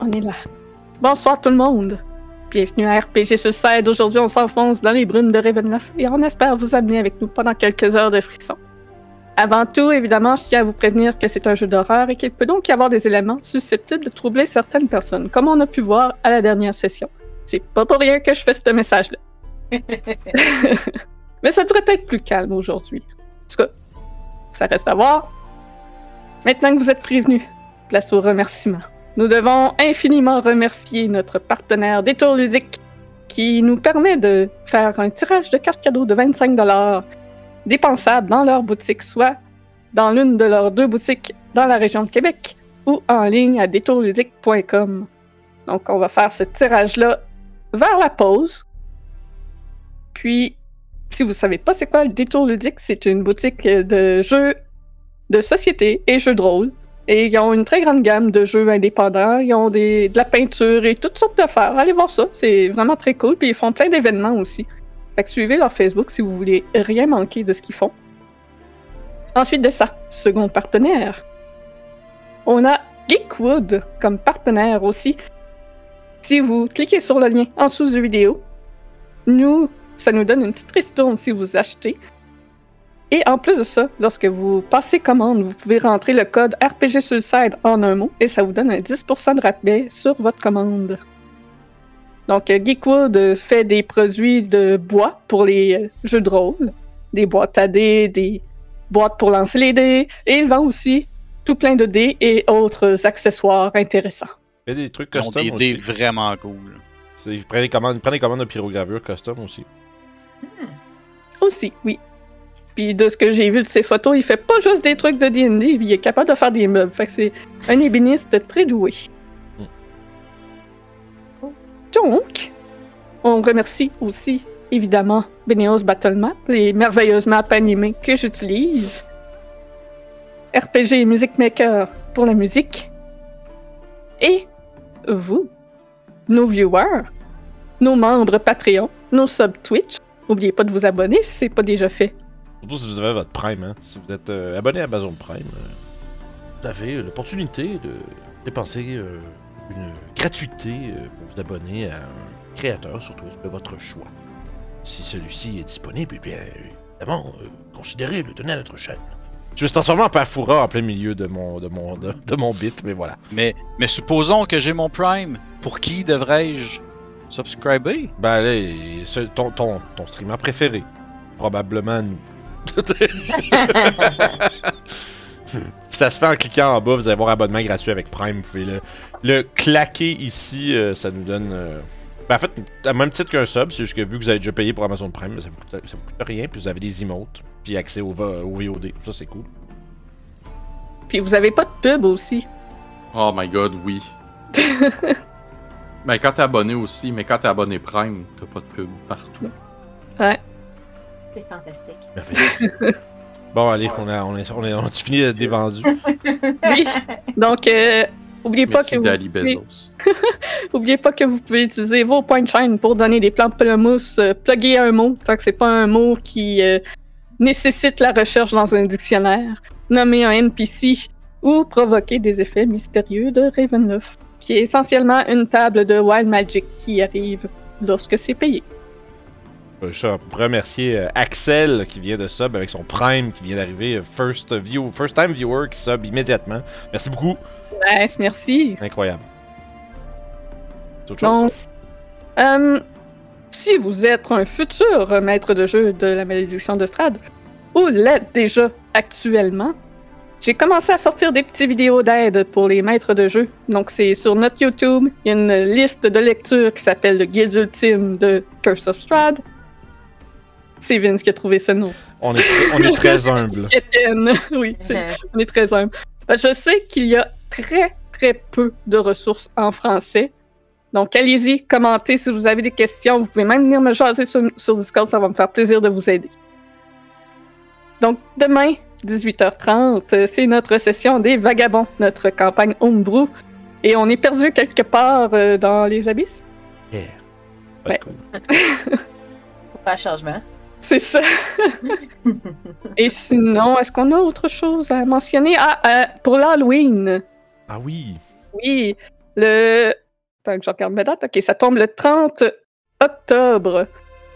On est là. Bonsoir tout le monde. Bienvenue à RPG Suicide. Aujourd'hui, on s'enfonce dans les brumes de Ravenloft et on espère vous amener avec nous pendant quelques heures de frisson. Avant tout, évidemment, je tiens à vous prévenir que c'est un jeu d'horreur et qu'il peut donc y avoir des éléments susceptibles de troubler certaines personnes, comme on a pu voir à la dernière session. C'est pas pour rien que je fais ce message-là. Mais ça devrait être plus calme aujourd'hui. En tout cas, ça reste à voir. Maintenant que vous êtes prévenus, place aux remerciements. Nous devons infiniment remercier notre partenaire Détour Ludique qui nous permet de faire un tirage de cartes cadeaux de 25 dépensables dans leur boutique, soit dans l'une de leurs deux boutiques dans la région de Québec ou en ligne à détourludique.com. Donc, on va faire ce tirage-là vers la pause. Puis, si vous savez pas c'est quoi le Détour Ludique, c'est une boutique de jeux de société et jeux de rôle. Et ils ont une très grande gamme de jeux indépendants. Ils ont de la peinture et toutes sortes d'affaires. Allez voir ça. C'est vraiment très cool. Puis ils font plein d'événements aussi. Fait que suivez leur Facebook si vous voulez rien manquer de ce qu'ils font. Ensuite de ça, second partenaire. On a Geekwood comme partenaire aussi. Si vous cliquez sur le lien en dessous de la vidéo, nous, ça nous donne une petite ristourne si vous achetez. Et en plus de ça, lorsque vous passez commande, vous pouvez rentrer le code RPG Suicide en un mot et ça vous donne un 10% de rabais sur votre commande. Donc, euh, Geekwood fait des produits de bois pour les euh, jeux de rôle, des boîtes à dés, des boîtes pour lancer les dés, et il vend aussi tout plein de dés et autres accessoires intéressants. Il y a des trucs Ils ont custom des aussi. dés vraiment cool. Ils prennent des commandes, ils prennent des commandes de pyrogravure custom aussi. Aussi, oui. Puis de ce que j'ai vu de ses photos, il fait pas juste des trucs de D&D, il est capable de faire des meubles. Fait que c'est un ébéniste très doué. Donc, on remercie aussi, évidemment, Beneos Battle Map, les merveilleuses maps animées que j'utilise. RPG Music Maker pour la musique. Et vous, nos viewers, nos membres Patreon, nos sub Twitch. N'oubliez pas de vous abonner si c'est pas déjà fait. Surtout si vous avez votre Prime, hein. Si vous êtes euh, abonné à Amazon Prime, euh, vous avez l'opportunité de dépenser euh, une gratuité euh, pour vous abonner à un créateur, surtout de votre choix. Si celui-ci est disponible, eh bien, évidemment, euh, considérez le donner à notre chaîne. Je vais se transformer en Perfura en plein milieu de mon, de mon, de, de mon bit, mais voilà. Mais, mais supposons que j'ai mon Prime. Pour qui devrais-je subscriber? Ben ce- ton, ton, ton streamer préféré. Probablement nous. ça se fait en cliquant en bas, vous allez avoir abonnement gratuit avec Prime. Vous pouvez le, le claquer ici, euh, ça nous donne. euh, Ben en fait, à même titre qu'un sub, c'est juste que vu que vous avez déjà payé pour Amazon Prime, ça ne coûte, ça vous coûte rien, puis vous avez des emotes, puis accès au, au VOD. Ça, c'est cool. Puis vous avez pas de pub aussi. Oh my god, oui. mais quand t'es abonné aussi, mais quand t'es abonné Prime, t'as pas de pub partout. C'est fantastique. Bon, allez, on a, on a, on a, on a fini d'être dévendu? Oui. Donc, euh, oubliez pas Merci que vous pouvez- oubliez pas que vous pouvez utiliser vos points de chaîne pour donner des plantes pamplemousse, euh, plugger un mot, tant que c'est pas un mot qui euh, nécessite la recherche dans un dictionnaire, nommer un NPC ou provoquer des effets mystérieux de Ravenloft, qui est essentiellement une table de Wild Magic qui arrive lorsque c'est payé. Euh, Je remercier euh, Axel qui vient de sub avec son Prime qui vient d'arriver. euh, First, view, first time viewer qui sub immédiatement. Merci beaucoup. Nice, merci. Incroyable. Autre chose? Donc, euh, si vous êtes un futur maître de jeu de la malédiction de Strad, ou l'êtes déjà actuellement, j'ai commencé à sortir des petites vidéos d'aide pour les maîtres de jeu. Donc, c'est sur notre YouTube. Il y a une liste de lecture qui s'appelle le Guide ultime de Curse of Strad. C'est Vince qui a trouvé ce nom. On, est, très- on est très humble. Oui, on est très humble. Je sais qu'il y a très, très peu de ressources en français. Donc, allez-y, commentez si vous avez des questions. Vous pouvez même venir me jaser sur, sur Discord, ça va me faire plaisir de vous aider. Donc, demain, 18h30, euh, c'est notre session des Vagabonds, notre campagne Homebrew. Et on est perdu quelque part euh, dans les abysses. Yeah. Ouais. Cool. Faut faire changement. C'est ça. Et sinon, est-ce qu'on a autre chose à mentionner? Ah, euh, pour l'Halloween. Ah oui. Oui, le. Attends que je regarde mes dates. Ok, ça tombe le 30 octobre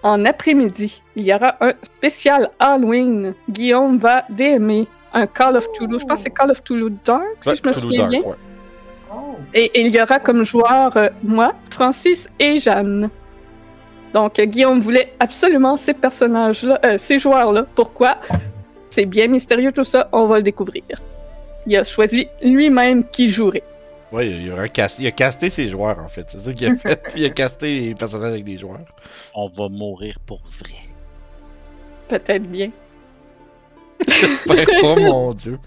en après-midi. Il y aura un spécial Halloween. Guillaume va DMer un Call of Toulouse. Je pense que c'est Call of Toulouse Dark, si Ouais, je me souviens bien. ouais. Oh. Et, et il y aura comme joueur euh, moi, Francis et Jeanne. Donc, euh, Guillaume voulait absolument ces personnages-là, euh, ces joueurs-là. Pourquoi? C'est bien mystérieux tout ça, on va le découvrir. Il a choisi lui-même qui jouerait. Ouais, il, y aura un cast... il a casté ses joueurs en fait. C'est ça qu'il a fait. il a casté les personnages avec des joueurs. On va mourir pour vrai. Peut-être bien. J'espère pas, mon dieu.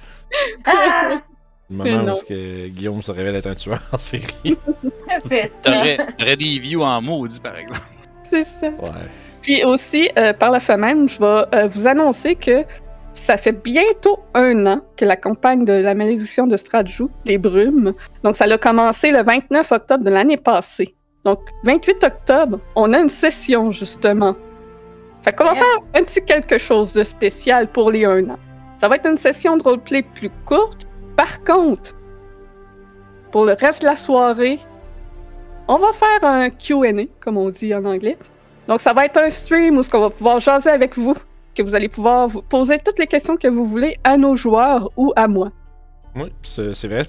Ah! Le moment où que Guillaume se révèle être un tueur en série. C'est ça. T'aurais t'aurais des views en maudit, par exemple. C'est ça. Ouais. Puis aussi, euh, par la fin même, je vais euh, vous annoncer que ça fait bientôt un an que la campagne de la malédiction de Strahd joue, Les Brumes. Donc, ça a commencé le 29 octobre de l'année passée. Donc, 28 octobre, on a une session, justement. Fait qu'on va Yes. faire un petit quelque chose de spécial pour les un an. Ça va être une session de roleplay plus courte. Par contre, pour le reste de la soirée, on va faire un Q&A, comme on dit en anglais. Donc, ça va être un stream où ce qu'on va pouvoir jaser avec vous, que vous allez pouvoir poser toutes les questions que vous voulez à nos joueurs ou à moi. Oui, c'est vrai.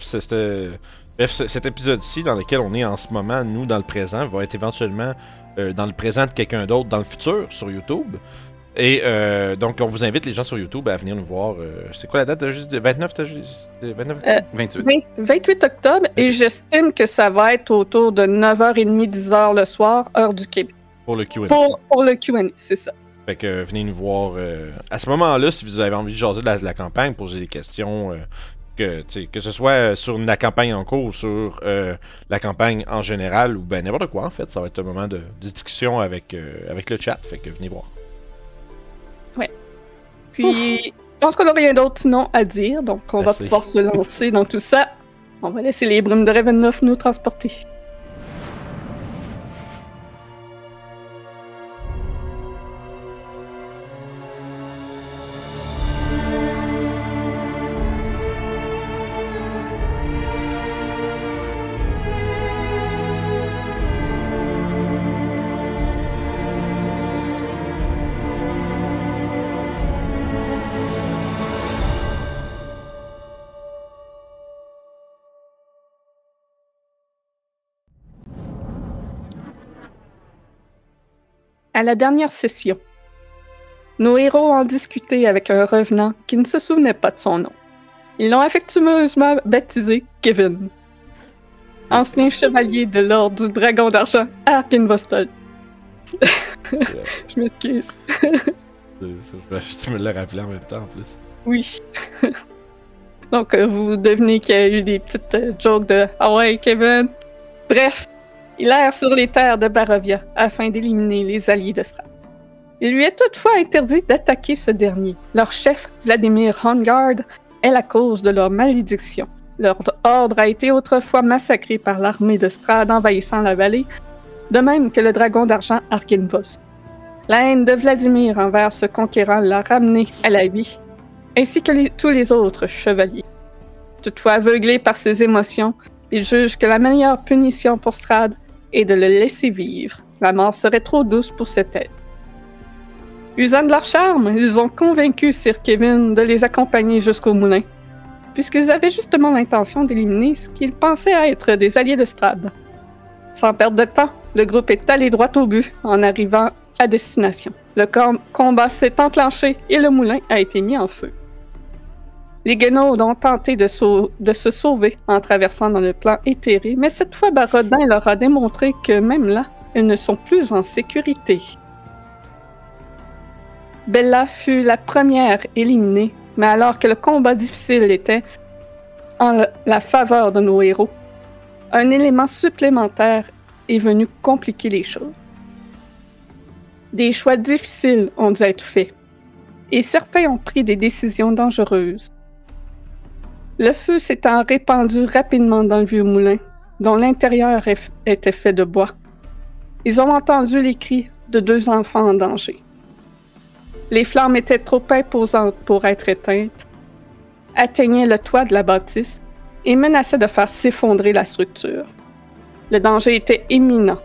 Bref, ce- cet épisode-ci, dans lequel on est en ce moment, nous, dans le présent, va être éventuellement euh, dans le présent de quelqu'un d'autre dans le futur sur YouTube. Et euh, donc, on vous invite, les gens sur YouTube, à venir nous voir. euh, c'est quoi la date de juste 29 t'as juste- euh, 29 Euh, 28. 20 28 octobre, et j'estime que ça va être autour de 9h30, 10h le soir, heure du Québec. pour le Q&A. Pour, pour le Q&A, c'est ça. Fait que euh, venez nous voir euh, à ce moment-là si vous avez envie de jaser de la, de la campagne, poser des questions, euh, que, ce soit sur la campagne en cours ou sur euh, la campagne en général ou ben n'importe quoi en fait. Ça va être un moment de, de discussion avec, euh, avec le chat. Fait que venez voir. Puis, je pense qu'on n'a rien d'autre sinon à dire, donc on va Merci. pouvoir se lancer dans tout ça. On va laisser les brumes de Ravenloft nous transporter. À la dernière session, nos héros ont discuté avec un revenant qui ne se souvenait pas de son nom. Ils l'ont affectueusement baptisé Kevin, ancien chevalier de l'ordre du Dragon d'Argent à Arkinvostel. Je m'excuse. Tu me l'as rappelé en même temps en plus. Oui. Donc, euh, vous devinez qu'il y a eu des petites euh, jokes de Ah ouais, Kevin. Bref, il erre sur les terres de Barovia afin d'éliminer les alliés de Strahd. Il lui est toutefois interdit d'attaquer ce dernier. Leur chef, Vladimir Hongard, est la cause de leur malédiction. Leur ordre a été autrefois massacré par l'armée de Strahd envahissant la vallée, de même que le dragon d'argent Arkinvos. La haine de Vladimir envers ce conquérant l'a ramené à la vie ainsi que tous les autres chevaliers. Toutefois aveuglé par ses émotions, il juge que la meilleure punition pour Strad est de le laisser vivre. La mort serait trop douce pour cet être. Usant de leur charme, ils ont convaincu Sir Kevin de les accompagner jusqu'au moulin, puisqu'ils avaient justement l'intention d'éliminer ce qu'ils pensaient être des alliés de Strad. Sans perdre de temps, le groupe est allé droit au but en arrivant à destination. Le com- combat s'est enclenché et le moulin a été mis en feu. Les Guenaudes ont tenté de, se sauver en traversant dans le plan éthéré, mais cette fois Barodin leur a démontré que même là, ils ne sont plus en sécurité. Bella fut la première éliminée, mais alors que le combat difficile était en la faveur de nos héros, un élément supplémentaire est venu compliquer les choses. Des choix difficiles ont dû être faits, et certains ont pris des décisions dangereuses. Le feu s'étant répandu rapidement dans le vieux moulin, dont l'intérieur était fait de bois, ils ont entendu les cris de deux enfants en danger. Les flammes étaient trop imposantes pour être éteintes, atteignaient le toit de la bâtisse et menaçait de faire s'effondrer la structure. Le danger était imminent.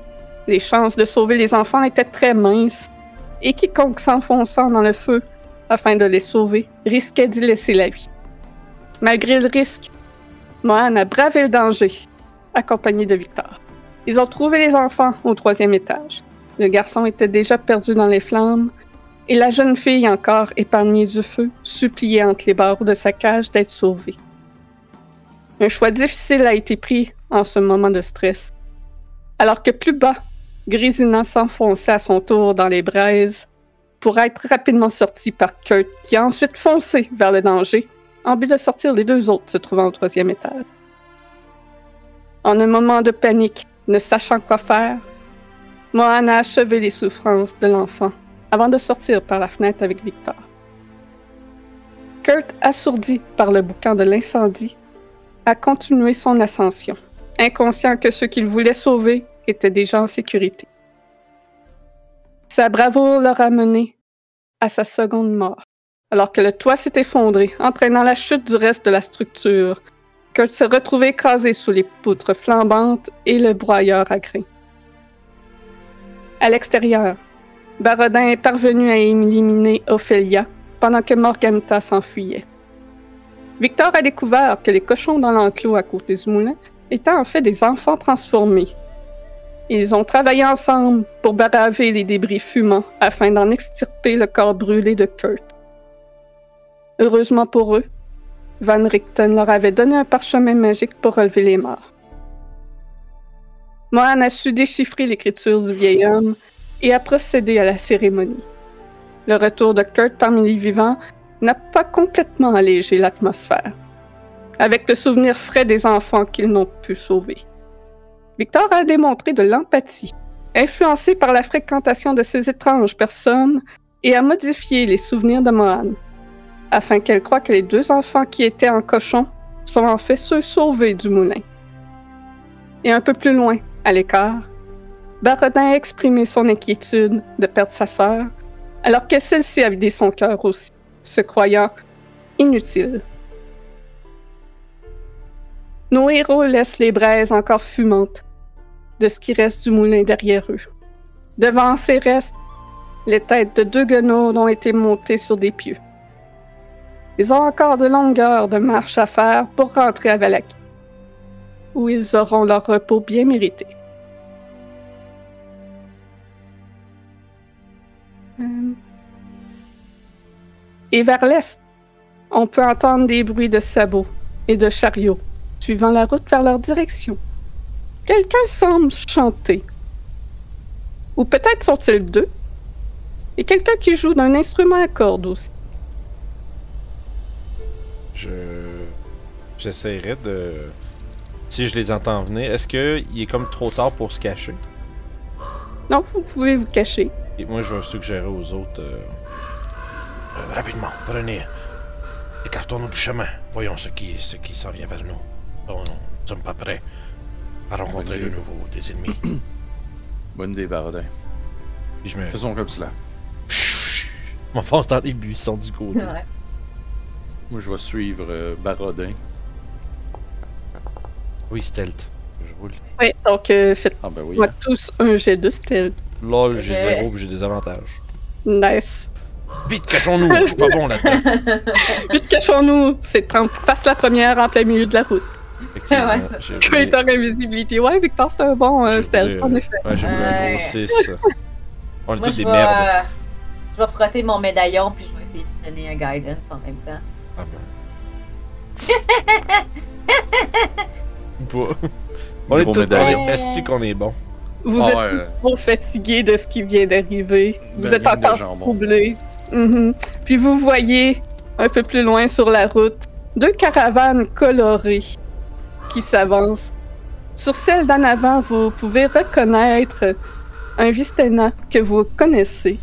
Les chances de sauver les enfants étaient très minces, et quiconque s'enfonçant dans le feu afin de les sauver risquait d'y laisser la vie. Malgré le risque, Mohan a bravé le danger, accompagné de Victor. Ils ont trouvé les enfants au troisième étage. Le garçon était déjà perdu dans les flammes, et la jeune fille, encore épargnée du feu, suppliait entre les barreaux de sa cage d'être sauvée. Un choix difficile a été pris en ce moment de stress. Alors que plus bas, Grisina s'enfonçait à son tour dans les braises pour être rapidement sorti par Kurt, qui a ensuite foncé vers le danger en but de sortir les deux autres se trouvant au troisième étage. En un moment de panique, ne sachant quoi faire, Mohan a achevé les souffrances de l'enfant avant de sortir par la fenêtre avec Victor. Kurt, assourdi par le boucan de l'incendie, a continué son ascension, inconscient que ceux qu'il voulait sauver étaient déjà en sécurité. Sa bravoure l'a ramené à sa seconde mort, alors que le toit s'est effondré, entraînant la chute du reste de la structure. Kurt s'est retrouvé écrasé sous les poutres flambantes et le broyeur à grains. À l'extérieur, Barodin est parvenu à éliminer Ophelia pendant que Morganta s'enfuyait. Victor a découvert que les cochons dans l'enclos à côté du moulin étaient en fait des enfants transformés. Ils ont travaillé ensemble pour baraver les débris fumants afin d'en extirper le corps brûlé de Kurt. Heureusement pour eux, Van Richten leur avait donné un parchemin magique pour relever les morts. Mohan a su déchiffrer l'écriture du vieil homme et a procédé à la cérémonie. Le retour de Kurt parmi les vivants n'a pas complètement allégé l'atmosphère, avec le souvenir frais des enfants qu'ils n'ont pu sauver. Victor a démontré de l'empathie, influencé par la fréquentation de ces étranges personnes, et a modifié les souvenirs de Mohan, afin qu'elle croie que les deux enfants qui étaient en cochon sont en fait ceux sauvés du moulin. Et un peu plus loin, à l'écart, Barodin a exprimé son inquiétude de perdre sa sœur, alors que celle-ci a vidé son cœur aussi, se croyant inutile. Nos héros laissent les braises encore fumantes de ce qui reste du moulin derrière eux. Devant ces restes, les têtes de deux guenaudes ont été montées sur des pieux. Ils ont encore de longues de marche à faire pour rentrer à Valaki, où ils auront leur repos bien mérité. Euh, Et vers l'est, on peut entendre des bruits de sabots et de chariots suivant la route vers leur direction. Quelqu'un semble chanter. Ou peut-être sont-ils deux. Et quelqu'un qui joue d'un instrument à cordes aussi. Je. J'essaierai de. Si je les entends venir, est-ce qu'il est comme trop tard pour se cacher? Non, vous pouvez vous cacher. Et moi, je vais suggérer aux autres. euh, euh, rapidement, prenez. Écartons-nous du chemin. Voyons ce qui, ce qui s'en vient vers nous. Oh, nous ne sommes pas prêts à rencontrer de nouveau des ennemis. Bonne idée, Barodin. Puis je me. Faisons comme cela. M'enfonce dans les buissons du côté. Ouais. Moi, je vais suivre euh, Barodin. Oui, stealth. Je roule. Oui, donc euh, faites-moi Ah, ben oui. tous un jet de stealth. Lol, j'ai zéro puis j'ai des avantages. Nice. Vite, cachons-nous! Je suis pas bon là-dedans. Vite, cachons-nous. C'est en face la première en plein milieu de la route. Effectivement, Ouais. j'ai Creator invisibilité. Ouais, Victor, c'est un bon euh, J'ai stealth, en effet. Ouais, j'ai un Ouais. gros 6. On est Moi, tous je des vais, merdes. euh, je vais frotter mon médaillon puis je vais essayer de donner un guidance en même temps. Ah ben. Pas. On est tous médaillon. on est est bon? Vous Ah êtes ouais, trop fatigué de ce qui vient d'arriver. Vous êtes encore troublé. Mhm. Puis vous voyez, un peu plus loin sur la route, deux caravanes colorées qui s'avancent. Sur celle d'en avant, vous pouvez reconnaître un Vistena que vous connaissez.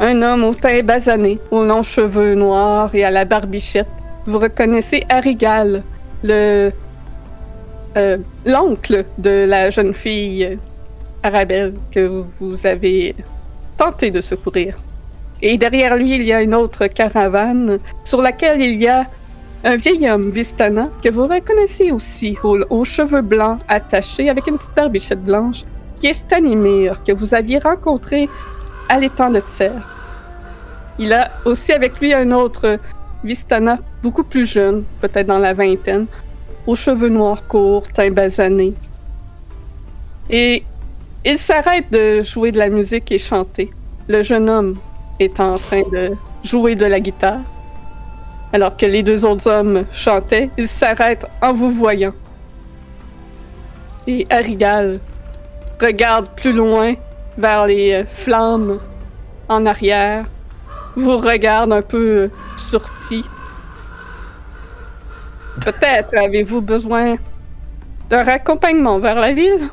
Un homme au teint basané, aux longs cheveux noirs et à la barbichette. Vous reconnaissez Arigal, le euh, l'oncle de la jeune fille Arabelle que vous avez tenté de secourir. Et derrière lui, il y a une autre caravane sur laquelle il y a un vieil homme, Vistana, que vous reconnaissez aussi, aux, aux cheveux blancs attachés avec une petite barbichette blanche, qui est Stanimir, que vous aviez rencontré à l'étang de Tser. Il a aussi avec lui un autre Vistana, beaucoup plus jeune, peut-être dans la vingtaine, aux cheveux noirs courts, teint basané. Et il s'arrête de jouer de la musique et chanter. Le jeune homme est en train de jouer de la guitare. Alors que les deux autres hommes chantaient, il s'arrête en vous voyant. Et Arigal regarde plus loin vers les euh, flammes en arrière, vous regarde un peu euh, surpris. Peut-être avez-vous besoin d'un raccompagnement vers la ville?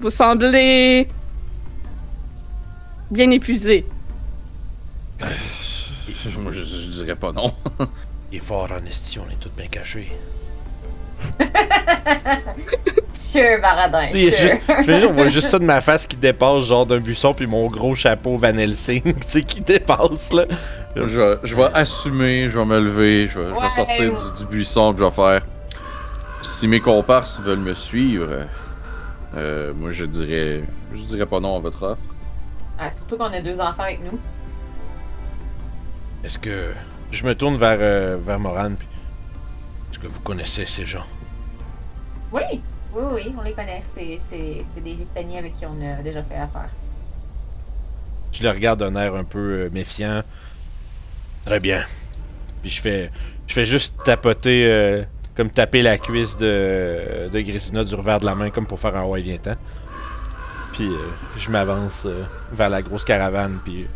Vous semblez bien épuisé. Moi, je, je dirais pas non. Il est fort en esti, on est tous bien cachés. Sure, a Sure. juste- je veux dire, on voit juste ça de ma face qui dépasse, genre d'un buisson, puis mon gros chapeau Van Helsing, tu sais, qui dépasse, là. je, vais, je vais assumer, je vais me lever, je vais, je vais Ouais, sortir du, du buisson, puis je vais faire. Si mes comparses veulent me suivre, euh, moi je dirais. Je dirais pas non à votre offre. Ah, surtout qu'on a deux enfants avec nous. Est-ce que. Je me tourne vers, euh, vers Moran, puis. Est-ce que vous connaissez ces gens? Oui, oui, oui, on les connaît. C'est des Vistani avec qui on a déjà fait affaire. Je le regarde d'un air un peu euh, méfiant. Très bien. Puis je fais. Je fais juste tapoter. euh, comme taper la cuisse de, de Grésina du revers de la main, comme pour faire un ouais, viens-t'en. Puis euh, je m'avance euh, vers la grosse caravane, puis. euh,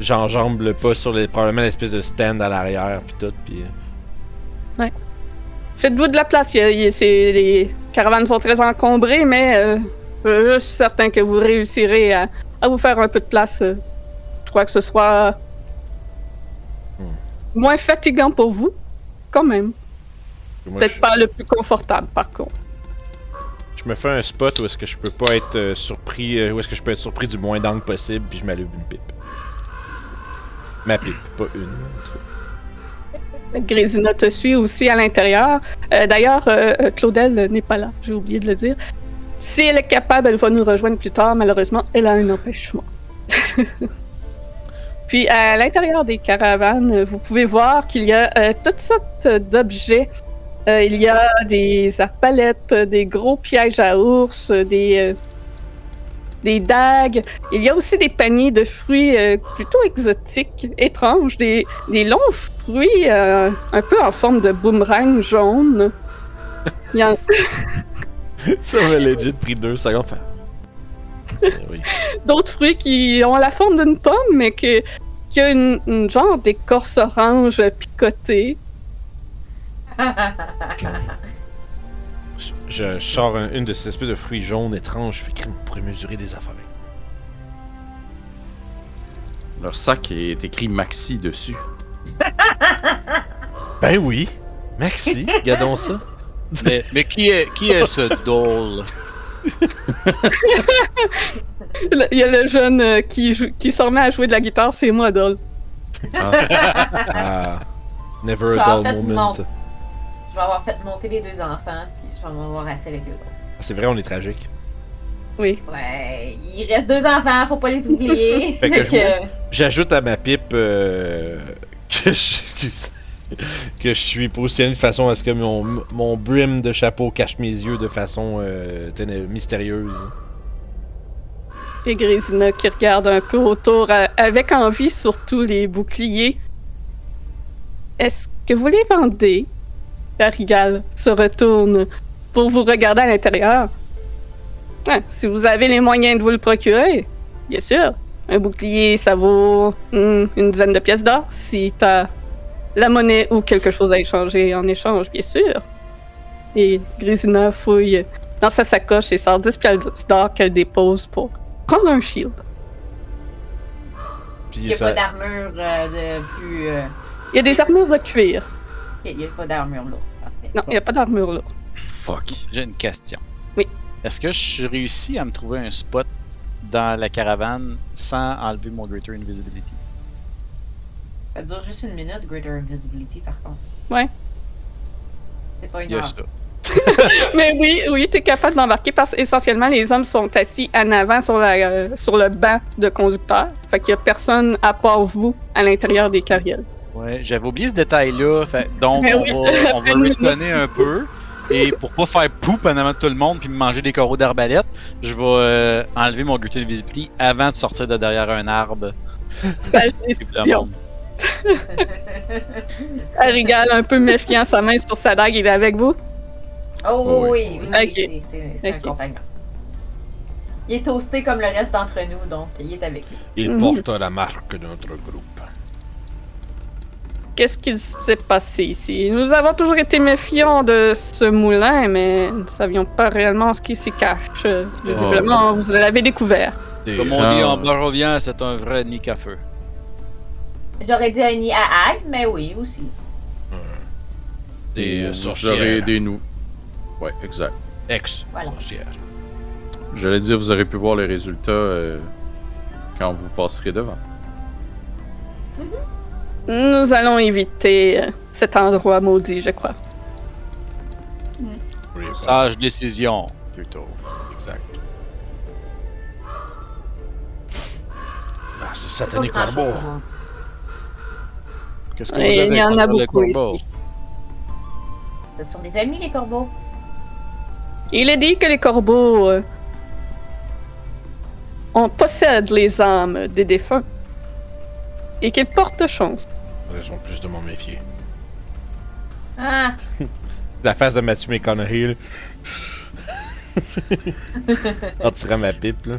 J'enjambe le pas sur les, probablement l'espèce de stand à l'arrière, puis tout, puis. euh, Faites-vous de la place. il y a- il y a- c'est- les caravanes sont très encombrées, mais euh, je suis certain que vous réussirez à, à vous faire un peu de place. euh. Je crois que ce soit moins fatigant pour vous, quand même. Peut-être je- pas le plus confortable, par contre. Je me fais un spot où est-ce que je peux pas être euh, surpris, où est-ce que je peux être surpris du moins d'angle possible, puis je m'allume une pipe. Ma pipe, pas une. en tout cas. Grésina te suit aussi à l'intérieur. Euh, D'ailleurs, euh, euh, Claudel n'est pas là, j'ai oublié de le dire. Si elle est capable, elle va nous rejoindre plus tard. Malheureusement, elle a un empêchement. Puis, à l'intérieur des caravanes, vous pouvez voir qu'il y a toutes sortes d'objets. Il y a des arbalètes, des gros pièges à ours, des, des dagues. Il y a aussi des paniers de fruits euh, plutôt exotiques, étranges, des, des longs fruits euh, un peu en forme de boomerang jaune. Il y en- Ça m'a legit pris deux secondes. Euh, oui. d'autres fruits qui ont la forme d'une pomme, mais que, qui a une, une genre d'écorce orange picotée. Je, sors un- une de ces espèces de fruits jaunes étranges, je fais crime, on pourrait mesurer des affaires. Leur sac est écrit Maxi dessus. Ben oui! Merci, regardons ça. Mais, mais qui est, qui est ce Dole? Le- Il y a le jeune euh, qui, joue- qui se remet à jouer de la guitare, c'est moi, Dol. Ah, Ah, never a dull moment. mon- Je vais avoir fait monter les deux enfants, je vais m'avoir assis avec eux autres. C'est vrai, on est tragique. Oui. Ouais, il reste deux enfants, faut pas les oublier. Fait que Fait que- J'ajoute à ma pipe euh, que, je, que je suis positionné de façon à ce que mon, mon brim de chapeau cache mes yeux de façon euh, mystérieuse. Et Grésina qui regarde un peu autour, euh, avec envie surtout les boucliers. Est-ce que vous les vendez? Rigal se retourne pour vous regarder à l'intérieur. Ah, si vous avez les moyens de vous le procurer, bien sûr. Un bouclier, ça vaut hmm, une dizaine de pièces d'or. Si t'as la monnaie ou quelque chose à échanger en échange, bien sûr. Et Grésina fouille dans sa sacoche et sort 10 pièces d'or qu'elle dépose pour prendre un shield. Puis Il n'y a ça- pas d'armure euh, de plus. euh, Il y a des armures de cuir. Il n'y a pas d'armure là. Parfait. Non, il n'y a pas d'armure là. Fuck. J'ai une question. Oui. Est-ce que je réussis à me trouver un spot dans la caravane sans enlever mon Greater Invisibility? Ça dure juste une minute, Greater Invisibility, par contre. Ouais. C'est pas une heure. ça. Mais oui, oui, tu es capable d'embarquer parce qu'essentiellement, les hommes sont assis en avant sur, la, euh, sur le banc de conducteur. Fait qu'il y a personne à part vous à l'intérieur des carrioles. Ouais, j'avais oublié ce détail-là. Fait- donc, Mais on, oui. va, on va un peu. Et pour pas faire poop en avant de tout le monde puis me manger des coraux d'arbalète, je vais euh, enlever mon Greater Invisibility avant de sortir de derrière un arbre. Sage Et puis le décision. monde. Arigal, un peu méfiant, sa main sur sa dague, il est avec vous? Oh Oui. oui, oui, c'est- un compagnon. Il est toasté comme le reste d'entre nous, donc il est avec lui. Il Mhm. porte la marque de notre groupe. Qu'est-ce qu'il s'est passé ici? Nous avons toujours été méfiants de ce moulin, mais nous ne savions pas réellement ce qui s'y cache. Visiblement, vous l'avez découvert. Comme on dit en barovien, c'est un vrai nick à feu. J'aurais dit un nid à Ag, mais oui, aussi. des euh, Vous sorcières. aurez des nous. Ouais, exact. Ex-sorcières. J'allais dire, vous aurez pu voir les résultats euh, quand vous passerez devant. Nous allons éviter euh, cet endroit maudit, je crois. Oui, Sage décision, plutôt. Exact. Ah, c'est Pas corbeau. Qu'est-ce il y en a beaucoup ici. Ce sont des amis, les corbeaux. Il est dit que les corbeaux euh, on possède les âmes des défunts et qu'ils portent chance. Raison plus de m'en méfier. Ah, La face de Matthew McConaughey, là. en tirant ma pipe, là.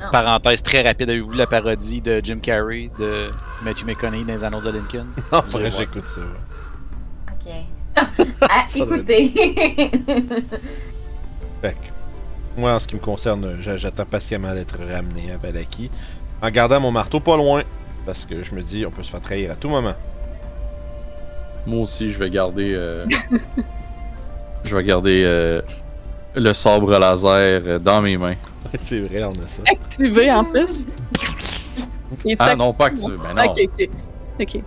non. Parenthèse très rapide, avez-vous vu la parodie de Jim Carrey de Matthew McConaughey dans les annonces de Lincoln? Non, que voir. j'écoute ça. ouais. Ok. ah, écoutez. Fait que, moi, en ce qui me concerne, j'a- j'attends patiemment d'être ramené à Valaki. En gardant mon marteau pas loin. Parce que je me dis, on peut se faire trahir à tout moment. Moi aussi, je vais garder. euh, je vais garder euh, le sabre laser dans mes mains. c'est vrai, on a ça. Activé en plus. Ah non, pas activé. Ben non. Ok, ok. Ok.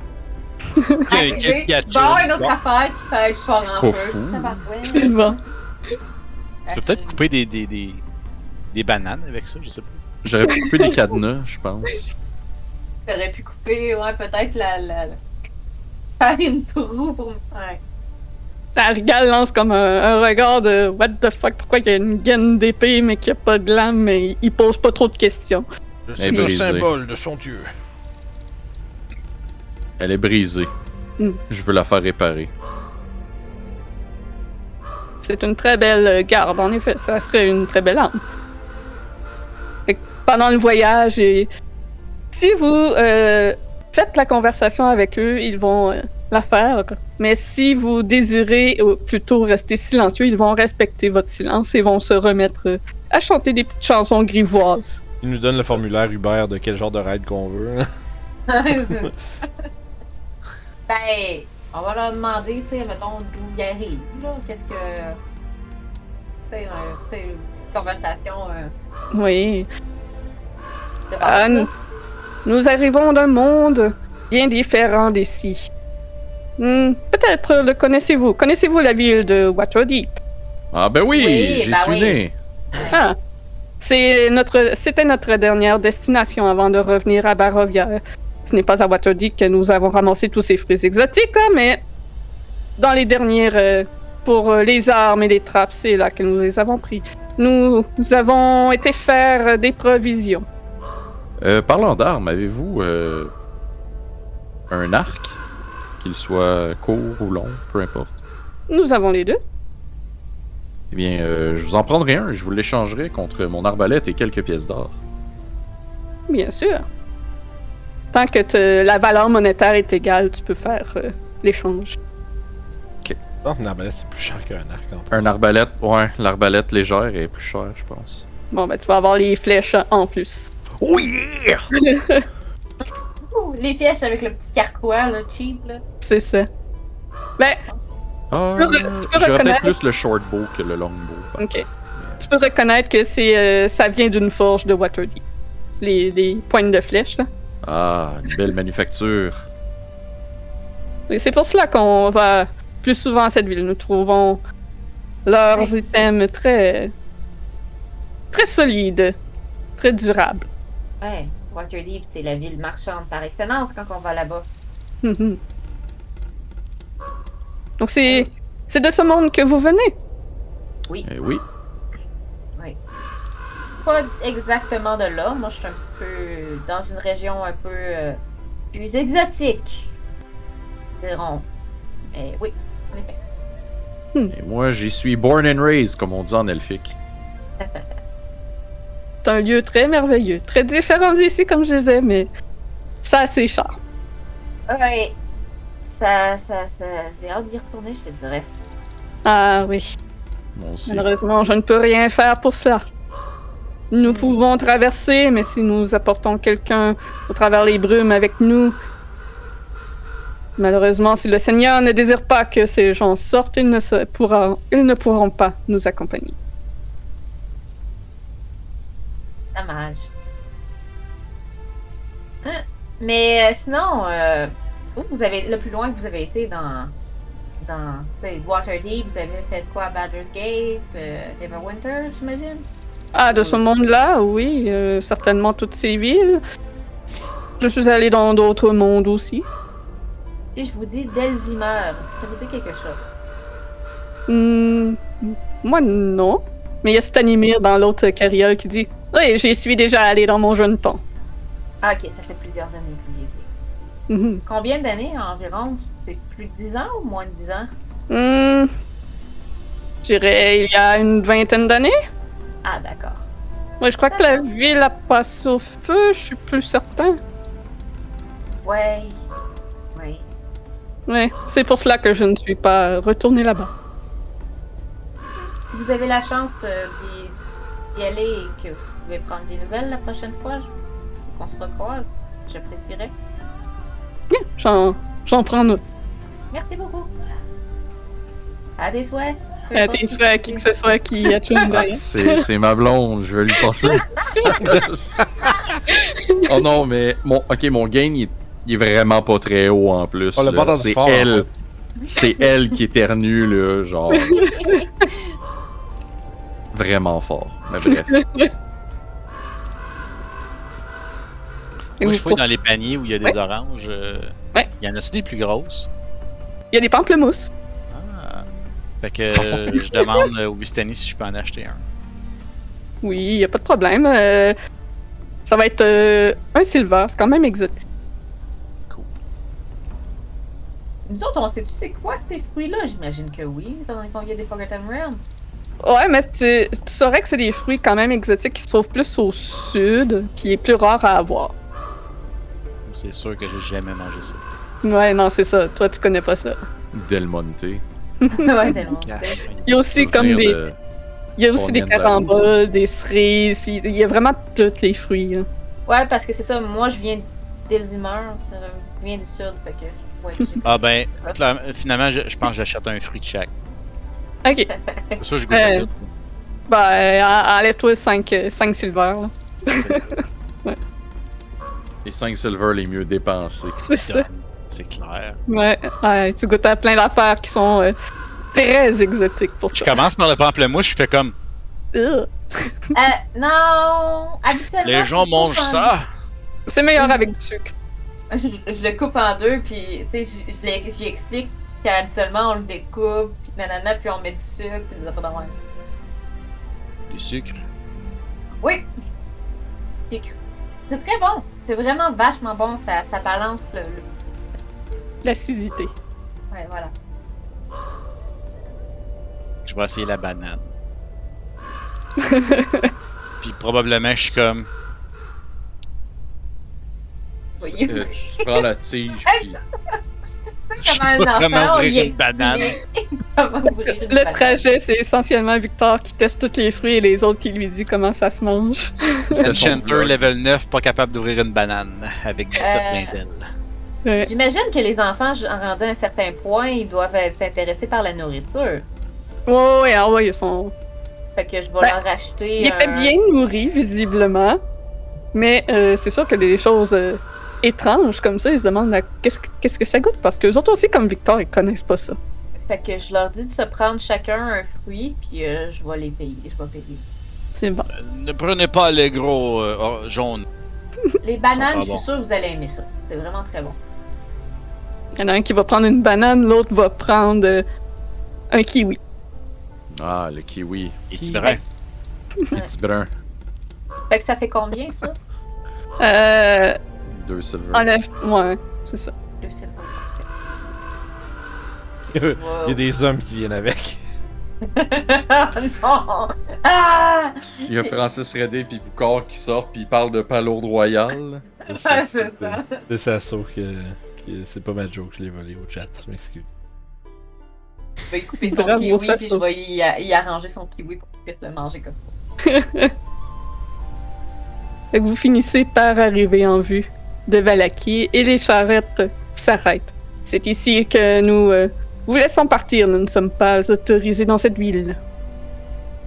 Activé. Pikachu. Bon, une autre affaire qui fait être fort en Pas feu. fou. Tabarouette. C'est bon. Tu peux peut-être couper des, des, des, des bananes avec ça, je sais pas. J'aurais pu couper des cadenas, je pense. T'aurais pu couper, ouais, peut-être la, la, la- Faire une trou pour me faire. Arigal lance comme un, un regard de What the fuck, pourquoi il y a une gaine d'épée mais qu'il n'y a pas de lame, mais il pose pas trop de questions. Je Elle est suis le brisée. symbole de son dieu. Elle est brisée. Hmm. Je veux la faire réparer. C'est une très belle garde, en effet, ça ferait une très belle arme. Pendant le voyage, et si vous euh, faites la conversation avec eux, ils vont euh, la faire. Mais si vous désirez plutôt rester silencieux, ils vont respecter votre silence et vont se remettre euh, à chanter des petites chansons grivoises. Il nous donne le formulaire Uber de quel genre de ride qu'on veut. hein. ben, on va leur demander, tu sais, mettons, d'où ils arrivent, là. Qu'est-ce que. Tu sais, euh, tu sais, une conversation. Euh, Oui. Ah, là. nous, nous arrivons d'un monde bien différent d'ici. Hmm, Peut-être le connaissez-vous. Connaissez-vous la ville de Waterdeep? Ah ben oui, Oui, j'y ben suis oui. né. Ah, c'est notre, c'était notre dernière destination avant de revenir à Barovia. Ce n'est pas à Waterdeep que nous avons ramassé tous ces fruits exotiques, là, mais dans les dernières, euh, pour euh, les armes et les trappes, c'est là que nous les avons pris. Nous, nous avons été faire euh, des provisions. Euh, parlant d'armes, avez-vous euh, un arc Qu'il soit court ou long, peu importe? Nous avons les deux. Eh bien, euh, je vous en prendrai un, je vous l'échangerai contre mon arbalète et quelques pièces d'or. Bien sûr. Tant que te- la valeur monétaire est égale, tu peux faire euh, l'échange. Je pense qu'une arbalète c'est plus cher qu'un arc en plus. Un arbalète, ouais, l'arbalète légère est plus chère, je pense. Bon, ben, tu vas avoir les flèches en plus. Oh yeah! Ouh, les pièges avec le petit carquois, là, cheap, là. C'est ça. Ben, Ah, Tu peux tu reconnaître- peut-être plus le short bow que le long bow. ok. Tu peux reconnaître que c'est, euh, ça vient d'une forge de Waterdeep. Les, les poignes de flèches, là. Ah, une belle manufacture. Et c'est pour cela qu'on va plus souvent à cette ville. Nous trouvons leurs items très. très solides, très durables. Ouais, Waterdeep, c'est la ville marchande par excellence quand on va là-bas. Mhm. Donc c'est. c'est de ce monde que vous venez. Eh oui. Pas exactement de là. Moi, je suis un petit peu dans une région un peu euh, plus exotique. Dirons. Mais oui, en effet. Et moi, j'y suis born and raised, comme on dit en elfique. C'est un lieu très merveilleux, très différent d'ici, comme je disais, mais ça ses charmes. Ouais. Ça, ça, ça. J'ai hâte d'y retourner, je te dirais. Ah oui. Malheureusement, je ne peux rien faire pour cela. Nous pouvons traverser, mais si nous apportons quelqu'un au travers les brumes avec nous, malheureusement, si le Seigneur ne désire pas que ces gens sortent, ils ne, pourront pas nous accompagner. Dommage. Mais euh, sinon, euh, vous avez le plus loin que vous avez été dans dans Waterdeep, vous avez fait quoi? À Baldur's Gate, euh, Neverwinter, j'imagine? Ah, de ce monde-là, oui, euh, certainement toutes ces villes. Je suis allée dans d'autres mondes aussi. Si je vous dis Delzimer, est-ce que ça vous dit quelque chose? Hmm, moi, non. Mais il y a Stanimir dans l'autre carriole qui dit Oui, j'y suis déjà allé dans mon jeune temps. Ah, ok, ça fait plusieurs années que vous y étiez. Mhm. Combien d'années environ? C'est plus de 10 ans ou moins de 10 ans? Hmm, je dirais il y a une vingtaine d'années. Ah, d'accord. Ouais, je crois que la ville a passé au feu, je suis plus certain. Ouais. Ouais. Ouais, c'est pour cela que je ne suis pas retournée là-bas. Si vous avez la chance euh, d'y- aller et que vous pouvez prendre des nouvelles la prochaine fois, qu'on se recroise, j'apprécierais. J'en, j'en prends note. Merci beaucoup. À des souhaits. Importe tes souhaits, à c'est. qui que ce soit qui a tué une Ah, derrière. c'est ma blonde, je vais lui passer. oh non, mais mon, ok, mon gain il est, il est vraiment pas très haut en plus. C'est elle, c'est elle qui éternue là, genre vraiment fort. Mais bref, Et Moi, je fouille dans les paniers où il y a des oranges. euh, Ouais. Il y en a-tu des plus grosses? Il y a des pamplemousses. Fait que euh, je demande euh, au Bistani si je peux en acheter un. Oui, il n'y a pas de problème. Euh, ça va être euh, un silver, c'est quand même exotique. Nous autres, on sait-tu c'est quoi ces fruits-là? J'imagine que oui, étant donné qu'on vient des Forgotten Realms. Ouais, mais tu, tu saurais que c'est des fruits quand même exotiques qui se trouvent plus au sud, qui est plus rare à avoir. C'est sûr que j'ai jamais mangé ça. Ouais, non, c'est ça. Toi, tu connais pas ça. Del Monte. Ouais, tellement. Cache. Il y a aussi comme des, de- il y a aussi des caramboles, des cerises, puis il y a vraiment tous les fruits. hein. Ouais, parce que c'est ça, moi je viens d'Elzimer, je viens du sud, fait que. Ouais, Ah ben, finalement, je, je pense que j'achète un fruit de chaque. Ok. C'est sûr, je goûte Euh, tout. Ben, enlève-toi 5, silver, là. les 5 silver les mieux dépensés. C'est ça. C'est clair. Ouais, ouais, tu goûtes à plein d'affaires qui sont euh, très exotiques pour Je toi. commence par le pamplemousse, je fais comme. Euh, non! Habituellement. les gens je mangent en- ça. C'est meilleur avec du sucre. Je, je le coupe en deux, puis tu sais, je, je, explique qu'habituellement on le découpe, puis nanana, puis on met du sucre, puis des affaires de même. Du sucre. Oui! C'est très bon! C'est vraiment vachement bon, ça, ça balance le. le- L'acidité. Ouais, voilà. Je vais essayer la banane. Puis probablement, je suis comme. Euh, tu, tu prends la tige puis Je sais Comment un ouvrir une banane. Le trajet, c'est essentiellement Victor qui teste tous les fruits et les autres qui lui dit comment ça se mange. Enchanter level 9, pas capable d'ouvrir une banane avec 17 Euh. Ouais. J'imagine que les enfants, en rendu à un certain point, ils doivent être intéressés par la nourriture. Ouais, ouais, ah ouais, ils sont. Fait que je vais Ben, leur acheter. Ils étaient un- bien nourris, visiblement. Mais euh, c'est sûr que des choses euh, étrange comme ça. Ils se demandent qu'est-ce que- qu'est-ce que ça goûte? Parce que les autres aussi, comme Victor, ils connaissent pas ça. Fait que je leur dis de se prendre chacun un fruit, puis euh, je vais les payer. Je vais payer. C'est bon. Euh, Ne prenez pas les gros euh, jaunes. Les bananes, je suis sûre que vous allez aimer ça. C'est vraiment très bon. Il y en a un qui va prendre une banane, l'autre va prendre euh, un kiwi. Ah, le kiwi. Et Qui- tu verras. Fait que, ça fait combien, ça? Euh, Deux silver. enlève. Ouais, c'est ça. Deux silver. Il y a des hommes qui viennent avec. non! Ah! Il y a Francis Redé puis Boucard qui sortent puis ils parlent de palourde royale. Ah, c'est ça. C'est ça, sauf que, que c'est pas ma joke, je l'ai volé au chat, je m'excuse. Je vais y couper son kiwi, puis je vais y, y arranger son kiwi pour qu'il puisse le manger comme ça. Fait que vous finissez par arriver en vue de Valaki et les charrettes s'arrêtent. C'est ici que nous euh, vous laissons partir. Nous ne sommes pas autorisés dans cette ville.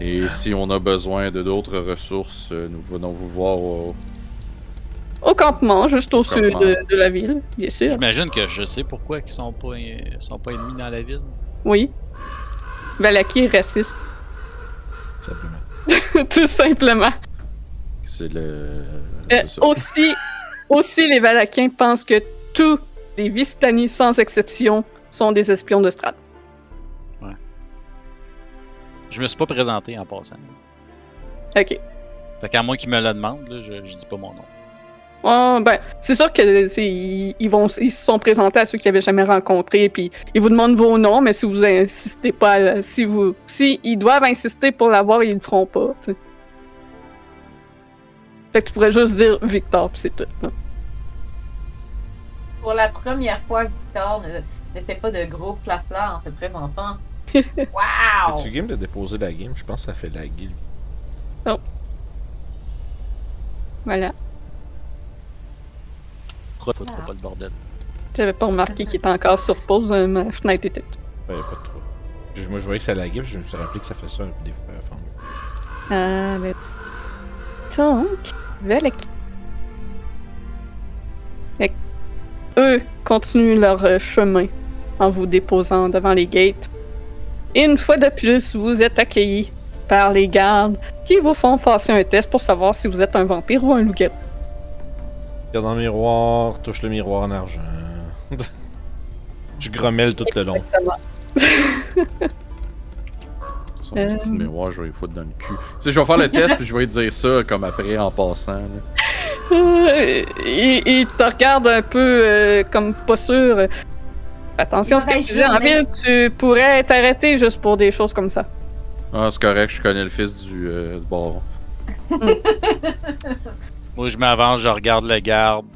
Et si on a besoin de d'autres ressources, euh, nous venons vous voir au... Au campement, juste au sud de, de la ville, bien sûr. J'imagine que je sais pourquoi ils sont pas, ils sont pas ennemis dans la ville. Oui. Valaki est raciste, Simplement. tout simplement. C'est le... Euh, aussi, aussi, les Valakiens pensent que tous les Vistani, sans exception, sont des espions de Strad. Je me suis pas présenté en passant. Ok. Fait qu'à moins qu'ils me le demandent, là, je, je dis pas mon nom. Ah, ben, c'est sûr que ils, ils vont, ils se sont présentés à ceux qu'ils avaient jamais rencontrés, puis ils vous demandent vos noms, mais si vous insistez pas, si vous, si ils doivent insister pour l'avoir, ils le feront pas. tu. Fait que tu pourrais juste dire Victor, puis c'est tout. là. Pour la première fois, Victor ne, ne fait pas de gros flafla en se présentant. Wow! Es-tu game de déposer la game? Je pense que ça fait laguer. Voilà. Trop, faut Ah. trop pas le bordel. J'avais pas remarqué qu'il était encore sur pause, euh, ma fenêtre était. Ouais, y a pas de trop. Je- Moi, je voyais que ça laguait, puis je me suis rappelé que ça fait ça des fois à la fin. Ah, ben. Donc. Fait que eux continuent leur euh, chemin en vous déposant devant les gates. Et une fois de plus, vous êtes accueillis par les gardes qui vous font passer un test pour savoir si vous êtes un vampire ou un loup-garou. Regarde dans le miroir, touche le miroir en argent. je grommelle tout le long. Exactement. Son Euh. petit mémoire, je vais les foutre dans le cul. Tu sais, je vais faire le test puis je vais lui dire ça comme après en passant. Euh, il, il te regarde un peu euh, comme pas sûr. Attention à ce que tu dis en ville, tu pourrais être arrêté juste pour des choses comme ça. Ah, c'est correct, je connais le fils du, euh, du baron. Moi, je m'avance, je regarde le garde.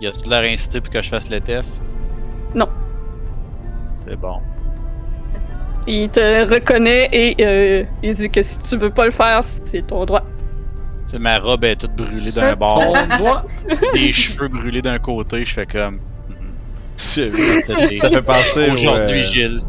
Y a-tu de l'air incité pour que je fasse le test? Non. C'est bon. Il te reconnaît et euh, il dit que si tu veux pas le faire, c'est ton droit. C'est ma robe est toute brûlée d'un bord. ton droit. les cheveux brûlés d'un côté, je fais comme. mm, ça fait penser au, Aujourd'hui, euh, Gilles.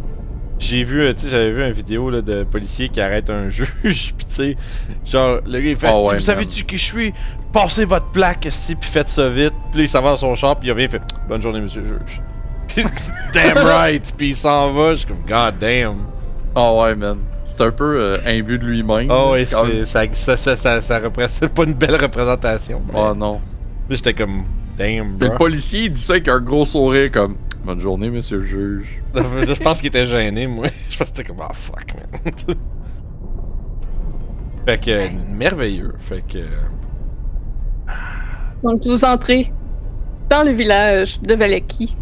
J'ai vu, euh, tu sais, j'avais vu une vidéo là, de policier qui arrête un juge, pis tu sais, genre, le gars il fait Ah ouais, Vous savez-tu qui je suis? Passez votre plaque, si, pis faites ça vite. Pis là, il s'en va dans son char, pis il revient, il fait Bonne journée, monsieur le juge. Pis, damn right, pis il s'en va, je suis comme God damn. Ah ouais, man. C'est un peu euh, imbu de lui-même. Oh, ouais, C'est ça, ça, ça, ça, ça représente pas une belle représentation. Oh non. J'étais comme Damn, Puis le bro. policier, il dit ça avec un gros sourire comme Bonne journée, monsieur le juge. je pense qu'il était gêné, moi. Je pense que c'était comme, ah fuck, man. fait que, merveilleux. Fait que. Donc vous entrez dans le village de Valaki.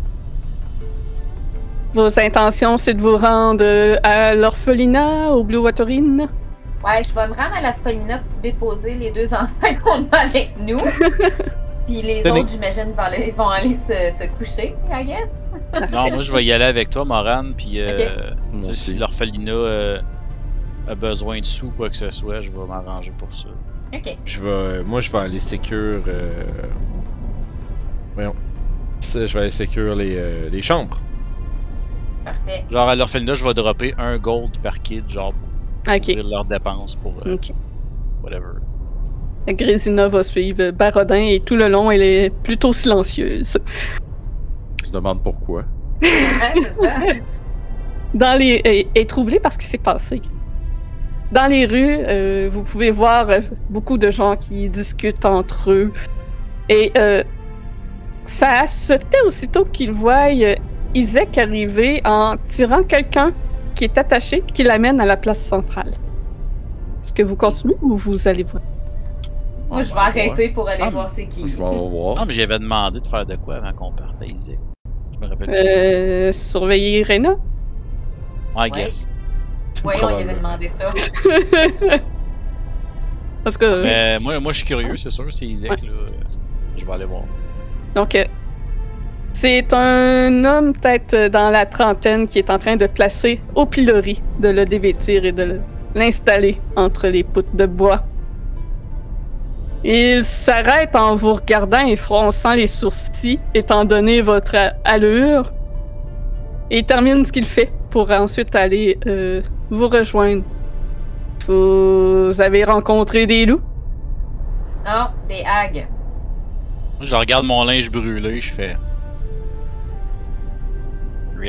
Vos intentions, c'est de vous rendre euh, à l'orphelinat, au Blue Waterine? Ouais, je vais me rendre à Folina pour déposer les deux enfants qu'on a avec nous. Puis les Tenez. autres, j'imagine, vont aller, vont aller se, se coucher, I guess. Non, moi, je vais y aller avec toi, Moran, puis euh, si l'orphelinat euh, a besoin de sous ou quoi que ce soit, je vais m'arranger pour ça. Ok. Je vais. Moi, je vais aller sécure. Euh... Voyons. Je vais aller sécure les, euh, les chambres. Parfait. Genre, à l'orphelinat, je vais dropper un gold par kid, genre, pour couvrir leurs dépenses pour euh, Ok. whatever. Grésina va suivre Barodin et tout le long, elle est plutôt silencieuse. Je demande pourquoi. Dans les, est, est troublée par ce qui s'est passé. Dans les rues, euh, vous pouvez voir euh, beaucoup de gens qui discutent entre eux. Et euh, ça se tait aussitôt qu'ils voient Isaac arriver en tirant quelqu'un qui est attaché, qui l'amène à la place centrale. Est-ce que vous continuez ou vous allez voir? Moi, je vais arrêter pour aller Ah, voir c'est qui. Je vais voir. Non, mais j'avais demandé de faire de quoi avant qu'on parte à Isaac? Je me rappelle. plus. Euh, surveiller Rena? I guess. Voyons, il avait demandé ça. Parce que. Mais moi, moi, je suis curieux, c'est sûr, c'est Isaac, là. Je vais aller voir. Donc, euh, c'est un homme peut-être euh, dans la trentaine qui est en train de placer au pilori, de le dévêtir et de le- l'installer entre les poutres de bois. Il s'arrête en vous regardant et fronçant les sourcils, étant donné votre allure, et il termine ce qu'il fait pour ensuite aller euh, vous rejoindre. Vous avez rencontré des loups? Non, des hags. Moi, je regarde mon linge brûlé, je fais.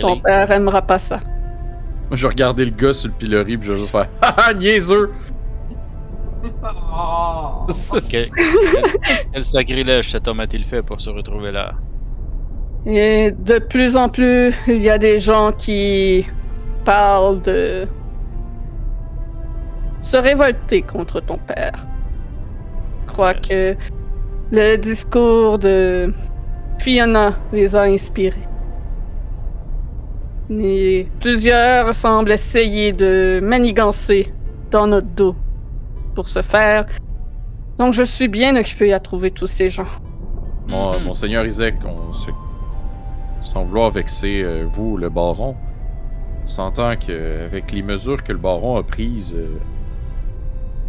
Ton Really? père aimera pas ça. Moi, je vais regarder le gars sur le pilori pis je vais juste faire Haha, niaiseux! Oh. Quel, quel- quel sacrilège cet homme a-t-il fait pour se retrouver là? Et de plus en plus, il y a des gens qui parlent de se révolter contre ton père. Je crois Yes. que le discours de Fiona les a inspirés. Et plusieurs semblent essayer de manigancer dans notre dos pour ce faire. Donc je suis bien occupé à trouver tous ces gens. Mon, Mhm. Monseigneur Isaac, on se... sans vouloir vexer euh, vous, le baron, on s'entend qu'avec les mesures que le baron a prises, euh,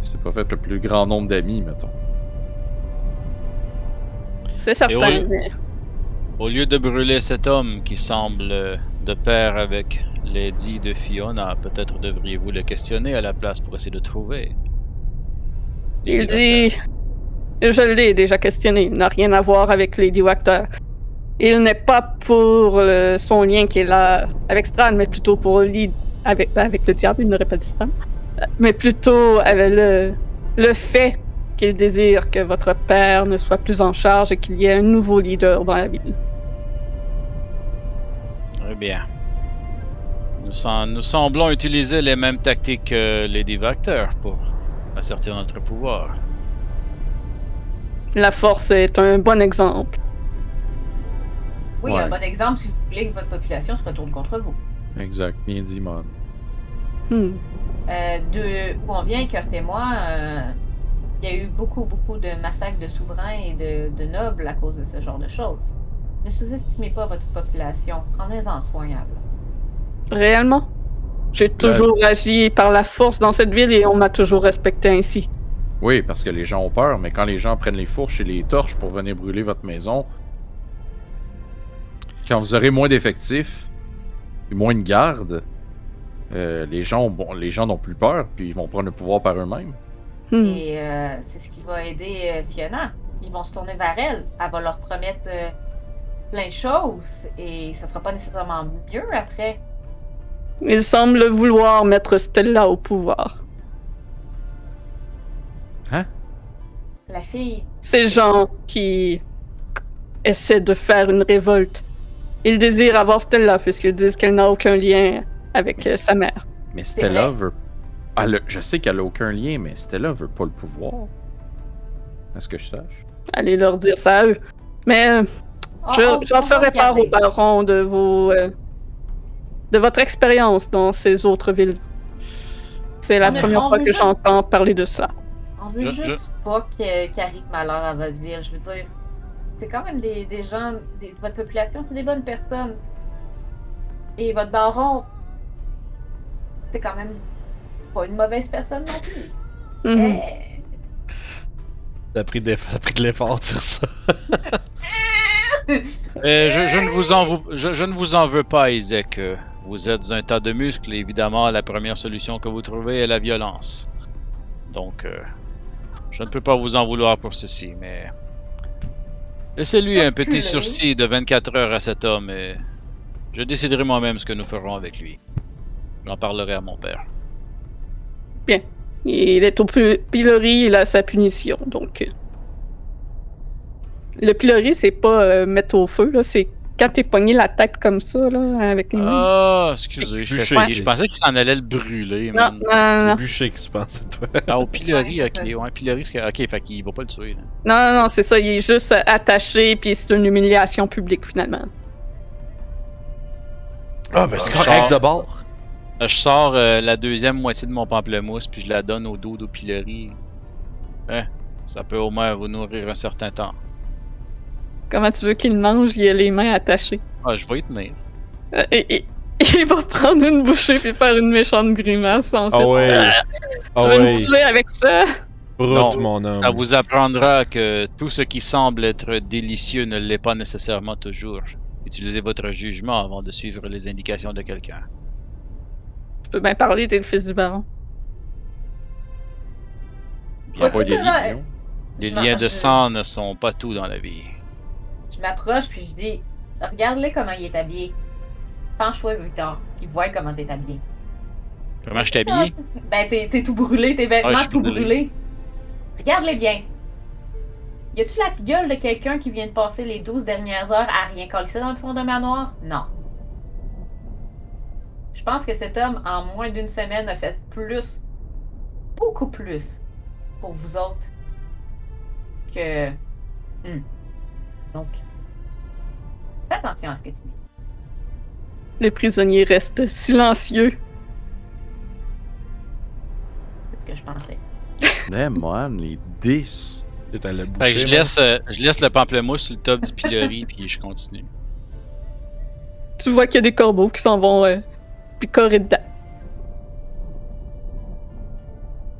il s'est pas fait le plus grand nombre d'amis, mettons. C'est certain. mais- Au lieu de brûler cet homme qui semble euh, de pair avec Lady de Fiona, peut-être devriez-vous le questionner à la place pour essayer de trouver. Les Il dit. Je l'ai déjà questionné. Il n'a rien à voir avec Lady Wachter. Il n'est pas pour son lien qui est là avec Strad, mais plutôt pour li- avec, avec le diable. Il n'aurait pas dit Mais plutôt avec le, le fait qu'il désire que votre père ne soit plus en charge et qu'il y ait un nouveau leader dans la ville. Très bien. Nous, sem- nous semblons utiliser les mêmes tactiques que Lady Vactor pour assertir notre pouvoir. La force est un bon exemple. Oui, Ouais. un bon exemple si vous voulez que votre population se retourne contre vous. Exact, bien dit, man. Hmm. Euh, de où on vient, Kurt et moi, euh, il y a eu beaucoup, beaucoup de massacres de souverains et de, de nobles à cause de ce genre de choses. Ne sous-estimez pas votre population. Prenez-en soin. Réellement? J'ai toujours agi par la force dans cette ville et on m'a toujours respecté ainsi. Oui, parce que les gens ont peur, mais quand les gens prennent les fourches et les torches pour venir brûler votre maison, quand vous aurez moins d'effectifs et moins de gardes, euh, les gens ont- bon, les gens n'ont plus peur, puis ils vont prendre le pouvoir par eux-mêmes. Hmm. Et euh, c'est ce qui va aider euh, Fiona. Ils vont se tourner vers elle. Elle va leur promettre euh, plein de choses et ça sera pas nécessairement mieux après. Il semble vouloir mettre Stella au pouvoir. La fille, Ces gens qui essaient de faire une révolte. Ils désirent avoir Stella puisqu'ils disent qu'elle n'a aucun lien avec Mais euh, sa mère. Mais Stella veut. Elle a- Je sais qu'elle a aucun lien, mais Stella veut pas le pouvoir. À ce que je sache. Allez leur dire ça à eux. Mais euh, je- j'en ferai part au baron de vos euh, de votre expérience dans ces autres villes. C'est la première fois que juste- j'entends parler de cela. On veut Je- juste je- pas que- qu'arrive malheur à votre ville. Je veux dire, c'est quand même des, des gens, des- votre population, c'est des bonnes personnes. Et votre baron, c'est quand même pas une mauvaise personne non plus. Mhm. Eh, T'as pris, de- t'as pris de l'effort de dire ça. Euh, je, je ne vous en je, je ne vous en veux pas, Isaac. Vous êtes un tas de muscles, et évidemment, la première solution que vous trouvez est la violence. Donc, euh, Je ne peux pas vous en vouloir pour ceci, mais. Laissez-lui un petit sursis de 24 heures à cet homme et. Je déciderai moi-même ce que nous ferons avec lui. J'en parlerai à mon père. Il est au pi- pilori, il a sa punition, donc. euh. Le pilori, c'est pas euh, mettre au feu, là, c'est quand t'es pogné la tête comme ça, là, avec les mains. Ah, excusez, je, Bûcher. je pensais qu'il s'en allait le brûler. non, man. non, C'est non, bûché que tu penses, toi. Ah, au pilori, Ouais, ok. c'est. Ouais, pilori, c'est. Ok, fait qu'il va pas le tuer. là. non, non, non, c'est ça, il est juste euh, attaché, puis c'est une humiliation publique, finalement. Ah, ben c'est correct genre- d'abord. Euh, Je sors euh, la deuxième moitié de mon pamplemousse, puis je la donne au dos au pilori. Hein, ça peut au moins vous nourrir un certain temps. Comment tu veux qu'il mange, il a les mains attachées. Ah, je vais y tenir. Euh, et, et- il va prendre une bouchée puis faire une méchante grimace ensuite. Ah ouais. Tu Ah veux ouais. me tuer avec ça? Non, mon homme. Ça vous apprendra que tout ce qui semble être délicieux ne l'est pas nécessairement toujours. Utilisez votre jugement avant de suivre les indications de quelqu'un. Tu peux bien parler, t'es le fils du baron. Il n'y a Ouais, pas tu des liens de sang ne sont pas tout dans la vie. Je m'approche puis je dis Regarde-le comment il est habillé. Penche-toi, Victor, puis vois comment t'es habillé. Comment je c'est- Ben, t'es t'es tout brûlé, tes vêtements suis tout brûlé. brûlés. Regarde-les bien. Y a-tu la gueule de quelqu'un qui vient de passer les 12 dernières heures à rien coller dans le fond d'un manoir? Non. Je pense que cet homme, en moins d'une semaine, a fait plus, beaucoup plus, pour vous autres que. Hmm. Donc, fais attention à ce que tu dis. Le prisonnier reste silencieux. C'est ce que je pensais. Mais man, les 10. C'est à la Fait que je laisse, euh, je laisse le pamplemousse sur le top du pilori, puis je continue. Tu vois qu'il y a des corbeaux qui s'en vont euh, picorer dedans.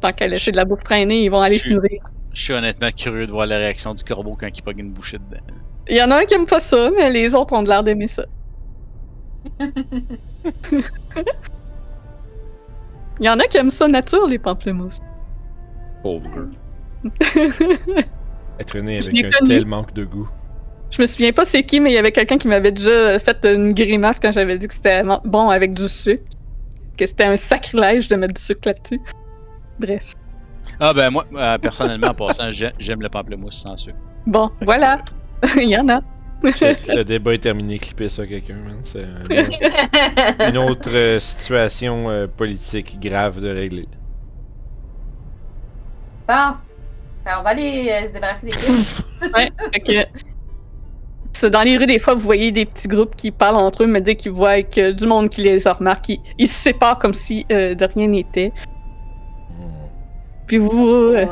Tant qu'à laisser de la bouffe traîner, ils vont aller Je se nourrir. Je suis honnêtement curieux de voir la réaction du corbeau quand il pogne une bouchée dedans. Il y en a un qui aime pas ça, mais les autres ont de l'air d'aimer ça. Il y en a qui aiment ça nature, les pamplemousses. Pauvre. Être né avec un connu. tel manque de goût. Je me souviens pas c'est qui, mais il y avait quelqu'un qui m'avait déjà fait une grimace quand j'avais dit que c'était bon avec du sucre. Que c'était un sacrilège de mettre du sucre là-dessus. Bref. Ah ben moi, euh, personnellement, en passant, j'ai- j'aime le pamplemousse sans sucre. Bon, Fait que, voilà. Il y en a. Le débat est terminé, clippez ça quelqu'un, man. C'est un- une autre euh, situation euh, politique grave de régler. Bon. Ben, on va aller euh, se débarrasser des films. Ouais, fait que. C'est dans les rues, des fois, vous voyez des petits groupes qui parlent entre eux, mais dès qu'ils voient que du monde qui les remarque, ils, ils se séparent comme si euh, de rien n'était. Puis vous vous euh,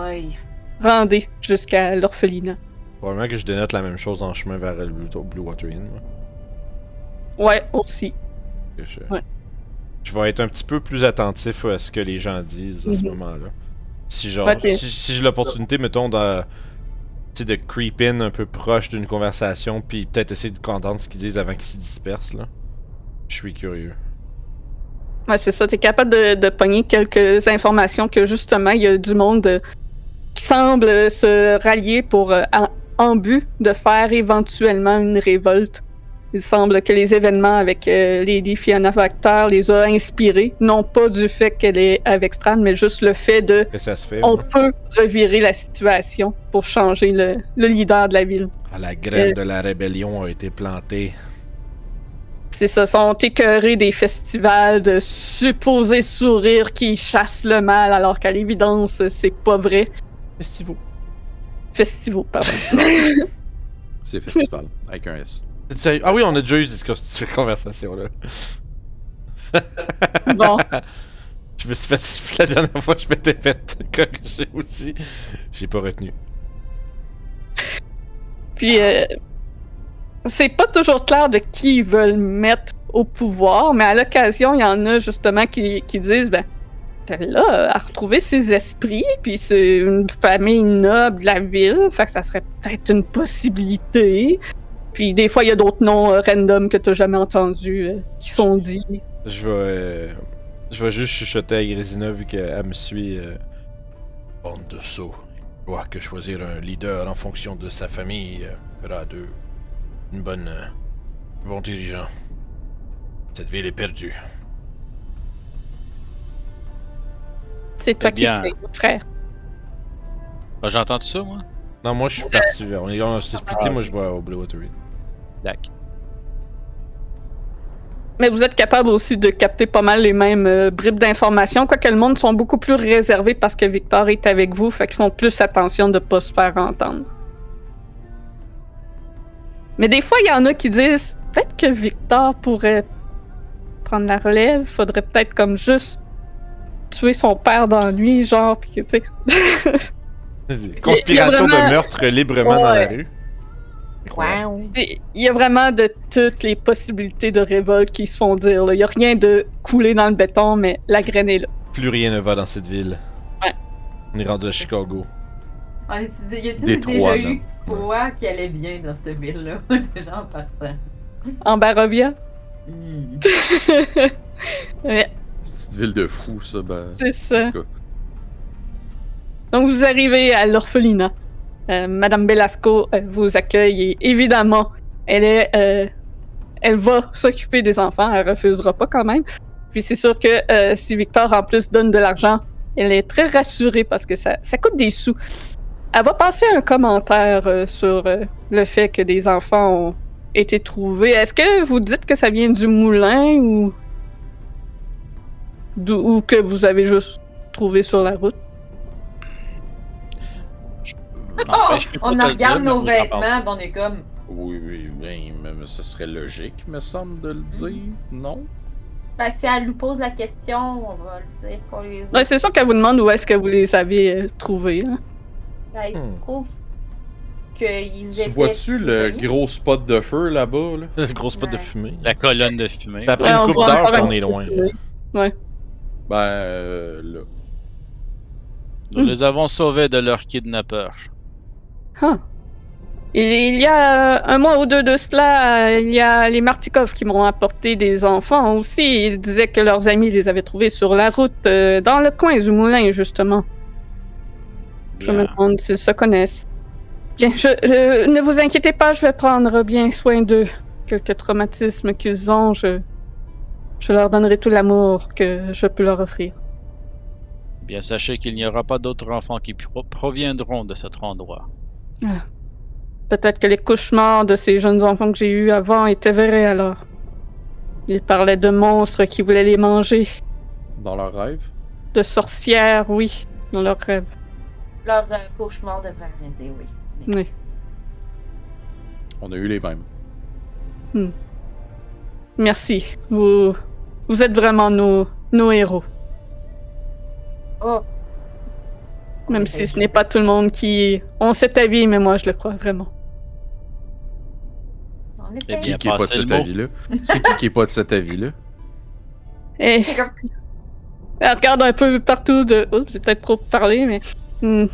rendez jusqu'à l'orphelinat. Probablement que je dénote la même chose en chemin vers le Blue, Blue Water Inn. moi. Ouais, aussi. Je... Ouais. je vais être un petit peu plus attentif à ce que les gens disent à ce Mhm. moment-là. Si genre, si, si j'ai l'opportunité, mettons, de, de creep in un peu proche d'une conversation, puis peut-être essayer de comprendre ce qu'ils disent avant qu'ils se dispersent, là. Je suis curieux. Ouais, c'est ça. T'es capable de, de pogner quelques informations que justement, il y a du monde euh, qui semble se rallier pour euh, en, en but de faire éventuellement une révolte. Il semble que les événements avec euh, Lady Fiona Factor les a inspirés, non pas du fait qu'elle est avec Strand, mais juste le fait de Que ça se fait, on peut revirer la situation pour changer le, le leader de la ville. Ah, la graine Euh. de la rébellion a été plantée. C'est ça, sont écœurés des festivals de supposés sourires qui chassent le mal, alors qu'à l'évidence, c'est pas vrai. Festivaux. Festivaux, pardon. C'est festival, avec un S. Ah oui, on a déjà eu cette cette conversation-là. bon, Je me suis fait. La dernière fois, je m'étais fait corriger aussi. J'ai pas retenu. puis euh, c'est pas toujours clair de qui ils veulent mettre au pouvoir, mais à l'occasion, il y en a justement qui, disent, ben, celle-là a retrouvé ses esprits, puis c'est une famille noble de la ville, fait que ça serait peut-être une possibilité. Puis des fois, il y a d'autres noms euh, random que t'as jamais entendus euh, qui sont dits. Je vais. euh, Je vais juste chuchoter à Grésina vu qu'elle me suit. de. Je vois que choisir un leader en fonction de sa famille fera d'eux une bonne, euh, bon dirigeant. Cette ville est perdue. C'est toi Eh qui le sais, mon frère. Ah, J'ai entendu ça, moi? Non, moi je suis parti. On est on s'est splitté, Ah. moi je vais au Blue Water. D'accord. Mais vous êtes capable aussi de capter pas mal les mêmes euh, bribes d'informations, quoique le monde sont beaucoup plus réservés parce que Victor est avec vous, fait qu'ils font plus attention de pas se faire entendre. Mais des fois, il y en a qui disent peut-être que Victor pourrait prendre la relève, faudrait peut-être comme juste tuer son père d'ennui, genre, puis que, tu sais. Conspiration vraiment- de meurtre librement dans la rue. Wow. Il y a vraiment de toutes les possibilités de révolte qui se font dire. là. Il y a rien de coulé dans le béton, mais la graine est là. Plus rien ne va dans cette ville. Ouais. On est rendu à Chicago. On est, il y a déjà là. eu quoi qui allait bien dans cette ville-là, déjà en partant. En Barovia. Hmm. Ouais, Petite ville de fou, ça. Ben... c'est ça. En tout cas, Donc vous arrivez à l'orphelinat. Euh, Madame Belasco euh, vous accueille et évidemment, elle est, euh, elle va s'occuper des enfants. Elle refusera pas quand même. Puis c'est sûr que euh, si Victor en plus donne de l'argent, elle est très rassurée parce que ça, ça coûte des sous. Elle va passer un commentaire euh, sur euh, le fait que des enfants ont été trouvés. Est-ce que vous dites que ça vient du moulin ou ou que vous avez juste trouvé sur la route? Oh, on regarde dire, nos vêtements, on est comme. oui, oui, oui, mais ce serait logique, me semble, de le dire, non? Ben, si elle nous pose la question, on va le dire pour les autres. Ouais, c'est sûr qu'elle vous demande où est-ce que vous les avez euh, trouvés. hein. Ben, il se Hmm. trouve qu'ils étaient. Tu vois-tu le gros spot de feu là-bas, là? Le gros spot de fumée. La colonne de fumée. Après Ouais, une coupe d'heure, encore un on petit est loin. Ouais. Ben, euh, là. Nous les avons sauvés de leur kidnappeur. Il, y a un mois ou deux de cela, euh, il y a les Martikov qui m'ont apporté des enfants aussi. Ils disaient que leurs amis les avaient trouvés sur la route, euh, dans le coin du moulin, justement. Je me demande s'ils se connaissent. Bien, je, je- ne vous inquiétez pas, je vais prendre bien soin d'eux. Quelques traumatismes qu'ils ont, je, je leur donnerai tout l'amour que je peux leur offrir. Bien, sachez qu'il n'y aura pas d'autres enfants qui pro- proviendront de cet endroit. Peut-être que les cauchemars de ces jeunes enfants que j'ai eus avant étaient vrais alors. Ils parlaient de monstres qui voulaient les manger, Dans leur rêve? de sorcières, oui, dans leurs rêves. Leur euh, cauchemar devrait arrêter, oui. Oui. On a eu les mêmes. Merci. Vous, vous êtes vraiment nos, nos héros. Oh! Même si ce n'est pas tout le monde qui ont cet avis, mais moi je le crois vraiment. On Eh essaie. bien, Qui qui est pas de cet avis-là? C'est qui qui est pas de cet avis-là? Et elle regarde un peu partout de. Oups, j'ai peut-être trop parlé, mais. Hmm.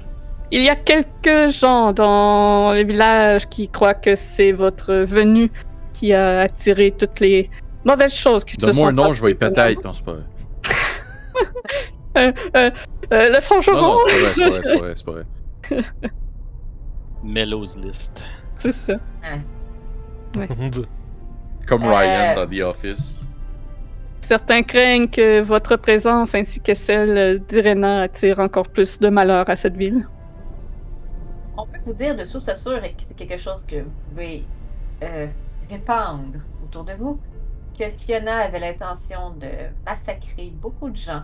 Il y a quelques gens dans le village qui croient que c'est votre venue qui a attiré toutes les mauvaises choses qui se sont Donne-moi un nom, je vais y peut-être. Non, c'est pas vrai. Euh, euh, euh, le Non, non, c'est pas vrai, c'est pas vrai, c'est pas vrai. Mellows List. C'est ça. Comme Euh. Ryan dans The Office. Certains craignent que votre présence ainsi que celle d'Irena attire encore plus de malheur à cette ville. On peut vous dire de source sûre et que c'est quelque chose que vous pouvez euh, répandre autour de vous, que Fiona avait l'intention de massacrer beaucoup de gens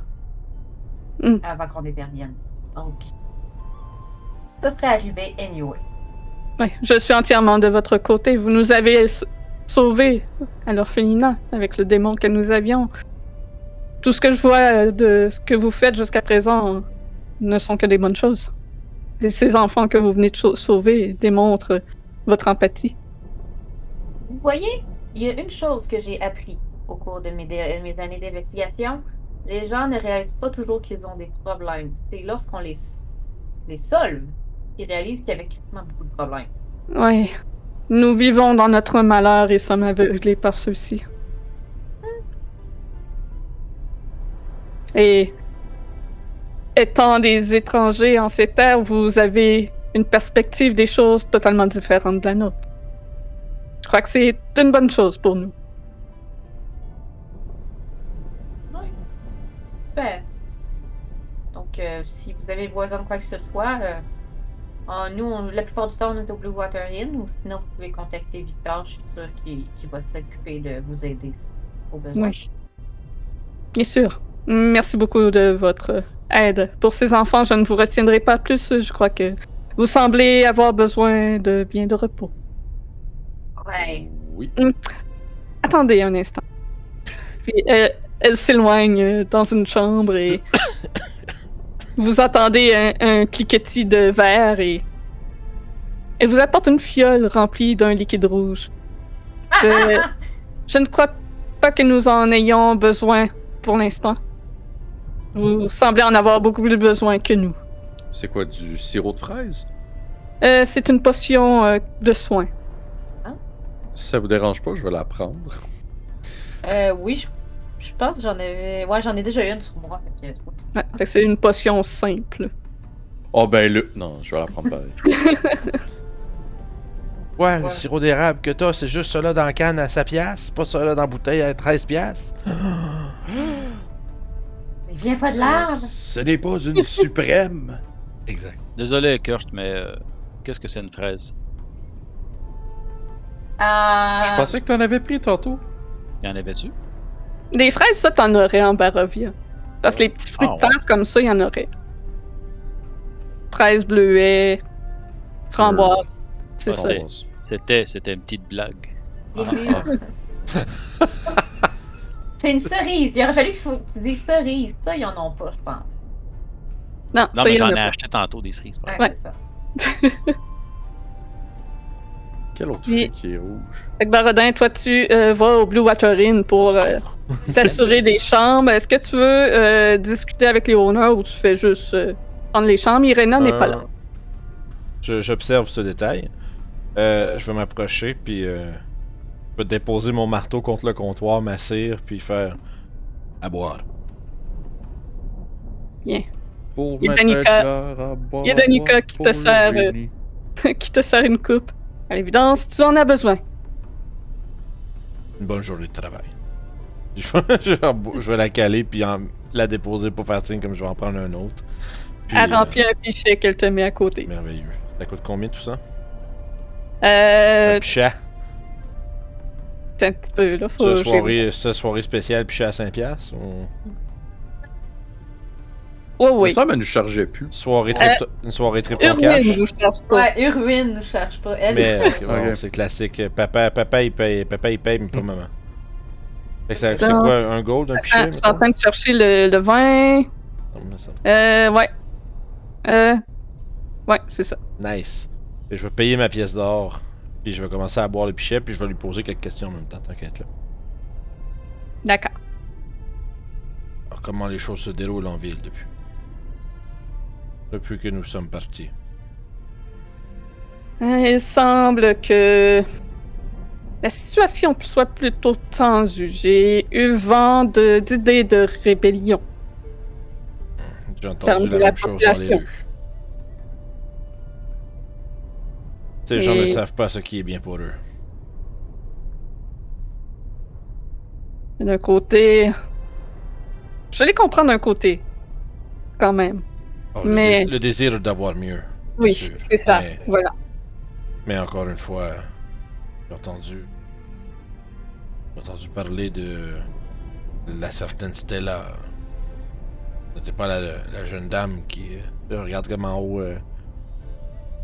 Hmm. avant qu'on détermine. Donc, ça serait arrivé anyway. Oui, je suis entièrement de votre côté. Vous nous avez sauvés à l'orphelinat avec le démon que nous avions. Tout ce que je vois euh, de ce que vous faites jusqu'à présent euh, ne sont que des bonnes choses. Et ces enfants que vous venez de sau- sauver démontrent votre empathie. Vous voyez, il y a une chose que j'ai appris au cours de mes, mes années d'investigation. Les gens ne réalisent pas toujours qu'ils ont des problèmes. C'est lorsqu'on les, les solve qu'ils réalisent qu'il y avait beaucoup de problèmes. Oui. Nous vivons dans notre malheur et sommes aveuglés par ceux-ci. Et étant des étrangers en ces terres, vous avez une perspective des choses totalement différente de la nôtre. Je crois que c'est une bonne chose pour nous. Oui. Ben. Donc, euh, si vous avez besoin de quoi que ce soit, euh, euh, nous, on- la plupart du temps, on est au Blue Water Inn, ou sinon, vous pouvez contacter Victor, je suis sûre qu'il va s'occuper de vous aider si- au besoin. Oui. Bien sûr. Merci beaucoup de votre aide. Pour ces enfants, je ne vous retiendrai pas plus. Je crois que vous semblez avoir besoin de bien de repos. Ouais. Oui. Attendez un instant. Puis elle, elle s'éloigne euh, dans une chambre et vous entendez un, un cliquetis de verre et elle vous apporte une fiole remplie d'un liquide rouge. Je, je ne crois pas que nous en ayons besoin pour l'instant. Vous semblez en avoir beaucoup plus besoin que nous. C'est quoi, du sirop de fraise? Euh, C'est une potion euh, de soin. Si ça vous dérange pas, je vais la prendre. Euh, oui, je, je pense que j'en avais. Ouais, j'en ai déjà une sur moi. fait que- Ouais, fait que c'est une potion simple. Oh ben le... Non, je vais la prendre pareil. Ouais, le sirop d'érable que t'as, c'est juste ça là dans la canne à sa pièce, pas ça là dans la bouteille à 13 pièces. Il vient pas de l'arbre! Ce n'est pas une suprême. Exact. Désolé, Kurt, mais euh, qu'est-ce que c'est une fraise? Euh, Je pensais que t'en avais pris tantôt. Y en avait-tu? Des fraises, ça, t'en aurais en Barovia. Parce que les petits fruits Ah, de terre comme ça, il y en aurait. Fraises, bleuets, framboises. C'est Ah, ça. c'était- C'était, une petite blague. mûr. C'est une cerise. Il aurait fallu que faut- tu dises cerise. Ça, ils en ont pas, je pense. Non, Non, ça, mais j'en ai pas. acheté tantôt des cerises. par Ouais, Ouais. c'est ça. Quel autre fruit qui est rouge? Fait que Barodin, toi, tu euh, vas au Blue Water Inn pour euh, t'assurer des chambres. Est-ce que tu veux euh, discuter avec les honneurs ou tu fais juste euh, prendre les chambres? Irena n'est pas là. Euh, je- J'observe ce détail. Euh, je vais m'approcher, puis euh, je vais déposer mon marteau contre le comptoir, m'assire, puis faire à boire. Pour Il y a Danica- il y a Danica qui te sert, euh, qui te sert une coupe. À l'évidence, tu en as besoin. Une bonne journée de travail. Je vais, je la caler, puis en- la déposer pour faire signe comme je vais en prendre un autre. Puis, Elle euh, remplit un pichet qu'elle te met à côté. merveilleux. Ça coûte combien tout ça? Euh, Un pichet. un petit peu, là. Faut Ce soirée, ce soirée spéciale, pichet à 5$. piastres, ou- Ouais, Mais oui. ça, mais ne chargeait plus. Soirée trip- une soirée triple Urwin, cash. je cherche pas. Ouais, Urwin ne cherche pas. Elle. Mais ok, bon, Ok. c'est classique. Papa, papa, il paye, papa, il paye, mais pas maman. C'est quoi, un gold, un pichet? je suis en train de chercher le, le? Non, ça- Euh, ouais. Euh. Ouais, c'est ça. Nice. Et je vais payer ma pièce d'or, puis je vais commencer à boire le pichet, puis je vais lui poser quelques questions en même temps, t'inquiète là. D'accord. Alors, comment les choses se déroulent en ville depuis? Depuis que nous sommes partis. Euh, il semble que la situation soit plutôt tendue. J'ai eu vent d'idées de, rébellion. J'ai entendu la la même chose dans les rues. Ces gens ne savent pas ce qui est bien pour eux. D'un côté. Je les comprends d'un côté. Quand même. Oh, le, Mais- le désir d'avoir mieux. Oui, c'est ça. Mais- Voilà. Mais encore une fois, j'ai entendu. J'ai entendu parler de la certaine Stella. C'était pas la, la jeune dame qui. euh, regarde comme en haut. euh,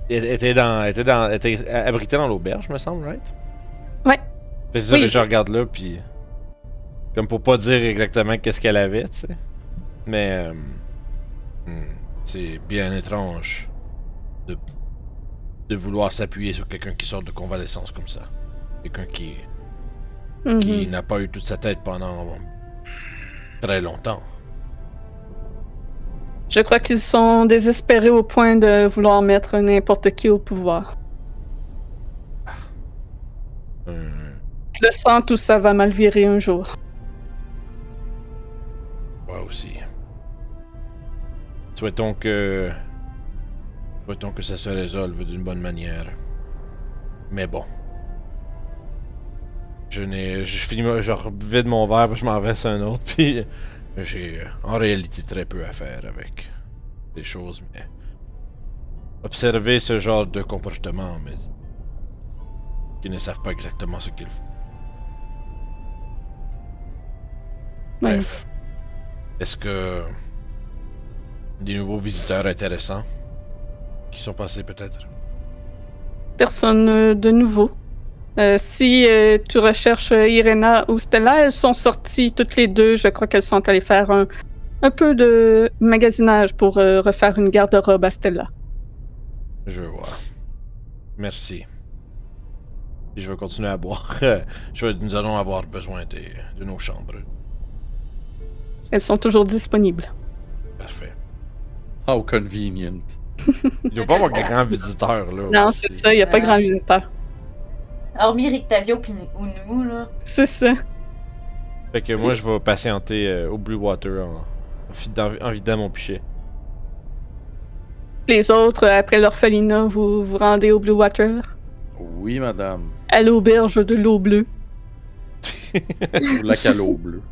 était dans. était dans. était abritée dans l'auberge, me semble, right? Ouais. C'est ça Oui. que je regarde là, puis. Comme pour pas dire exactement qu'est-ce qu'elle avait, tu sais. Mais. euh, hmm, c'est bien étrange de de vouloir s'appuyer sur quelqu'un qui sort de convalescence comme ça. Quelqu'un qui, qui Mhm. n'a pas eu toute sa tête pendant très longtemps. Je crois qu'ils sont désespérés au point de vouloir mettre n'importe qui au pouvoir. Hum, Je le sens, tout ça va mal virer un jour. moi aussi. Souhaitons que. Souhaitons que ça se résolve d'une bonne manière. Mais bon. Je n'ai. Je finis. Je vide mon verre, puis je m'en verse un autre, puis. J'ai en réalité très peu à faire avec des choses, mais. Observer ce genre de comportement, mais. qui ne savent pas exactement ce qu'ils font. Ouais. Bref. Est-ce que. Des nouveaux visiteurs intéressants? Qui sont passés peut-être Personne euh, de nouveau. Euh, si euh, tu recherches Irena ou Stella, elles sont sorties toutes les deux. Je crois qu'elles sont allées faire un, un peu de magasinage pour euh, refaire une garde-robe à Stella. Je vois. Merci. Si je veux continuer à boire, je vais- nous allons avoir besoin des- de nos chambres. Elles sont toujours disponibles. Parfait. How convenient. Il doit pas avoir grand visiteur là. Non, c'est ça, il n'y a pas grand visiteur. Hormis Rictavio ou nous, là. C'est ça. Fait que moi je vais patienter euh, au Blue Water en, en, fi- en- en vidant mon pichet. Les autres, euh, après l'orphelinat, vous vous rendez au Blue Water, Oui, madame. à l'auberge de l'eau bleue. Ou la calo bleue.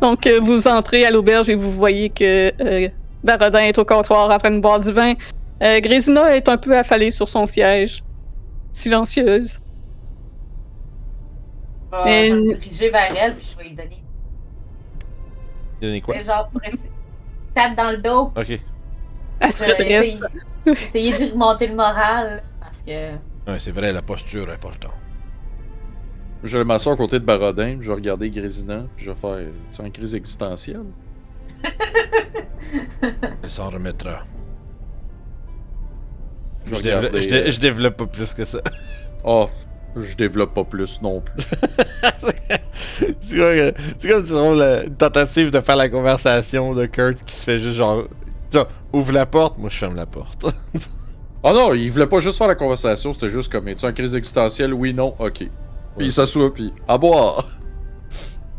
Donc, euh, vous entrez à l'auberge et vous voyez que euh, Barodin est au comptoir en train de boire du vin. Euh, Grésina est un peu affalée sur son siège, silencieuse. Je vais, Mais- je vais me diriger vers elle puis je vais lui donner. Donnez quoi? Genre, pour essayer. Tape dans le dos. Ok. Elle se redresse. essayer, essayer d'y remonter le moral. Parce que. Ouais, c'est vrai, la posture est importante. Je vais m'asseoir à côté de Barodin, puis je vais regarder Grésina, puis je vais faire. Tu une crise existentielle? Elle s'en remettra. Je développe- regarder. je dé- je développe pas plus que ça. Oh, je développe pas plus non plus. c'est comme, comme la- une tentative de faire la conversation de Kurt qui se fait juste genre. Tiens, ouvre la porte, moi je ferme la porte. Oh non, il voulait pas juste faire la conversation, c'était juste comme, es-tu en crise existentielle? Oui, non, ok. Puis il s'assoit, puis à boire.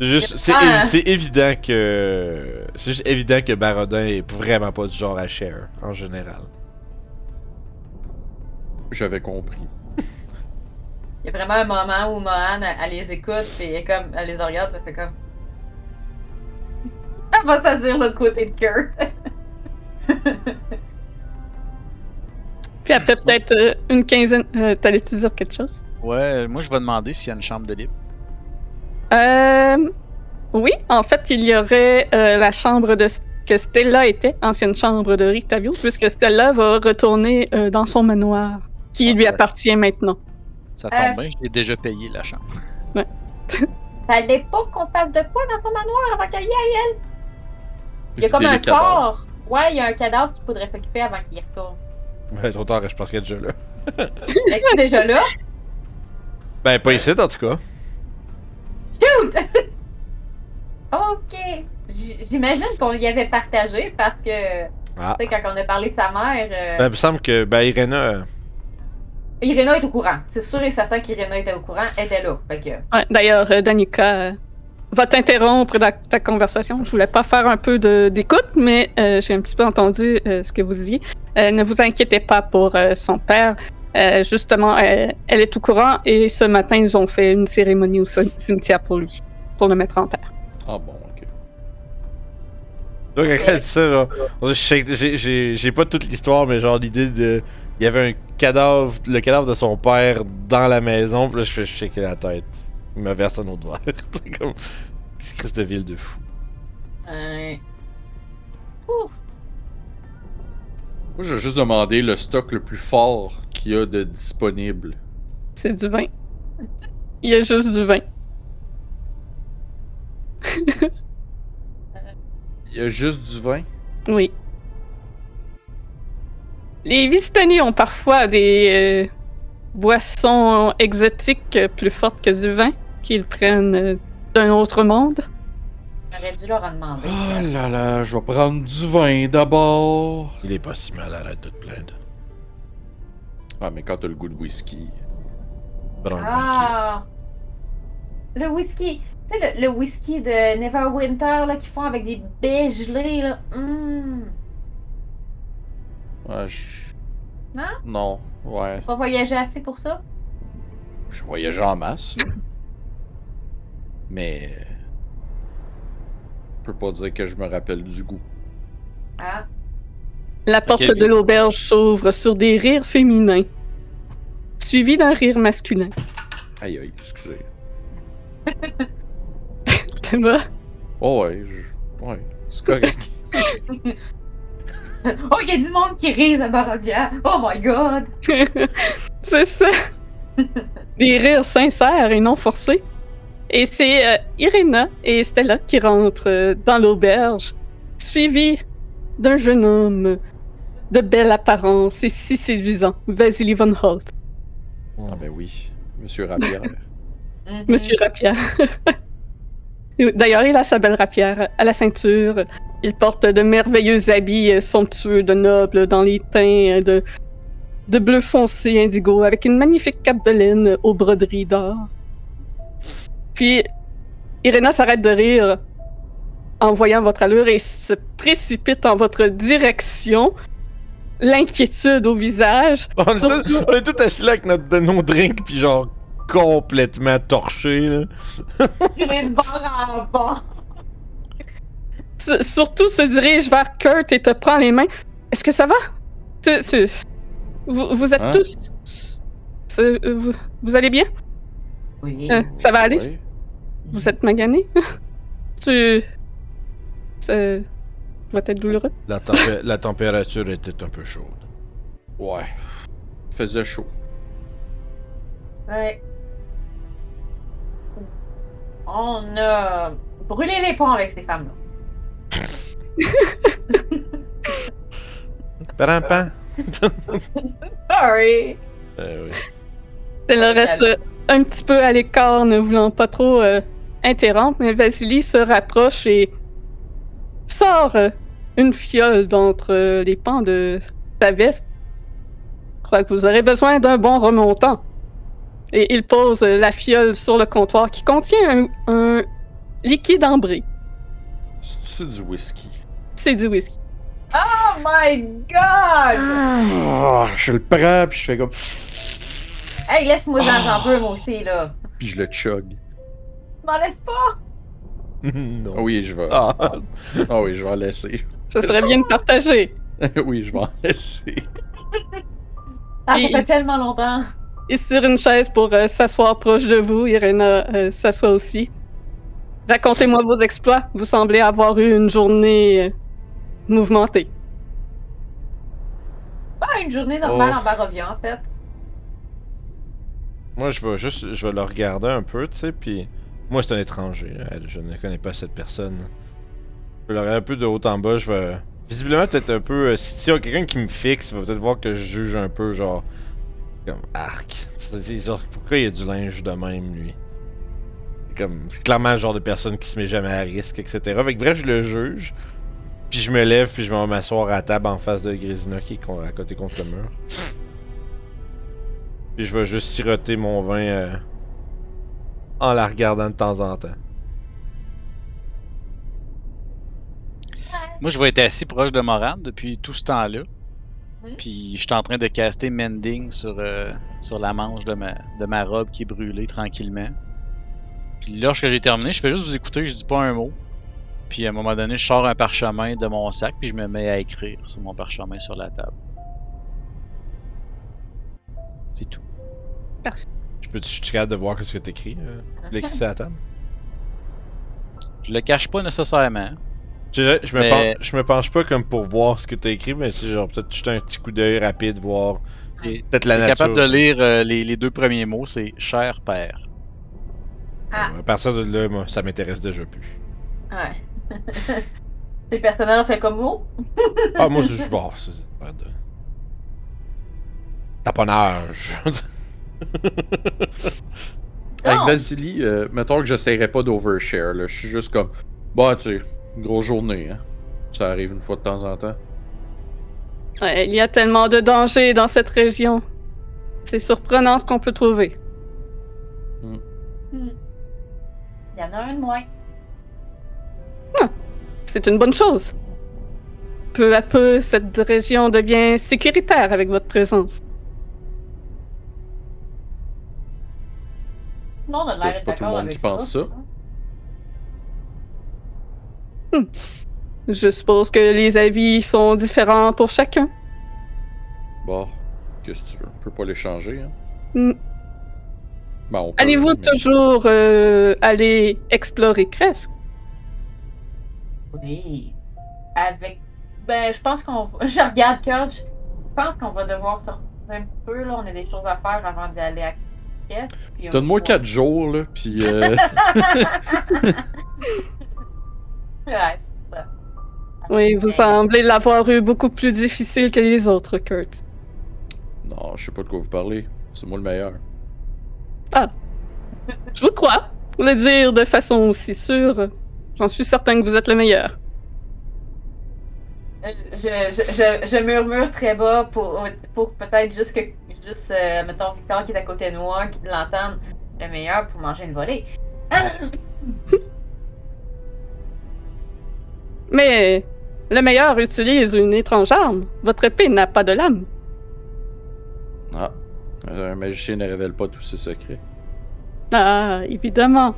C'est juste, c'est, Ah. évi- c'est évident que. C'est juste évident que Barodin est vraiment pas du genre à share, en général. J'avais compris. Il y a vraiment un moment où Mohan, elle, elle les écoute, puis elle, comme, elle les regarde, elle fait comme. Elle va s'asseoir de l'autre côté de Kurt. Puis après peut-être euh, une quinzaine... Euh, T'allais-tu dire quelque chose? Ouais, moi je vais demander s'il y a une chambre de libre. Euh... Oui, en fait, il y aurait euh, la chambre de... que Stella était, ancienne chambre de Rictavio, puisque Stella va retourner euh, dans son manoir, qui lui Ah, ouais. appartient maintenant. Ça Euh. tombe bien, je l'ai déjà payé la chambre. Fallait pas qu'on fasse de quoi dans son manoir avant qu'elle y aille. Il y a comme un corps. Ouais, il y a un cadavre qu'il faudrait s'occuper avant qu'il y retourne. Ben, trop tard, je pense qu'elle est déjà là. Es-tu déjà là? Ben, pas ici en tout cas. Shoot! ok. J'imagine qu'on y avait partagé parce que, Ah. tu sais, quand on a parlé de sa mère, euh, Ben, il me semble que, ben, Irena. euh, Irena est au courant. C'est sûr et certain qu'Irena était au courant, elle était là. Fait que, Ouais, D'ailleurs, euh, Danica euh, va t'interrompre dans ta conversation. Je voulais pas faire un peu de- d'écoute, mais euh, j'ai un petit peu entendu euh, ce que vous disiez. Euh, ne vous inquiétez pas pour euh, son père. Euh, justement, elle, elle est au courant et ce matin, ils ont fait une cérémonie au cim- cimetière pour lui, pour le mettre en terre. Ah bon, ok. Donc, quand elle dit ça, genre, je sais- j'ai- j'ai j'ai pas toute l'histoire, mais genre l'idée de. Il y avait un cadavre, le cadavre de son père dans la maison, pis là je fais shaker la tête. Il me verse un autre verre. C'est comme. Christ de ville de fou. euh, ouf. Moi, j'ai juste demandé le stock le plus fort qu'il y a de disponible. C'est du vin. Il y a juste du vin. Il y a juste du vin? Oui. Les Vistani ont parfois des euh, boissons exotiques plus fortes que du vin qu'ils prennent euh, d'un autre monde. J'aurais dû leur en demander. Oh là là, je vais prendre du vin d'abord. Il est pas si mal, arrête de te plaindre. Ah, mais quand t'as le goût de whisky. Prends le vin Ah! Le whisky! Tu sais, le, le whisky de Neverwinter là, qu'ils font avec des baies gelées, là. Hum. Ouais, je... Non? Non, ouais. Pas voyager assez pour ça? Je voyageais en masse. Mais. Je peux pas dire que je me rappelle du goût. Ah. La porte de l'auberge s'ouvre sur des rires féminins, suivi d'un rire masculin. Aïe aïe, excusez. Thomas, Oh ouais, je... ouais, c'est correct. Oh, il y a du monde qui rit à Barovia! Oh my god! c'est ça. Des rires sincères et non forcés. Et c'est euh, Irena et Stella qui rentrent euh, dans l'auberge, suivis d'un jeune homme de belle apparence et si séduisant, Vasily von Holt. Ah ben oui, Monsieur Rapière. Mhm. Monsieur Rapière. D'ailleurs, il a sa belle rapière à la ceinture. Il porte de merveilleux habits euh, somptueux de nobles dans les teints de, de bleu foncé indigo avec une magnifique cape de laine aux broderies d'or. Puis, Irena s'arrête de rire en voyant votre allure et se précipite en votre direction, l'inquiétude au visage. On est, on tous assis là avec notre, de nos drinks, puis genre complètement torchés, là. En! S- surtout se dirige vers Kurt et te prend les mains. Est-ce que ça va? Tu- tu- vous, vous êtes Hein? tous. euh, vous, vous allez bien? Oui. Euh, ça va aller? Vous êtes magané? tu. Ça va être douloureux? La, tempé- la température était un peu chaude. Ouais. Faisait chaud. Ouais. On a brûlé les ponts avec ces femmes-là. Parampan! Sorry! Euh, oui. Elle reste euh, un petit peu à l'écart, ne voulant pas trop euh, interrompre, mais Vasily se rapproche et sort euh, une fiole d'entre euh, les pans de sa veste. Je crois que vous aurez besoin d'un bon remontant. Et il pose euh, la fiole sur le comptoir qui contient un, un liquide ambré. C'est du whisky? C'est du whisky. Oh my god! Ah, je le prends puis je fais comme. Hey, laisse-moi dans un peu, moi aussi, là. Puis je le chug. M'en laisses pas? non. Oui, je vais. Ah. Ah oui, je vais en laisser. Ce serait bien de partager. oui, je vais en laisser. Ah, ça Et- fait tellement longtemps. Il se tire une chaise pour euh, s'asseoir proche de vous. Irena euh, s'assoit aussi. Racontez-moi vos exploits. Vous semblez avoir eu une journée euh, mouvementée. Pas une journée normale Oh. en Barovia, en fait. Moi, je vais juste, je vais le regarder un peu, tu sais, puis moi, c'est un étranger. Je ne connais pas cette personne. Je vais le regarder un peu de haut en bas. Je vais visiblement peut-être un peu. euh, si y a quelqu'un qui me fixe, il va peut-être voir que je juge un peu, genre comme arc. Pourquoi il y a du linge de même, lui? Comme, c'est clairement le genre de personne qui se met jamais à risque, etc. Fait que bref, je le juge. Puis je me lève, puis je vais m'asseoir à table en face de Grisina qui est à côté contre le mur. Puis je vais juste siroter mon vin euh, en la regardant de temps en temps. Moi, je vais être assis proche de Moran depuis tout ce temps-là. Puis je suis en train de caster Mending sur, euh, sur la manche de ma, de ma robe qui est brûlée tranquillement. Puis lorsque j'ai terminé, je fais juste vous écouter, je dis pas un mot. Puis à un moment donné, je sors un parchemin de mon sac, puis je me mets à écrire sur mon parchemin sur la table. Je peux, je suis capable de voir ce que t'écris, euh, l'écris sur la table? Je le cache pas nécessairement. Je, je, me Mais- penche, je me penche pas comme pour voir ce que t'as écrit, mais tu genre peut-être jeter un petit coup d'œil rapide, voir peut-être la Je suis nature. capable de lire euh, les, les deux premiers mots, c'est cher père. Ah. À partir de là, moi, ça m'intéresse déjà plus. Ouais. Ces personnages ont fait comme vous? Ah, moi, c'est bon, c'est. Taponnage. Avec. Vasily, euh, mettons que j'essayerais pas d'overshare, là. Je suis juste comme. Bah, tu sais, une grosse journée, hein. Ça arrive une fois de temps en temps. Ouais, il y a tellement de dangers dans cette région. C'est surprenant ce qu'on peut trouver. Hmm. Il y en a un de moins. C'est une bonne chose. Peu à peu, cette région devient sécuritaire avec votre présence. Le monde a C'est pas- tout le d'accord monde avec qui pense ça. Je suppose que les avis sont différents pour chacun. Bon, qu'est-ce que tu veux? On peut pas les changer, hein? Hmm. Ben, on Allez-vous mais- toujours euh, aller explorer Cresque? Oui. Avec. Ben, je pense qu'on va. Je regarde Cœur. Je pense qu'on va devoir sortir un peu. Là. On a des choses à faire avant d'aller à Puis Donne-moi va- 4 jours, là, pis euh, Ouais, c'est ça. Oui, vous semblez l'avoir eu beaucoup plus difficile que les autres, Kurt. Non, je sais pas de quoi vous parlez. C'est moi le meilleur. Je vous crois. Pour le dire de façon aussi sûre, j'en suis certain que vous êtes le meilleur. Euh, Je, je, je, je murmure très bas pour, pour peut-être juste que. Juste, euh, mettons, Victor qui est à côté de moi, qui l'entende le meilleur pour manger une volée. Mais le meilleur utilise une étrange arme. Votre épée n'a pas de lame. Ah, un magicien ne révèle pas tous ses secrets. Ah, évidemment.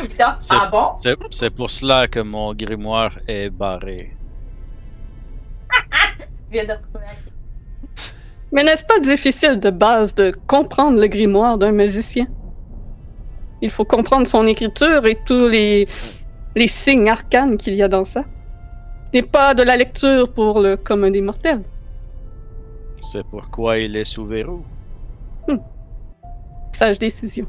Victor, C'est- ah bon? Pour cela que mon grimoire est barré. Je viens de retrouver la- Mais n'est-ce pas difficile de base de comprendre le grimoire d'un magicien? Il faut comprendre son écriture et tous les, les signes arcanes qu'il y a dans ça. Ce n'est pas de la lecture pour le commun des mortels. C'est pourquoi il est sous verrou. Sage décision.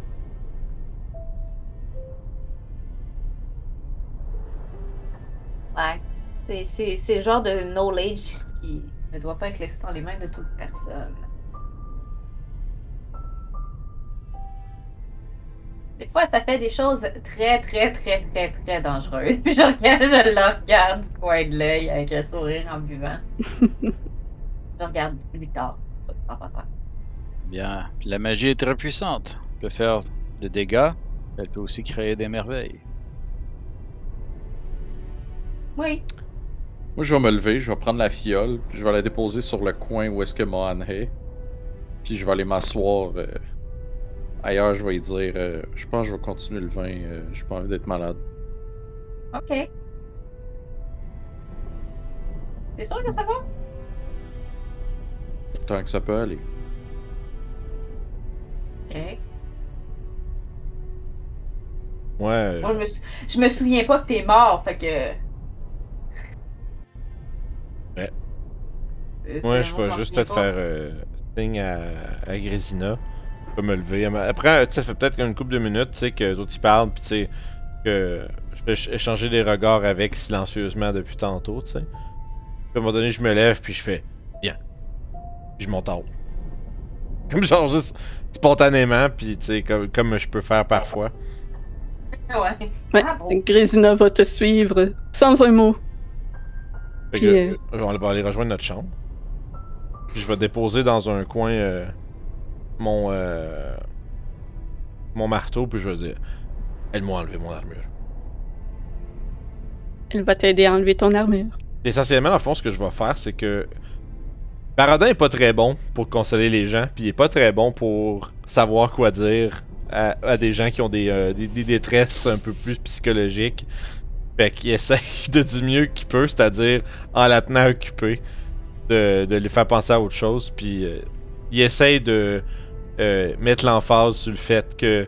Ouais. C'est- C'est c'est le genre de knowledge qui ne doit pas être laissé dans les mains de toute personne. Des fois, ça fait des choses très, très, très, très, très dangereuses. Puis je, regarde, je le regarde du coin de l'œil avec le sourire en buvant. je regarde va faire. Bien, la magie est très puissante. Elle peut faire des dégâts, elle peut aussi créer des merveilles. Oui. Moi, je vais me lever, je vais prendre la fiole, puis je vais la déposer sur le coin où est-ce que Mohan est. Puis je vais aller m'asseoir euh, ailleurs, je vais lui dire euh, Je pense que je vais continuer le vin, euh, j'ai pas envie d'être malade. Ok. C'est sûr que ça va? Tant que ça peut aller. Ok. Ouais. Moi, je me, sou- je me souviens pas que t'es mort, fait que. Moi, je vais juste te faire euh, signe à, à Grésina. Je peux me lever. Après, tu sais, ça fait peut-être une couple de minutes, tu sais, que les autres ils parlent, puis tu sais, que je vais ch- échanger des regards avec silencieusement depuis tantôt, tu sais. Puis à un moment donné, je me lève, puis je fais Bien. Puis je monte en haut. Comme genre juste spontanément, puis tu sais, comme, comme je peux faire parfois. Ouais. Grésina va te suivre sans un mot. Puis, que, euh, euh, on va aller rejoindre notre chambre. Puis je vais déposer dans un coin euh, mon euh, mon marteau, puis je vais dire Elle m'a enlevé mon armure. Elle va t'aider à enlever ton armure. Essentiellement, le fond, ce que je vais faire, c'est que Baradin est pas très bon pour consoler les gens, puis il est pas très bon pour savoir quoi dire à, à des gens qui ont des, euh, des, des détresses un peu plus psychologiques. Fait qu'il essaye de du mieux qu'il peut, c'est-à-dire en la tenant occupée, de, de lui faire penser à autre chose, puis euh, il essaye de euh, mettre l'emphase sur le fait que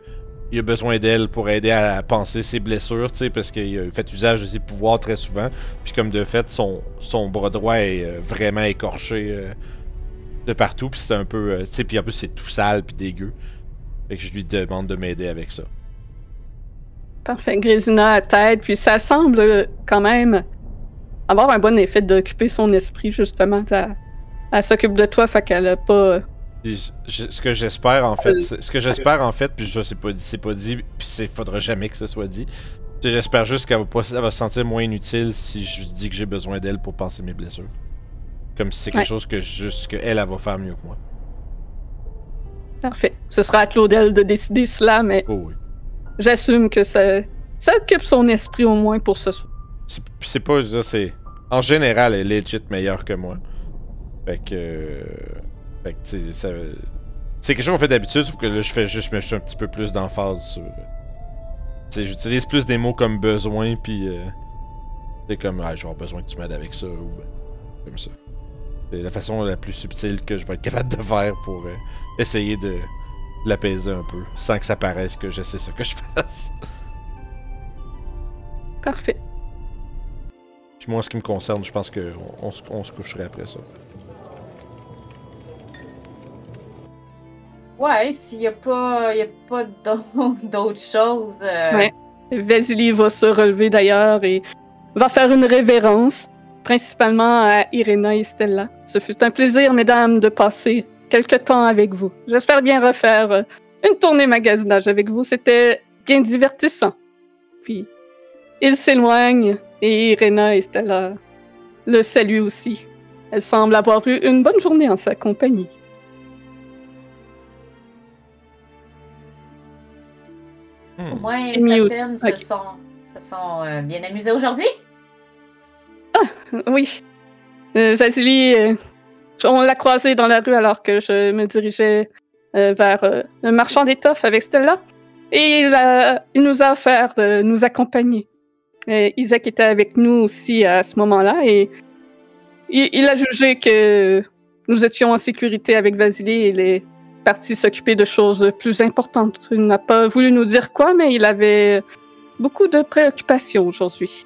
il a besoin d'elle pour aider à penser ses blessures, tu sais, parce qu'il fait usage de ses pouvoirs très souvent. Puis comme de fait, son, son bras droit est euh, vraiment écorché de partout. Puis c'est un peu... tu sais, puis en plus c'est tout sale puis dégueu. Fait que je lui demande de m'aider avec ça. Parfait. Grésina à tête, puis ça semble euh, quand même avoir un bon effet d'occuper son esprit, justement. Elle, elle s'occupe de toi, fait qu'elle a pas. Je- ce que j'espère en fait, Euh, ce que j'espère en fait, puis je sais pas dit, c'est pas dit, puis c'est faudra jamais que ce soit dit. J'espère juste qu'elle va pas, elle va se sentir moins inutile si je dis que j'ai besoin d'elle pour penser mes blessures. Comme si c'est quelque Ouais. chose que juste que elle, elle va faire mieux que moi. Parfait. Ce sera à Claudel de décider cela, mais Oh oui. J'assume que ça, ça occupe son esprit au moins pour ce soir. C'est- pas, je c'est. En général, elle est legit meilleure que moi. Fait que. euh, Fait que, tu ça. C'est quelque chose qu'on fait d'habitude, sauf que là, je fais juste, je mets un petit peu plus d'emphase sur. Sais, j'utilise plus des mots comme besoin, puis. Euh... C'est comme, ah, besoin que tu m'aides avec ça, ou ben, comme ça. C'est la façon la plus subtile que je vais être capable de faire pour euh, essayer de l'apaiser un peu, sans que ça paraisse que je sais ce que je fais. Parfait. Puis moi, en ce qui me concerne, je pense qu'on on, se- on se coucherait après ça. Ouais, s'il n'y a pas, y a pas d'au- d'autres choses. euh, Ouais. Vasily va se relever d'ailleurs et va faire une révérence, principalement à Irena et Stella. Ce fut un plaisir, mesdames, de passer quelque temps avec vous. J'espère bien refaire euh, une tournée magasinage avec vous. C'était bien divertissant. Puis, il s'éloigne et Irena et Stella le saluent aussi. Elle semble avoir eu une bonne journée en sa compagnie. Hmm. Au moins, certaines Ok. se sont, se sont euh, bien amusées aujourd'hui. Oui. Euh, Vasily, euh, on l'a croisé dans la rue alors que je me dirigeais euh, vers euh, le marchand d'étoffes avec Stella. Et il, a- il nous a offert de nous accompagner. Et Isaac était avec nous aussi à ce moment-là et il, il a jugé que nous étions en sécurité avec Vasily et il est parti s'occuper de choses plus importantes. Il n'a pas voulu nous dire quoi, mais il avait beaucoup de préoccupations aujourd'hui.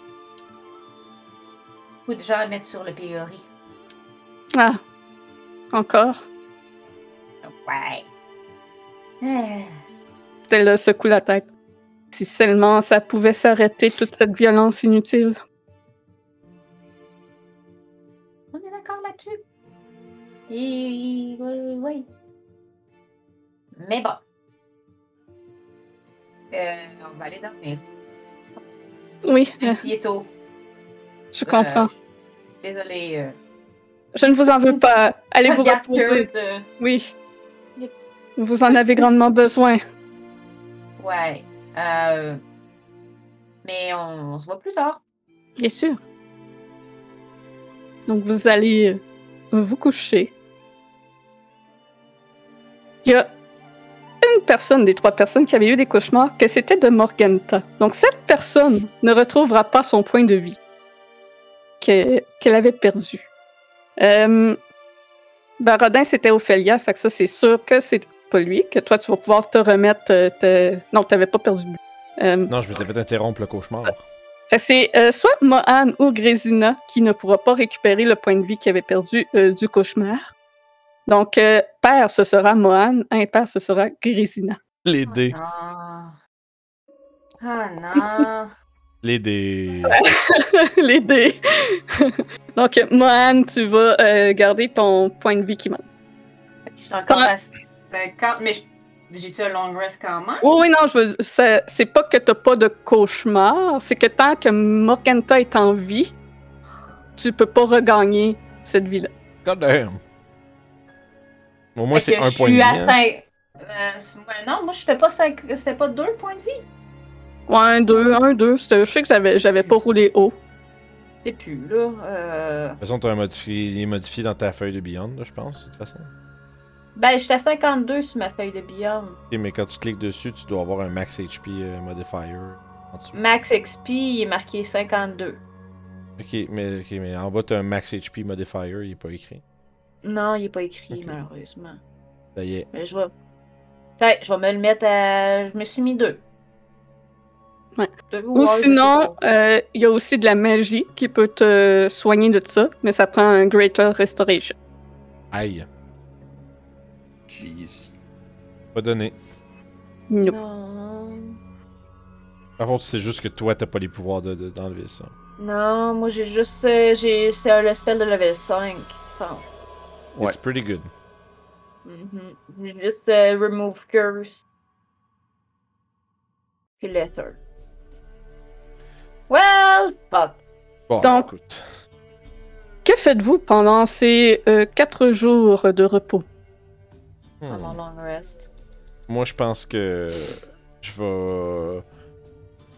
Beaucoup de gens à mettre sur le pilori. Ah, encore? Ouais. Euh, Stella secoue la tête. Si seulement ça pouvait s'arrêter toute cette violence inutile. on est d'accord là-dessus. Et oui, oui. Mais bon. Euh, on va aller dormir. Oui, euh, Même s'il est tôt. je comprends. Euh, Désolée. Je ne vous en veux pas. Allez vous reposer. de- Oui. Vous en avez grandement besoin. Ouais. Euh... Mais on, on se voit plus tard. Bien sûr. Donc vous allez euh, vous coucher. Il y a une personne des trois personnes qui avait eu des cauchemars que c'était de Morganta. Donc cette personne ne retrouvera pas son point de vie que- qu'elle avait perdu. Euh, Baradin, c'était Ophélia, fait que ça c'est sûr que c'est pas lui, que toi tu vas pouvoir te remettre. euh, te- Non, t'avais pas perdu. Euh, Non, je m'étais fait interrompre le cauchemar. fait que c'est euh, soit Mohan ou Grésina qui ne pourra pas récupérer le point de vie qu'il avait perdu euh, du cauchemar. Donc, euh, père, ce sera Mohan, impair, ce sera Grésina. Les dés. Ah. Ah non. Les dés. Les dés. Donc, Mohan, tu vas euh, garder ton point de vie qui manque. Je suis encore à 50, mais je- j'ai-tu un long rest quand même? Oui, oui, non, je veux c'est c'est pas que t'as pas de cauchemar, c'est que tant que Morganta est en vie, tu peux pas regagner cette vie-là. God damn. Au moins, Fait c'est un je point de suis vie. à hein. 5. non, moi, c'était pas 5. C'était pas 2 points de vie. Ouais, un, deux, un, deux. c'est- Je sais que j'avais j'avais pas roulé haut. C'est plus, là. Euh... De toute façon, t'as un modifié, il est modifié dans ta feuille de Beyond, là, je pense, de toute façon. Ben, j'étais à 52 sur ma feuille de Beyond. Ok, mais quand tu cliques dessus, tu dois avoir un max HP euh, modifier en dessous. Max XP, il est marqué 52. Ok, mais, ok, mais en bas, t'as un max HP modifier, il est pas écrit. Non, il est pas écrit, malheureusement. Ça y est. Mais je vais. Tiens, je vais me le mettre à. Je me suis mis deux. Ouais. Ou sinon, euh, il y a aussi de la magie qui peut te soigner de ça, mais ça prend un Greater Restoration. Aïe. Jeez. Pas donné. Nope. Non. Par contre, c'est juste que toi, t'as pas les pouvoirs de- de- d'enlever ça. Non, moi j'ai juste. euh, j'ai C'est un- le spell de level 5. Enfin, Ouais. It's pretty good. mhm. J'ai juste euh, remove curse. Puis letter. Well, fuck. Bon, Donc- écoute. Que faites-vous pendant ces euh, quatre jours de repos? Hmm. mon long rest. Moi, je pense que je vais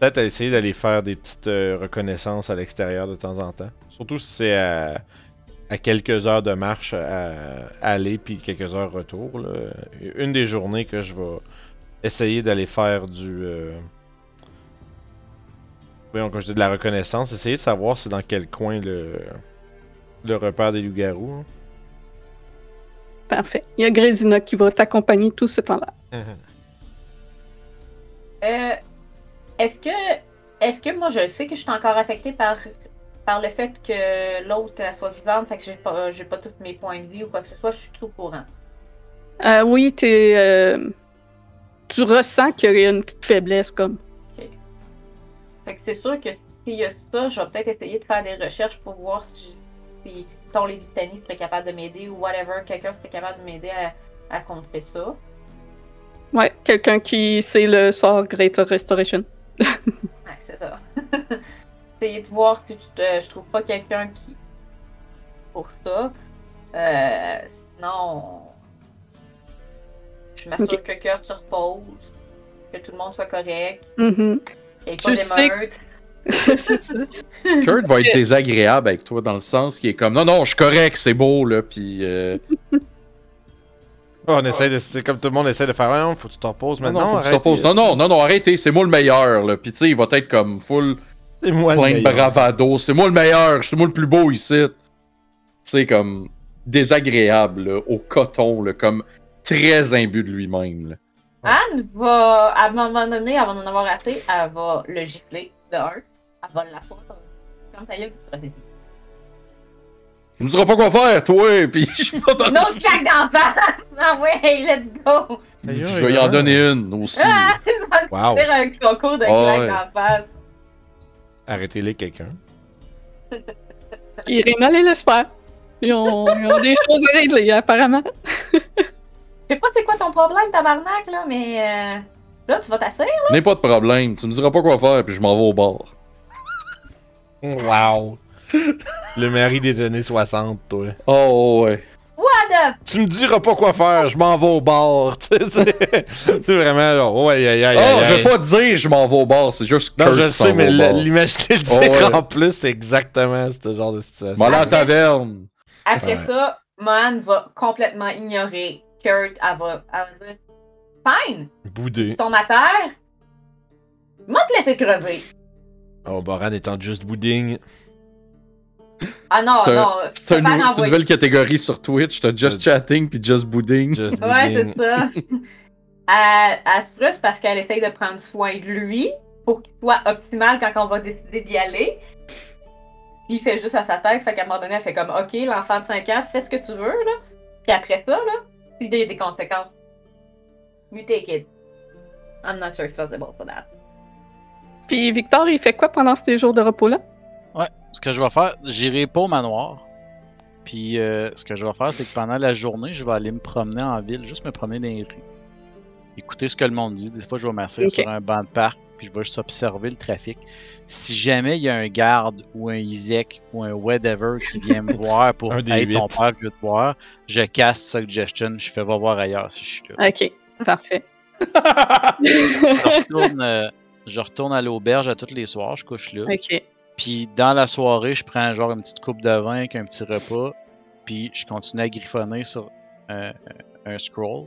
peut-être essayer d'aller faire des petites euh, reconnaissances à l'extérieur de temps en temps. Surtout si c'est à, à quelques heures de marche à, à aller puis quelques heures retour. là. Une des journées que je vais essayer d'aller faire du. Euh... Voyons, quand je dis de la reconnaissance, essayer de savoir c'est dans quel coin le, le repère des loups-garous. hein. Parfait. Il y a Grésina qui va t'accompagner tout ce temps-là. Euh, est-ce que, est-ce que moi je sais que je suis encore affectée par, par le fait que l'autre soit vivante, fait que j'ai pas, j'ai pas tous mes points de vie ou quoi que ce soit, je suis tout au courant. Euh, oui, t'es, euh, tu ressens qu'il y a une petite faiblesse comme. Fait que c'est sûr que s'il y a ça, je vais peut-être essayer de faire des recherches pour voir si, si ton Lévitanie serait capable de m'aider ou whatever, quelqu'un serait capable de m'aider à, à contrer ça. Ouais, quelqu'un qui sait le sort Greater Restoration. Ouais, c'est ça. Essayer de voir si je, te- je trouve pas quelqu'un qui. pour ça. Euh, sinon. Je m'assure que le cœur se repose, que tout le monde soit correct, Mhm. qu'il Tu pas sais- d'émeute. C'est ça. Kurt va être désagréable avec toi dans le sens qu'il est comme non, non, je suis correct, c'est beau, là, puis. euh, Oh, on essaie de. C'est comme tout le monde essaie de faire. Ah non, faut que tu t'en reposes non, maintenant. non, faut que tu arrête, te reposes. non, non, non, non, arrêtez, c'est moi le meilleur, là. Puis tu sais, il va être comme full C'est moi le plein de bravado. C'est moi le meilleur, c'est moi le plus beau ici. Tu sais, comme désagréable, là, au coton, là, comme très imbu de lui-même. là. Anne va, à un moment donné, avant d'en avoir assez, elle va le gifler de un. Elle va l'asseoir. Comme ta gueule, tu restes ici. Il me dira pas quoi faire, toi, puis je vais dans- Non, claque d'en face! Ah ouais, let's go! Je vais y en donner une aussi. Ah! Wow. Faire un concours de claque ouais. d'en face. Arrêtez-les quelqu'un. Irina les laisse faire. Ils ont, ils ont des choses à régler, apparemment. Je sais pas c'est quoi ton problème, tabarnak, là, mais. Euh... Là, tu vas t'asseoir? N'est pas de problème, tu me diras pas quoi faire, puis je m'en vais au bar. Wow. Le mari des années 60, toi. Oh ouais. What the Tu me diras pas quoi faire, je m'en vais au bar. tu sais, C'est vraiment genre, ouais, aïe, aïe, aïe. Oh, je vais pas dire je m'en vais au bar, c'est juste Non, Kurt je sais, mais l'imaginer le Oh, dire ouais. en plus, c'est exactement ce genre de situation. M'en aller à la taverne. Après Ouais. ça, Man va complètement ignorer Kurt. Elle va, elle va dire Fine, Boudé. tu tombes à terre. Moi, te laisser crever. Oh, Boran étant juste bouding. Ah non, un- non, C'est un une nouvelle catégorie sur Twitch, t'as just chatting puis just bouding. Just Ouais, c'est ça. elle, elle se frustre parce qu'elle essaye de prendre soin de lui pour qu'il soit optimal quand on va décider d'y aller. Puis il fait juste à sa tête, fait qu'à un moment donné, elle fait comme Ok, l'enfant de 5 ans, fais ce que tu veux, là. Puis après ça, là, s'il y a des conséquences, you take it. I'm not responsible for that. Puis Victor, il fait quoi pendant ces jours de repos-là? Ce que je vais faire, j'irai pas au manoir. Puis euh, ce que je vais faire, c'est que pendant la journée, je vais aller me promener en ville, juste me promener dans les rues. Écouter ce que le monde dit. Des fois, je vais m'asseoir sur un banc de parc, puis je vais juste observer le trafic. Si jamais il y a un garde ou un Isaac ou un whatever qui vient me voir pour Un des Hey, ton père veut te voir, je casse suggestion, je fais va voir ailleurs si je suis là. Ok, parfait. Je retourne, euh, je retourne à l'auberge à tous les soirs, je couche là. Ok. Puis dans la soirée, je prends genre une petite coupe de vin avec un petit repas. Puis je continue à griffonner sur un, un scroll.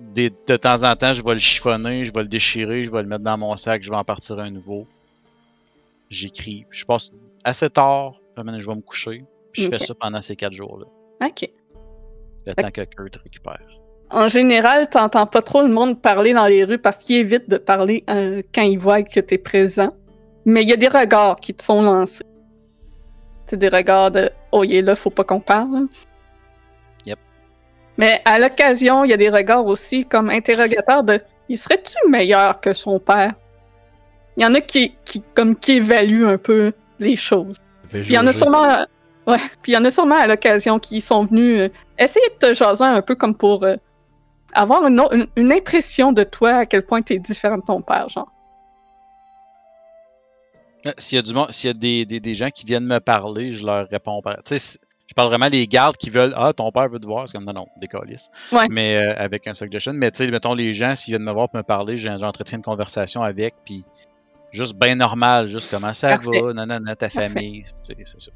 Des- de temps en temps, je vais le chiffonner, je vais le déchirer, je vais le mettre dans mon sac, je vais en partir un nouveau. J'écris. Je passe assez tard, je vais me coucher. Puis je fais ça pendant ces quatre jours-là. Ok. Le temps que Kurt récupère. En général, t'entends pas trop le monde parler dans les rues parce qu'il évite de parler euh, quand il voit que t'es présent. Mais il y a des regards qui te sont lancés. C'est des regards de Oh, il est là, faut pas qu'on parle. Mais à l'occasion, il y a des regards aussi comme interrogateurs de Il serait-tu meilleur que son père? Il y en a qui, qui, comme, qui évaluent un peu les choses. Puis il y en a sûrement. Ouais, puis il y en a sûrement à l'occasion qui sont venus euh, essayer de te jaser un peu comme pour euh, avoir une, une, une impression de toi, à quel point t'es différent de ton père, genre. Euh, S'il y a, du monde- s'il y a des, des- des gens qui viennent me parler, je leur réponds. Tu sais, Je parle vraiment des gardes qui veulent Ah, ton père veut te voir. C'est comme non, non, des. Ouais. Mais euh, avec un suggestion. Mais tu sais, mettons, les gens, s'ils viennent me voir pour me parler, j'ai- j'entretiens une conversation avec. Puis juste bien normal, juste comment ça Parfait. va, non, non, non, ta Parfait. famille. tu sais, C'est ça.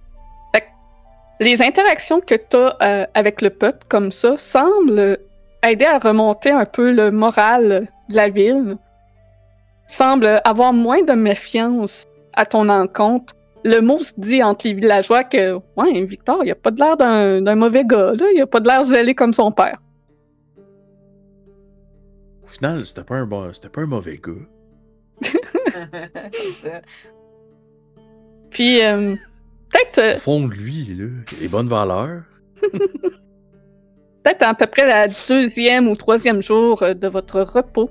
Les interactions que tu as avec le peuple comme ça semblent aider à remonter un peu le moral de la ville. Semble avoir moins de méfiance à ton encontre. Le mot se dit entre les villageois que Ouais, Victor, il a pas de l'air d'un mauvais gars, là. Il a pas de l'air zélé comme son père. Au final, c'était pas un bon, c'était pas un mauvais gars. Puis, euh, peut-être euh, Au fond de lui, là, des bonnes valeurs. peut-être à peu près la deuxième ou troisième jour euh, de votre repos,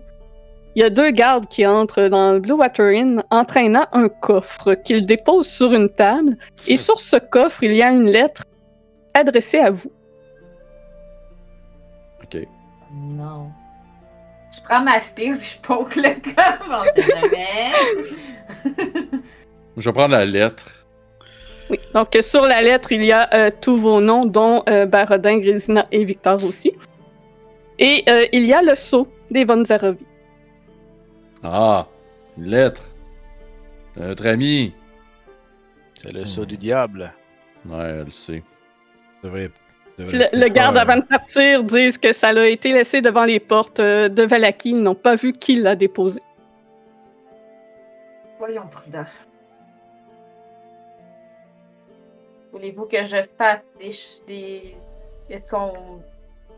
il y a deux gardes qui entrent dans le Blue Water Inn entraînant un coffre qu'ils déposent sur une table. Et sur ce coffre, il y a une lettre adressée à vous. Ok. Non. Je prends ma spire puis je poke le coffre, on. Je vais prendre la lettre. Oui. Donc, sur la lettre, il y a euh, tous vos noms, dont euh, Barodin, Grésina et Victor aussi. Et euh, il y a le sceau des Von Zarovi. Ah, une lettre. Notre ami. C'est le saut du diable. Ouais, elle le sait. Devrait, Le, le garde, avant de partir, disent que ça a été laissé devant les portes euh, de Valaki. Ils n'ont pas vu qui l'a déposé. Voyons prudent. Voulez-vous que je fasse des. des... Est-ce qu'on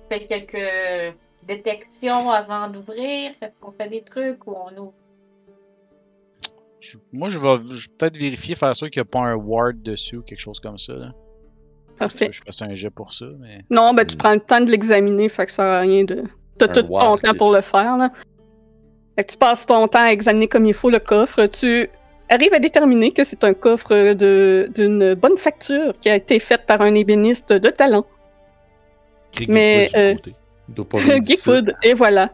fait quelques détections avant d'ouvrir? Est-ce qu'on fait des trucs ou on ouvre? Je- moi, je vais, je vais peut-être vérifier, faire sûr qu'il n'y a pas un ward dessus ou quelque chose comme ça. Là. Parfait. Je fasse un jet pour ça. Mais... Non, ben tu prends le temps de l'examiner, fait que ça sert à rien de. T'as Un tout ton temps pour le faire, là. Fait que tu passes ton temps à examiner comme il faut le coffre. Tu arrives à déterminer que c'est un coffre de- d'une bonne facture qui a été faite par un ébéniste de talent. mais, euh. Geekwood, et voilà.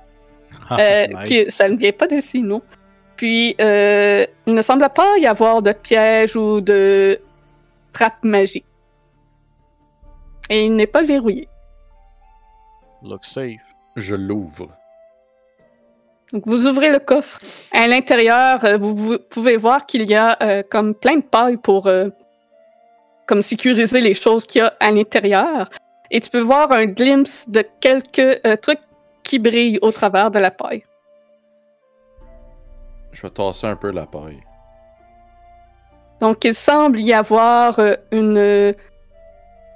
Ah, Euh, nice. Puis ça ne vient pas d'ici, non. Puis euh, il ne semble pas y avoir de piège ou de trappe magique. Et il n'est pas verrouillé. Look safe. Je l'ouvre. Donc vous ouvrez le coffre. À l'intérieur, euh, vous, vous pouvez voir qu'il y a euh, comme plein de paille pour euh, comme sécuriser les choses qu'il y a à l'intérieur. Et tu peux voir un glimpse de quelques euh, trucs qui brillent au travers de la paille. Je vais tasser un peu la paille. Donc, il semble y avoir euh, une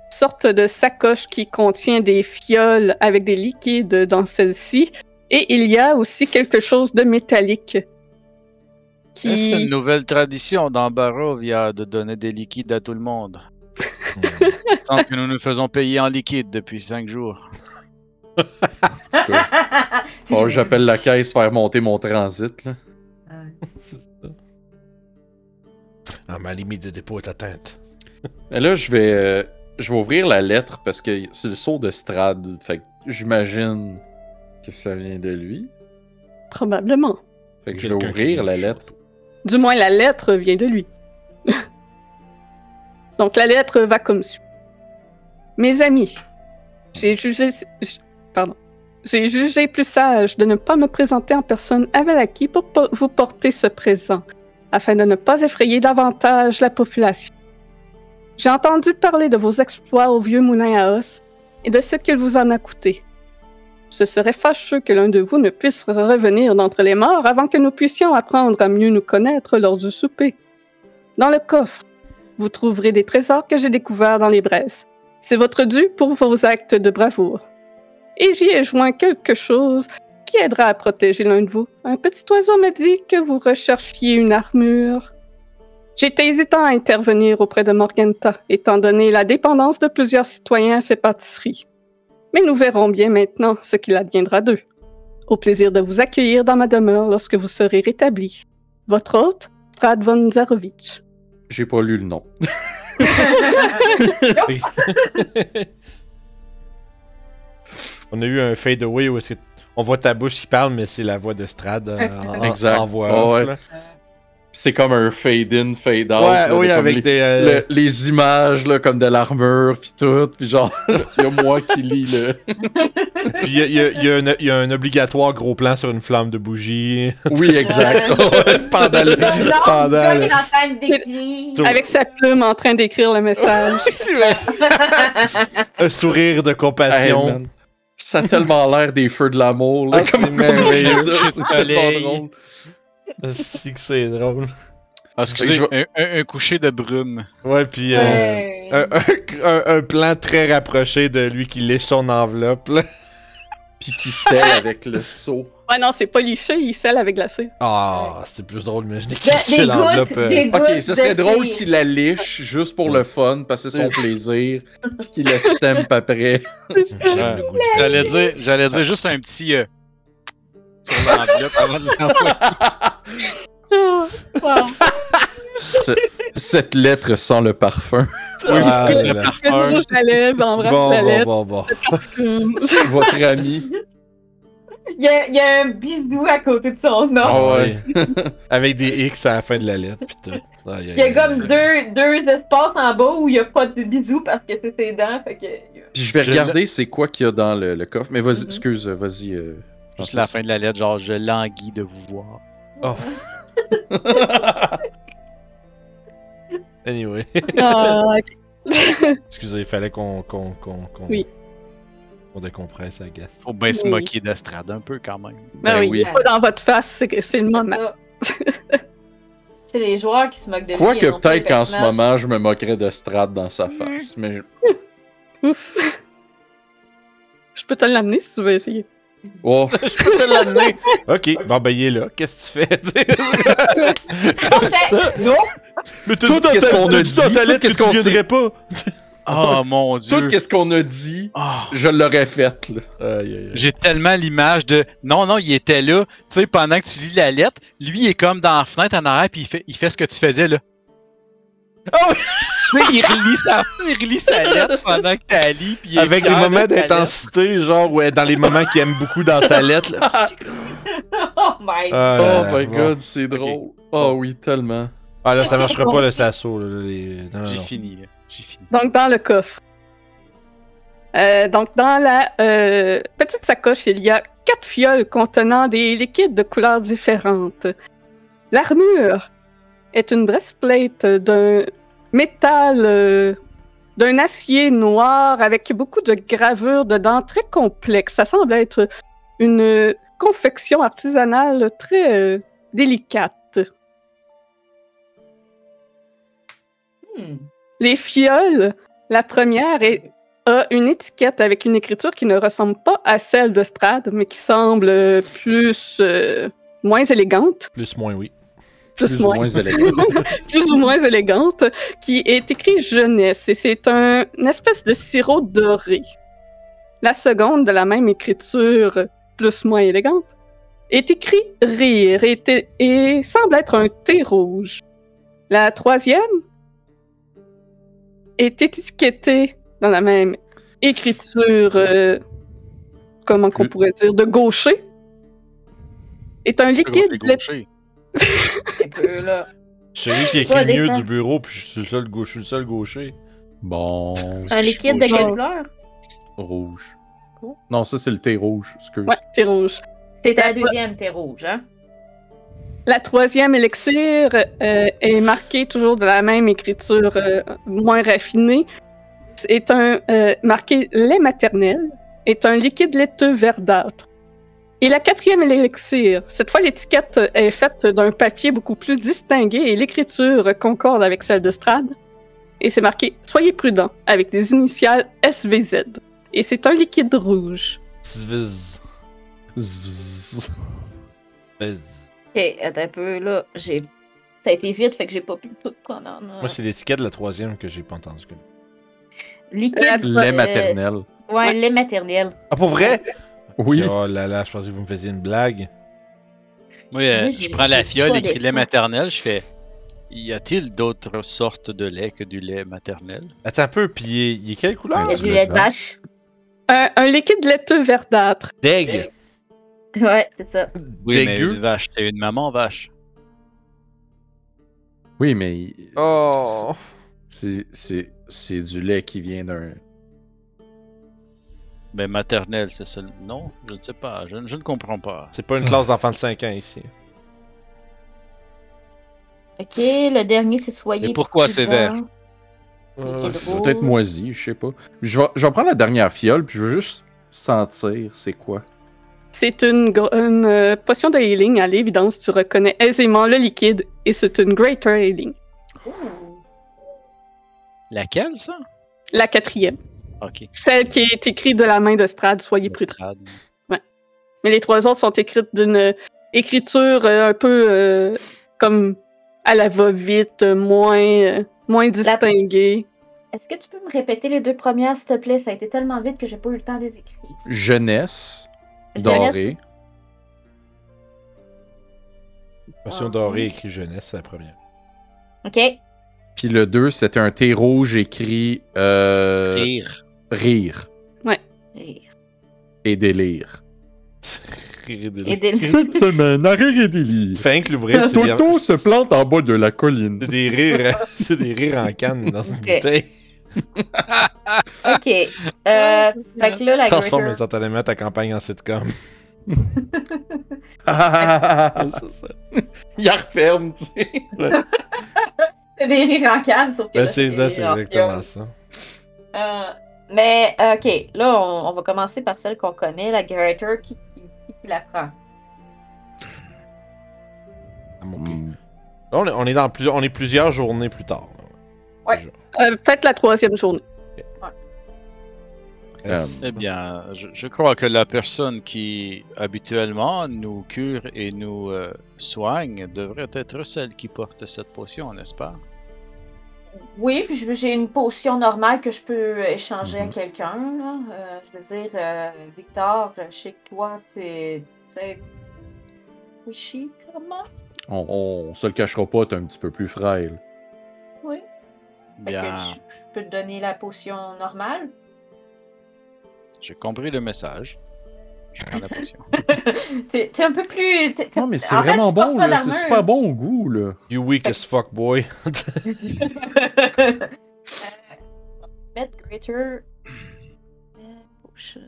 sorte de sacoche qui contient des fioles avec des liquides dans celle-ci. Et il y a aussi quelque chose de métallique. C'est une nouvelle tradition dans Barovia de donner des liquides à tout le monde? Sans que nous nous faisons payer en liquide depuis cinq jours. En tout cas, faut que j'appelle la caisse faire monter mon transit. Là. Ah, ma limite de dépôt est atteinte. Et là, je vais, euh, je vais ouvrir la lettre parce que c'est le saut de Strad. Fait que j'imagine que ça vient de lui. Probablement. Fait que je vais ouvrir la lettre. Du moins, la lettre vient de lui. Donc, la lettre va comme suit. Mes amis, j'ai jugé... Pardon. J'ai jugé plus sage de ne pas me présenter en personne à Valaki pour po- vous porter ce présent, afin de ne pas effrayer davantage la population. J'ai entendu parler de vos exploits au vieux moulin à os et de ce qu'il vous en a coûté. Ce serait fâcheux que l'un de vous ne puisse revenir d'entre les morts avant que nous puissions apprendre à mieux nous connaître lors du souper. Dans le coffre, vous trouverez des trésors que j'ai découverts dans les braises. C'est votre dû pour vos actes de bravoure. Et j'y ai joint quelque chose qui aidera à protéger l'un de vous. Un petit oiseau m'a dit que vous recherchiez une armure. J'étais hésitant à intervenir auprès de Morganta, étant donné la dépendance de plusieurs citoyens à ses pâtisseries. Mais nous verrons bien maintenant ce qu'il adviendra d'eux. Au plaisir de vous accueillir dans ma demeure lorsque vous serez rétabli. Votre hôte, Strad von Zarovich. J'ai pas lu le nom. On a eu un fade away où on voit ta bouche qui parle, mais c'est la voix de Strad euh, en, Exact. en voix Ah off, ouais. là. C'est comme un fade-in, fade-out. Ouais, là, oui, comme avec les, des. euh, le- les images, là, comme de l'armure, puis tout. Puis genre, il y a moi qui lis le. Puis il y a, y a- y a un- il y a un obligatoire gros plan sur une flamme de bougie. Oui, exact. pendant le. Pendant le- en train décrire. Avec sa plume en train d'écrire le message. un sourire de compassion. Ça a tellement l'air des feux de l'amour. là, Ah, comme c'est merveilleux. ça, c'est que c'est drôle. Ah, excusez, Je un, un- un coucher de brume. Ouais, puis euh, un, un- un- un plan très rapproché de lui qui lèche son enveloppe. Là. Puis qui scelle avec le seau. Ouais, non, c'est pas liché, il scelle avec la cire. Ah, c'est plus drôle, mais je n'ai quitté l'enveloppe. euh, Ok, ce serait drôle qu'il la liche juste pour le fun, parce que c'est son plaisir, puis qu'il la stampe après. J'allais dire, j'allais dire juste un petit euh, sur l'enveloppe avant de l'envoyer. Ah, wow. Ce- cette lettre sent le parfum. ah, que- là, là. parce que du rouge à lèvres, embrasse Bon, la bon, lettre? bon, bon. Hum. Votre ami. Il y, a, il y a un bisou à côté de son nom. Ah ouais. Avec des X à la fin de la lettre, pis tout. Aïe, aïe, Il y a comme deux, deux espaces en bas où il n'y a pas de bisous parce que c'est ses dents. Fait que... Puis je vais Je regarder c'est quoi qu'il y a dans le, le coffre. Mais vas-y, Mhm. excuse, vas-y. euh, Juste la fin de la lettre, genre je languis de vous voir. Oh, anyway. Ah. Excusez, il fallait qu'on qu'on qu'on qu'on Oui. qu'on décompresse la gasse. Faut bien se Oui. moquer d'Estrade un peu quand même. Ben, Ben oui, oui. pas dans votre face, c'est le moment. C'est les joueurs qui se moquent de lui. Quoique peut-être qu'en ce moment, je me moquerais de Strad dans sa face. Mais Ouf. Je peux te l'amener si tu veux essayer. Oh, Je peux te l'amener! ok, bon ben il est là, qu'est-ce que tu fais? Non! Mais Tout dans qu'est-ce ta- qu'on a dit tout lettre qu'est-ce que qu'on sait. pas! Oh mon dieu. tout qu'est-ce qu'on a dit, Ah, je l'aurais fait. Là. Aïe, aïe, aïe. J'ai tellement l'image de non non il était là tu sais pendant que tu lis la lettre lui il est comme dans la fenêtre en arrière puis il fait il fait ce que tu faisais là Ah sais, il relit sa il relit sa lettre pendant que la lis puis il est Avec des moments d'intensité, genre, ouais, dans les moments qu'il aime beaucoup dans sa lettre. Là. Oh my Ah, oh là, my bon. god, c'est drôle. Oh oui, tellement. Ah là, ça marchera pas le sasso. Là, les... j'ai fini fini Donc, dans le coffre. Euh, donc, dans la euh, petite sacoche, il y a quatre fioles contenant des liquides de couleurs différentes. L'armure est une breastplate d'un métal, euh, d'un acier noir avec beaucoup de gravures dedans, très complexe. Ça semble être une confection artisanale très euh, délicate. Hmm. Les fioles, la première est- a une étiquette avec une écriture qui ne ressemble pas à celle de Strad, mais qui semble euh, plus euh, moins élégante, Plus, moins, oui. Plus, ou moins, moins élégant. plus ou moins élégante, qui est écrit jeunesse et c'est un une espèce de sirop doré. La seconde de la même écriture, plus moins élégante, est écrit rire et, semble être un thé rouge. La troisième est étiquetée dans la même écriture, euh, comment qu'on pourrait dire, de gaucher. Est un liquide peu, là. C'est lui qui écrit mieux du bureau, puis je suis le seul, gauche, je suis le seul gaucher. Bon, Un liquide de quelle couleur? rouge. Non, ça c'est le thé rouge, excuse. Ouais, thé rouge. C'était la deuxième, t'es rouge, hein? La troisième élixir euh, est marquée toujours de la même écriture euh, moins raffinée. Est un euh, marqué lait maternel, est un liquide laiteux verdâtre. Et la quatrième élixir, cette fois l'étiquette est faite d'un papier beaucoup plus distingué et l'écriture concorde avec celle de Strad. Et c'est marqué Soyez prudent avec les initiales SVZ. Et c'est un liquide rouge. Zviz. Zzz. Zviz. Ok, attends un peu, là. J'ai... Ça a été vite, fait que j'ai pas pu tout prendre en Moi, c'est l'étiquette de la troisième que j'ai pas entendu. Liquide. Lait euh, maternel. Ouais, lait maternel. Ah, pour vrai? Oui. Oh là là, je pensais que vous me faisiez une blague. Moi, euh, Moi, je prends la fiole, écrit lait maternel, je fais. Y a-t-il d'autres sortes de lait que du lait maternel? Attends un peu, puis il est, il est quelle couleur? Il y a du lait de vache. Un, un liquide laiteux verdâtre. Deg! Ouais, c'est ça. Oui, mais une vache, c'est une maman vache. Oui, mais. Oh! C'est, c'est, c'est du lait qui vient d'un. Ben, maternelle, c'est ça. le- Non, je ne sais pas. Je, ne- je ne comprends pas. C'est pas une classe d'enfants de 5 ans ici. Ok, le dernier, c'est soyez. Mais pourquoi c'est vert? prudent. Euh, quel Ça doit être drôle. moisi, je sais pas. Je vais, je vais prendre la dernière fiole, puis je veux juste sentir c'est quoi. C'est une, gr- une euh, potion de healing. À l'évidence, tu reconnais aisément le liquide et c'est une Greater Healing. Laquelle, ça? La quatrième. Celle qui est écrite de la main de Strad, soyez prudent. Strad. Mais les trois autres sont écrites d'une euh, écriture euh, un peu euh, comme à la va-vite, moins, euh, moins distinguée. Est-ce que tu peux me répéter les deux premières, s'il te plaît? Ça a été tellement vite que j'ai pas eu le temps de les écrire. Jeunesse, dorée. Potion Ah, dorée oui. écrit jeunesse, c'est la première. Ok. Puis le 2, c'était un thé rouge écrit euh, Rire. Rire Et et délire. Rire de et des- Cette semaine, à rire et délire. Fin que l'ouvrir, Toto se plante en bas de la colline. c'est des rires, c'est des rires en canne dans une Ok. bouteille. Ok. Euh, fait que là, la Transforme Greater... instantanément ta campagne en sitcom. Ah, C'est ça. Il referme, tu sais. C'est des rires en canne, sauf que Ben, c'est ça, c'est exactement ça. Euh, mais, euh, ok. Là, on, on va commencer par celle qu'on connaît, la Greater. Qui, qui, qui la prend? Là, on est, on est dans plusieurs, on est plusieurs journées plus tard. Ouais. Euh, Peut-être la troisième journée. Euh, Eh bien, je, je crois que la personne qui habituellement nous cure et nous euh, soigne devrait être celle qui porte cette potion, n'est-ce pas? Oui, puis je- j'ai une potion normale que je peux échanger à Mhm. quelqu'un. là. Euh, je veux dire, euh, Victor, je sais que toi, t'es. t'es. Wishy, comment? on, on se le cachera pas, t'es un petit peu plus frêle. Oui. Fait que Bien, je, je peux te donner la potion normale. j'ai compris le message. Je prends la potion. T'es t'es un peu plus. t'es- t'es- Non, mais c'est en fait, vraiment portes bon, là. C'est super bon au goût, là. You weak as fuck, boy. Mettre Greater. Potion.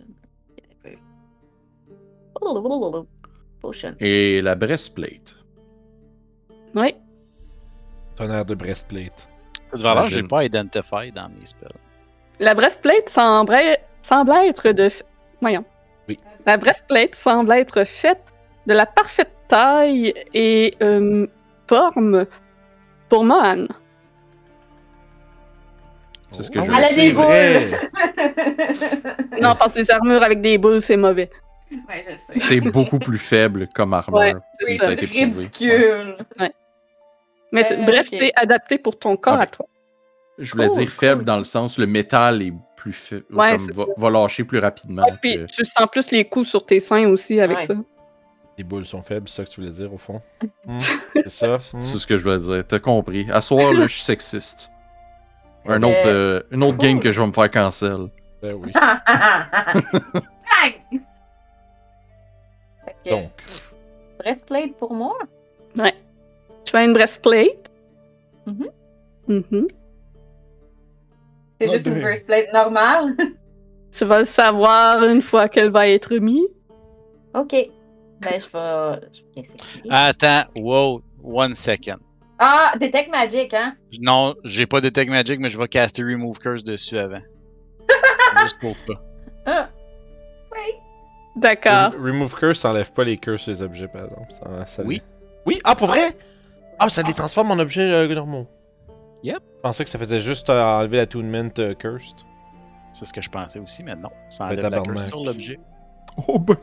Potion. Et la breastplate. Oui. Tonnerre de breastplate. Cette valeur, j'ai pas identifié dans mes spells. La breastplate semblait, semble être de. Voyons. La breastplate semble être faite de la parfaite taille et euh, forme pour Mohan. C'est ce que Oh, je Elle a des vrai. Non, parce que les armures avec des boules, c'est mauvais. ouais, je sais. C'est beaucoup plus faible comme armure. Ouais, c'est ça a ça. été prouvé. ridicule. Mais Euh, bref, c'est adapté pour ton corps à toi. Je voulais Cool, dire faible cool. dans le sens le métal est plus fa- Ouais, comme c'est va, va lâcher plus rapidement. Ouais, puis que- tu sens plus les coups sur tes seins aussi avec Ouais. ça. Les boules sont faibles, c'est ça que tu voulais dire au fond? Hmm, C'est ça? C'est Hmm. tout ce que je voulais dire. T'as compris. À soir, là, je suis sexiste. Un Euh, autre, euh, une autre game que je vais me faire cancel. Ben oui. Donc, breastplate pour moi? Tu as une breastplate? Mhm. Mhm. C'est Ah, juste une ben. breastplate normale. Tu vas le savoir une fois qu'elle va être mise. ok. Ben, je vais. je vais essayer. Attends, wow, one second. Ah, Detect Magic, hein? Non, j'ai pas Detect Magic, mais je vais caster Remove Curse dessus avant. Juste pour ça. Ah. Oui. D'accord. Rem- Remove curse, ça enlève pas les curses les objets, par exemple. Ça, ça Oui. les- Oui, ah, pour vrai? Ah, ça les transforme en objets euh, normaux. Yep. Je pensais que ça faisait juste euh, enlever l'attunement euh, cursed. C'est ce que je pensais aussi, mais non. Ça enlève la curse sur l'objet. Oh, ben,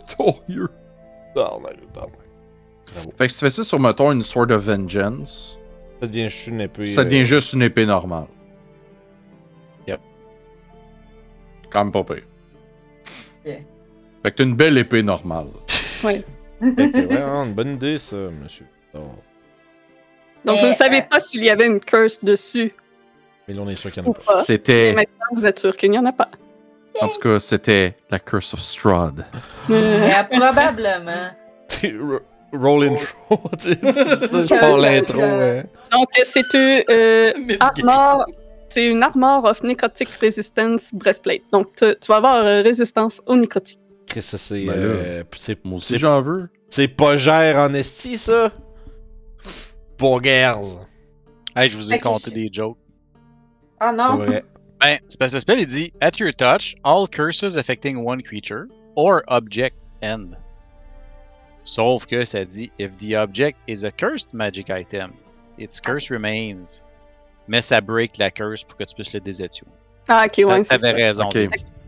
tabarnak. Bravo. Fait que si tu fais ça sur, mettons, une Sword of Vengeance, Ça devient juste une épée. ça euh, devient juste une épée normale. Yep. Quand même pas pire. Yeah. Fait que t'as une belle épée normale. fait que, ouais, hein, une bonne idée, ça, monsieur. Oh. Donc, vous Mais, ne savez euh, pas s'il y avait une curse dessus. Mais là, on est sûr qu'il y en a pas. C'était, maintenant, vous êtes sûr qu'il n'y en a pas. en tout cas, c'était la Curse of Strahd. Euh, probablement. roll intro. je pars l'intro. Hein. Donc, c'est une euh, armor. C'est une armor of necrotic resistance breastplate. Donc, tu, tu vas avoir euh, résistance au nécrotique. Chris, ça, c'est. Ben euh, c'est Moi aussi c'est- j'en veux. c'est pas gère en esti, ça? Pour girls. Hey, je vous ai compté des jokes. Ah non. Ben, c'est parce que le spell, il dit At your touch, all curses affecting one creature or object end. Sauf que ça dit If the object is a cursed magic item, its curse remains. Mais ça break la curse pour que tu puisses le désattuer. Ah, ok, ouais, c'est T'avais ça. raison.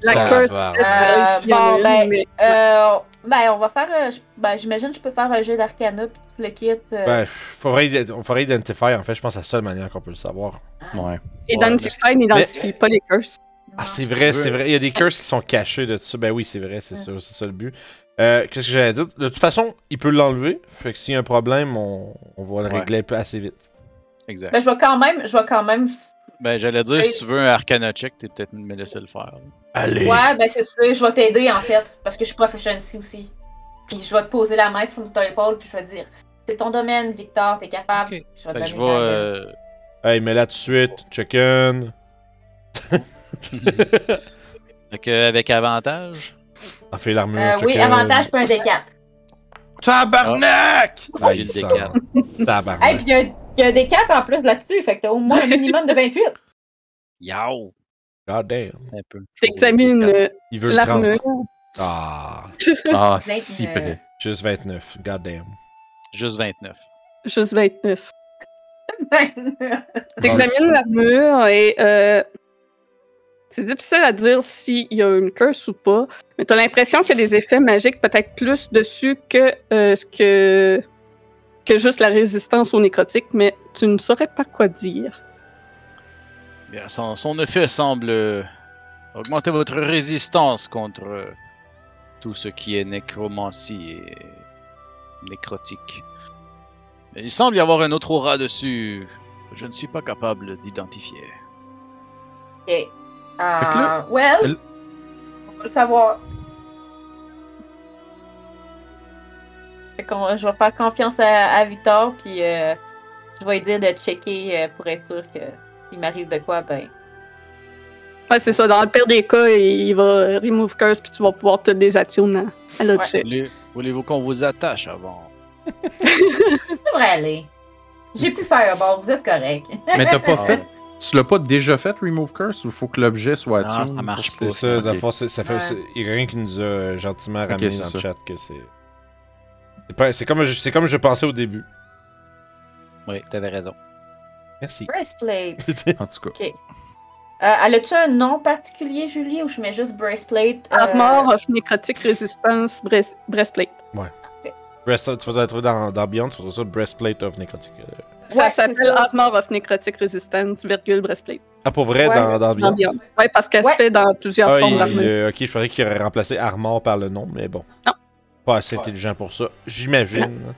La Ça curse Euh, bon, une, ben, Euh, ben, on va faire. euh, ben, j'imagine que je peux faire un jet d'arcana puis le kit. euh, Ben, faudrait, ident- on faudrait identifier, en fait, je pense que c'est la seule manière qu'on peut le savoir. Ouais. Identify n'identifie pas les curses. Ah, c'est vrai, c'est vrai. Il y a des curses qui sont cachés de tout ça. Ben oui, c'est vrai, c'est Ouais. sûr, c'est ça le but. Euh, Qu'est-ce que j'allais dire? De toute façon, il peut l'enlever. Fait que s'il y a un problème, on, on va le Ouais. régler un peu assez vite. Exact. Ben, je vais quand même. Je vais quand même. Ben, j'allais dire, si tu veux un arcana check, t'es peut-être me laisser le faire. Allez! Ouais, ben, c'est ça. Je vais t'aider, en fait. Parce que je suis proficiency aussi. Puis je vais te poser la main sur ton épaule, puis je vais te dire C'est ton domaine, Victor, t'es capable. Je vais Fait te que je vais. euh, Hey, mets là tout de suite. Chicken. fait que avec avantage? On fait l'armure. Euh, oui, avantage, puis un D4. Tabarnak! Ah, il il le sent. décale. Tabarnak. Hey, puis il y a un- il y, a un D4 en plus là-dessus, fait que t'as au moins un minimum de 28. Yow! God damn. Un peu. T'examines euh, Il veut le 30. l'armure. Ah, Ah, 29. si près. juste 29. God damn. Juste 29. Juste 29. Ah, T'examines l'armure et euh, c'est difficile à dire s'il y a une curse ou pas, mais t'as l'impression qu'il y a des effets magiques peut-être plus dessus que euh, ce que que juste la résistance au nécrotique, mais tu ne saurais pas quoi dire. Bien, son, son effet semble euh, augmenter votre résistance contre euh, tout ce qui est nécromancie et nécrotique. Mais il semble y avoir un autre aura dessus que je ne suis pas capable d'identifier. Ok. Euh, là, well, elle- on va le savoir. Fait qu'on- je vais faire confiance à, à Victor, puis euh, je vais lui dire de checker euh, pour être sûr que s'il m'arrive de quoi, ben. Ouais, c'est ça. Dans le pire des cas, il va remove curse puis tu vas pouvoir te désattuner à l'objet. Voulez- Voulez-vous qu'on vous attache avant Ça devrait aller. J'ai plus fireball, vous êtes correct. Mais t'as pas fait. Tu l'as pas déjà fait, Remove Curse, ou faut que l'objet soit Non, attuned ça marche C'est pas. ça, c'est- ça fait. Ouais. c'est- Il y a rien qui nous a gentiment ramené dans ça. le chat que c'est. C'est pas- C'est comme, comme je pensais au début. Oui, t'avais raison. Merci. Breastplate. En tout cas. Elle a-tu un nom particulier, Julie, ou je mets juste breastplate? euh, Armor of Necrotic Resistance breast- Breastplate. Breast, tu vas le trouver dans, dans Beyond, tu vas trouver ça Breastplate of Necrotic. euh. Ça Ouais, s'appelle. Armor of Necrotic Resistance, virgule Breastplate. Ah, pour vrai, Ouais, dans, dans Dans Beyond? Beyond? Ouais, parce qu'elle Ouais. se fait dans plusieurs Ah, formes d'armure. euh, ok, je pensais qu'il aurait remplacé Armor par le nom, mais bon. Non. Pas assez intelligent pour ça, j'imagine.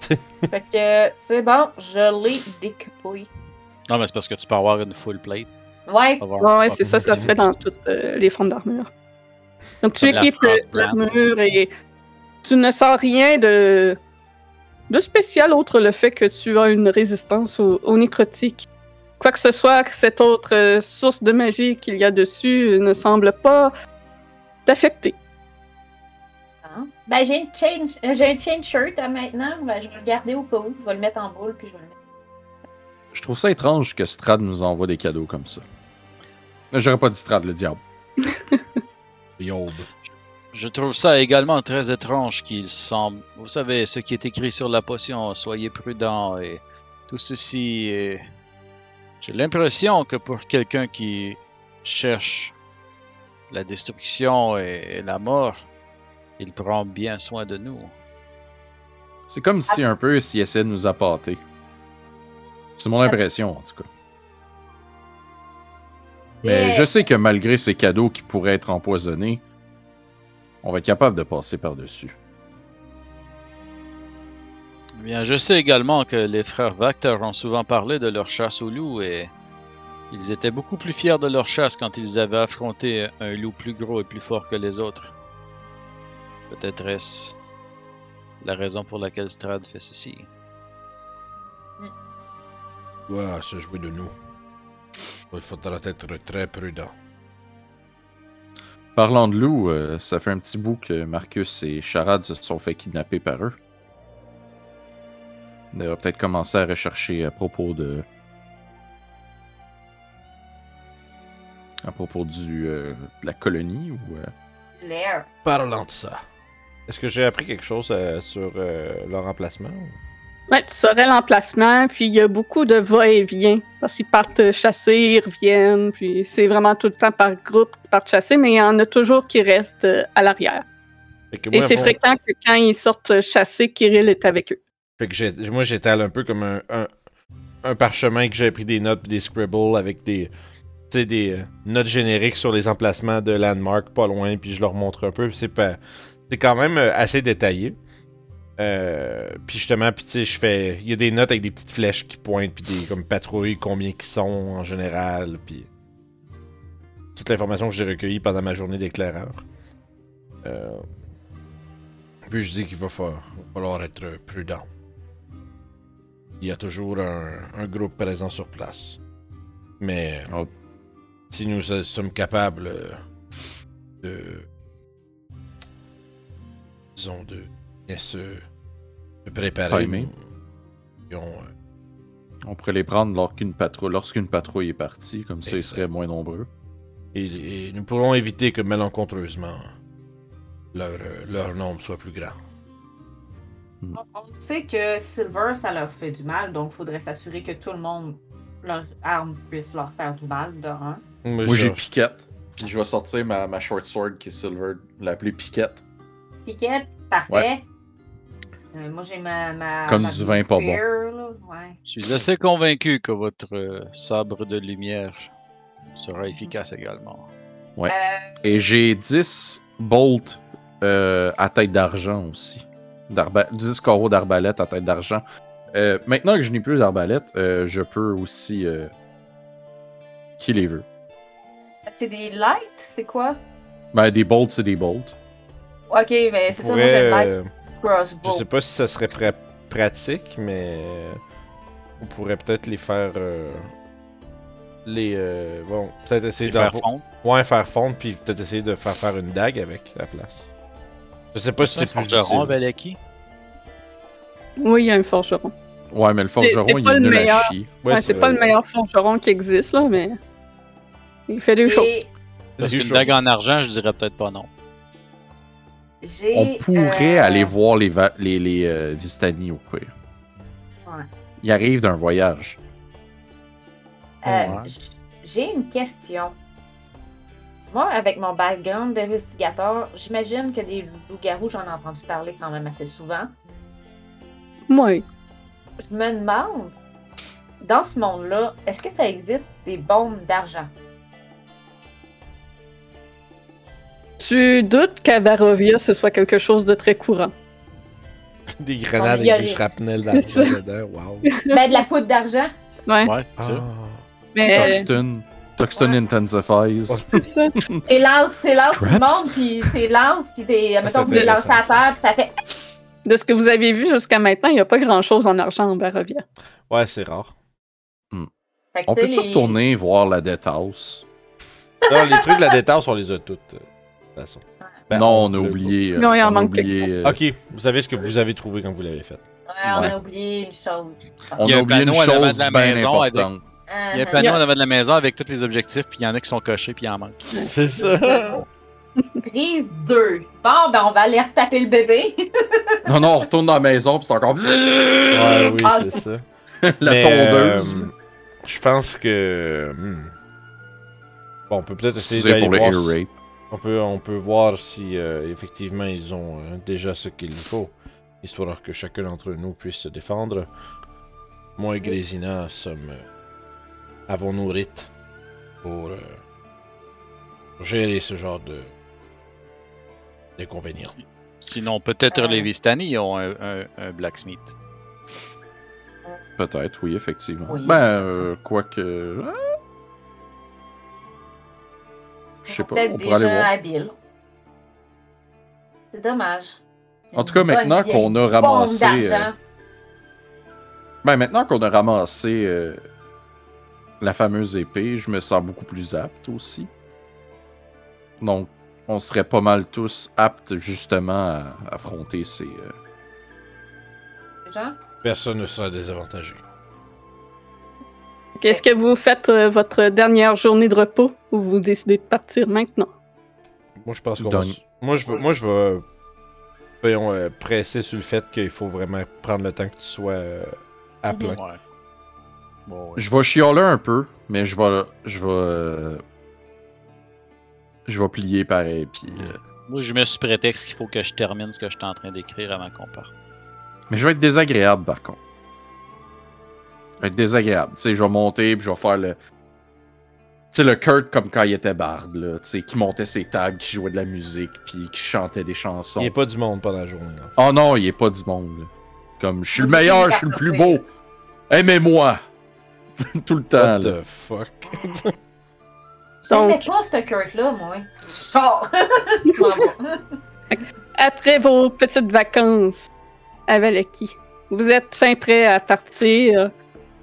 Fait que c'est bon, je l'ai découpé. Non, mais c'est parce que tu peux avoir une full plate. Ouais, Avoir- Ouais, c'est ça, ça se fait dans toutes euh, les formes d'armure. Donc tu équipes l'armure et tu ne sens rien de, de spécial autre le fait que tu as une résistance au, au nécrotique. Quoi que ce soit, cette autre euh, source de magie qu'il y a dessus ne semble pas t'affecter. Hein? Ben, j'ai une chain, euh, j'ai un chain shirt à maintenant. Ben, je vais le garder au cas où. Je vais le mettre en boule, puis je vais le mettre. Je trouve ça étrange que Strad nous envoie des cadeaux comme ça. Mais J'aurais pas dit Strad, le diable. Je trouve ça également très étrange qu'il semble. Vous savez, ce qui est écrit sur la potion, soyez prudent et tout ceci. est- J'ai l'impression que pour quelqu'un qui cherche la destruction et, et la mort, il prend bien soin de nous. C'est comme si un peu s'il essaie de nous appâter. C'est mon impression, en tout cas. Mais Yeah. je sais que malgré ces cadeaux qui pourraient être empoisonnés, on va être capable de passer par-dessus. Bien, je sais également que les frères Vactor ont souvent parlé de leur chasse au loup et ils étaient beaucoup plus fiers de leur chasse quand ils avaient affronté un loup plus gros et plus fort que les autres. Peut-être est-ce la raison pour laquelle Strad fait ceci. Doit se jouer de nous. Il faudra être très prudent. Parlant de loup, euh, ça fait un petit bout que Marcus et Charade se sont fait kidnapper par eux. On devrait peut-être commencer à rechercher à propos de. À propos du, euh, de la colonie ou. euh, L'air. Parlant de ça, est-ce que j'ai appris quelque chose euh, sur euh, leur emplacement? Ouais, tu saurais l'emplacement, puis il y a beaucoup de va-et-vient. Parce qu'ils partent chasser, ils reviennent, puis c'est vraiment tout le temps par groupe qu'ils partent chasser, mais il y en a toujours qui restent euh, à l'arrière. Et c'est fréquent que quand ils sortent chasser, Kirill est avec eux. Fait que j'ai- moi j'étale un peu comme un, un, un parchemin que j'ai pris des notes pis des scribbles avec des, des euh, notes génériques sur les emplacements de landmark pas loin, puis je leur montre un peu. C'est pas, quand même euh, assez détaillé. Euh, puis justement, puis tu sais, je fais, il y a des notes avec des petites flèches qui pointent, puis des comme patrouilles, combien qui sont en général, puis toute l'information que j'ai recueillie pendant ma journée d'éclaireur. Euh, puis je dis qu'il va, fa- va falloir être prudent. Il y a toujours un, un groupe présent sur place. Mais Oh. si nous sommes capables euh, de. disons, de bien se, se préparer. Nous- euh, On pourrait les prendre lorsqu'une patrouille, lorsqu'une patrouille est partie, comme ça ils seraient moins nombreux. et, et nous pourrons éviter que malencontreusement leur, euh, leur nombre soit plus grand. On on sait que Silver, ça leur fait du mal, donc il faudrait s'assurer que tout le monde, leur arme puisse leur faire du mal, de un. Moi, j'ai Piquette, puis je vais sortir ma, ma short sword qui est silver, l'appeler Piquette. Piquette, parfait. Euh, moi, j'ai ma, ma. Comme ma du vin pas bon. Ouais. Je suis assez convaincu que votre euh, sabre de lumière sera efficace également. Euh, Et j'ai 10 bolts euh, à tête d'argent aussi. D'arba- 10 carreaux d'arbalète à tête d'argent. Euh, maintenant que je n'ai plus d'arbalète, euh, je peux aussi euh, qui les veut. c'est des lights, c'est quoi? Ben, des bolts, c'est des bolts. Ok, mais c'est on ça, moi j'ai pourrait, le light crossbow. Je sais pas si ça serait pra- pratique, mais euh, on pourrait peut-être les faire. euh, les. euh, bon, peut-être essayer Et faire fondre. Ouais, faire fondre, puis peut-être essayer de faire faire une dague avec la place. Je sais pas si C'est plus forgeron. Valaki. Oui, il y a un forgeron. Ouais, mais le forgeron, il est le nul à meilleur. chier. Ouais, Ouais, c'est pas le meilleur forgeron qui existe, là, mais. Il fait des choses. Et Parce Des qu'une choses. dague en argent, je dirais peut-être pas non. J'ai. On pourrait euh, aller voir les, va- les, les euh, Vistani au pire. Ouais. Il arrive d'un voyage. euh, Ouais. J'ai une question. Moi, avec mon background d'investigateur, j'imagine que des loups-garous, j'en ai entendu parler quand même assez souvent. Oui. Je me demande, dans ce monde-là, est-ce que ça existe des bombes d'argent? Tu doutes qu'à Barovia, ce soit quelque chose de très courant? Des grenades avec des shrapnels dans ça. dedans. Wow. ben, de la poudre d'argent? Ouais. Ouais, c'est ça. Ah. Mais. Toxton. Toxton Ouais. intensifies. C'est ça. C'est lance, c'est lance tout le monde, puis c'est lance, puis c'est, mettons, vous les lancez à terre, puis ça fait... De ce que vous avez vu jusqu'à maintenant, il n'y a pas grand-chose en argent en Barovia. Ouais, c'est rare. Que, On peut-tu les- retourner voir la Death House? Non, les trucs de la détache, on les a toutes. De toute façon. Ben, non, on a oublié. euh, Non, il en on a manque oublié, euh, Ok, vous savez ce que vous avez trouvé quand vous l'avez fait. Ouais, on Ouais. a oublié une chose. On Il y a a un oublié une panneau en avant chose de la bien maison avec- importante. Il y a un Uh-huh. panneau Yeah. en avant de la maison avec tous les objectifs, puis il y en a qui sont cochés, puis il en manque. C'est ça. Prise 2. Bon, ben, on va aller retaper le bébé. Non, non, on retourne dans la maison, puis c'est encore. Ouais, oui, Ah. c'est ça. la Mais, tondeuse. euh, je pense que. hmm. Bon, on peut peut-être essayer Excusez d'aller pour le voir. rape. On peut, on peut voir si euh, effectivement ils ont euh, déjà ce qu'il faut, histoire que chacun d'entre nous puisse se défendre. Moi et Grésina sommes euh, avons nos rites pour euh, gérer ce genre de d'inconvénients. Sinon, peut-être Euh. les Vistani ont un, un- un blacksmith. Peut-être, oui, effectivement. Oui. Ben, euh, quoique. ah. Je sais pas, Peut-être des gens voir. habiles. C'est dommage. En tout cas, Bonne maintenant vieille qu'on a ramassé. euh. Ben, maintenant qu'on a ramassé euh, la fameuse épée, je me sens beaucoup plus apte aussi. Donc, on serait pas mal tous aptes justement à affronter ces. euh, Jean? Personne ne sera désavantagé. Est-ce que vous faites euh, votre dernière journée de repos ou vous décidez de partir maintenant? Moi, je pense qu'on va... Moi, je veux... Moi, je. Voyons, euh, presser sur le fait qu'il faut vraiment prendre le temps que tu sois euh, à plein. Ouais. Bon, ouais. Je vais chialer un peu, mais je vais. Je vais. Je vais plier pareil, puis. euh, Moi, je me suis prétexte qu'il faut que je termine ce que je suis en train d'écrire avant qu'on parte. Mais je vais être désagréable par contre. Vais être désagréable. Tu sais, je vais monter puis je vais faire le. Tu sais, le Kurt comme quand il était barde, là. Tu sais, qui montait ses tags, qui jouait de la musique, puis qui chantait des chansons. Il n'y a pas du monde pendant la journée. là. Oh non, il est pas du monde, là. Comme, je suis le meilleur, je suis le plus beau. Aimez-moi! Tout le temps, What là. the fuck? Donc- pas ce Kurt-là, moi. Vais. Après vos petites vacances à Valaki, vous êtes fin prêt à partir? euh,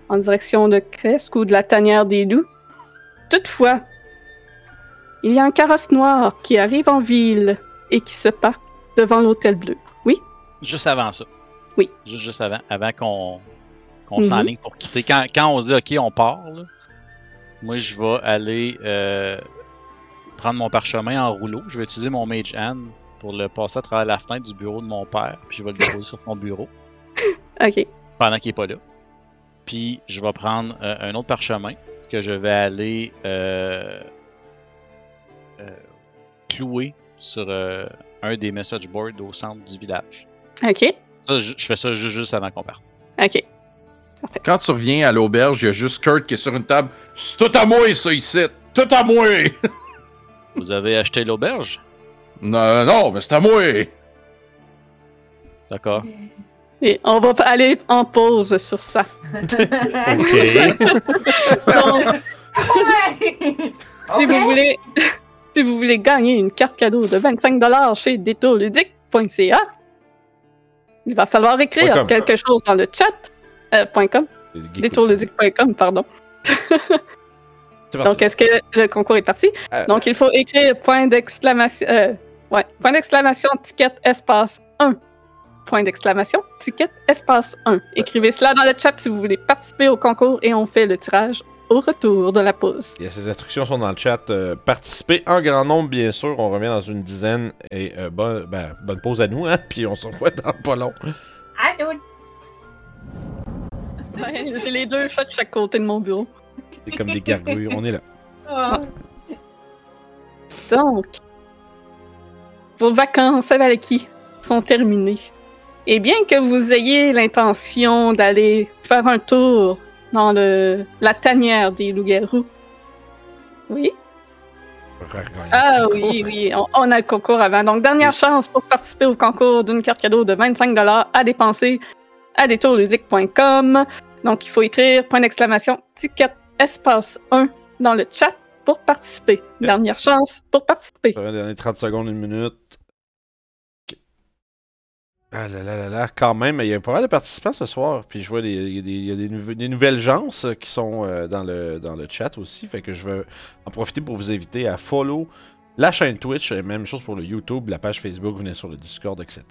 en direction de Cresque ou de la tanière des loups. Toutefois, il y a un carrosse noir qui arrive en ville et qui se parque devant l'hôtel bleu. Oui? Juste avant ça. Oui. Juste, juste avant, avant qu'on qu'on Mhm. s'enligne pour quitter. Quand, quand on se dit OK, on part, là, moi je vais aller euh, prendre mon parchemin en rouleau. Je vais utiliser mon Mage Hand pour le passer à travers la fenêtre du bureau de mon père. Puis je vais le déposer sur son bureau Ok. pendant qu'il n'est pas là. Puis je vais prendre euh, un autre parchemin que je vais aller euh, euh, clouer sur euh, un des message boards au centre du village. Ok. Ça, je, je fais ça ju- juste avant qu'on parte. Ok. Quand tu reviens à l'auberge, il y a juste Kurt qui est sur une table. C'est tout à moi, ça, ici! Tout à moi! Vous avez acheté l'auberge? non, non, mais c'est à moi! D'accord. Et on va aller en pause sur ça. Ok. Donc, Ouais! si, vous voulez, si vous voulez gagner une carte cadeau de 25$ chez détourludique.ca, il va falloir écrire com. quelque chose dans le chat. Euh, point .com, détourludique.com, pardon. Donc, est-ce que le concours est parti? Euh, Donc, il faut écrire point d'exclamation. euh, ouais, point d'exclamation, ticket, espace 1. Point d'exclamation, ticket, espace 1. Écrivez cela dans le chat si vous voulez participer au concours et on fait le tirage au retour de la pause. Il y a ces instructions sont dans le chat. Euh, participez en grand nombre, bien sûr. On revient dans une dizaine. Et euh, bon- ben, bonne pause à nous, hein. Puis on se revoit dans pas long. Dude. Ouais, J'ai les deux chats de chaque côté de mon bureau. C'est comme des gargouilles. On est là. Ah. Donc, vos vacances à Valaki sont terminées? Et bien que vous ayez l'intention d'aller faire un tour dans le, la tanière des loups-garous, oui? Ah oui, oui, on, on a le concours avant. Donc, dernière chance pour participer au concours d'une carte cadeau de 25$ à dépenser à détourludique.com. Donc, il faut écrire point d'exclamation ticket espace 1 dans le chat pour participer. Dernière chance pour participer. Ça va donner 30 secondes, une minute. Ah là là là là, quand même, il y a pas mal de participants ce soir. Puis je vois des- des, nouvelles gens euh, qui sont euh, dans, le, dans le chat aussi. Fait que je vais en profiter pour vous inviter à follow la chaîne Twitch, et même chose pour le YouTube, la page Facebook, venez sur le Discord, etc.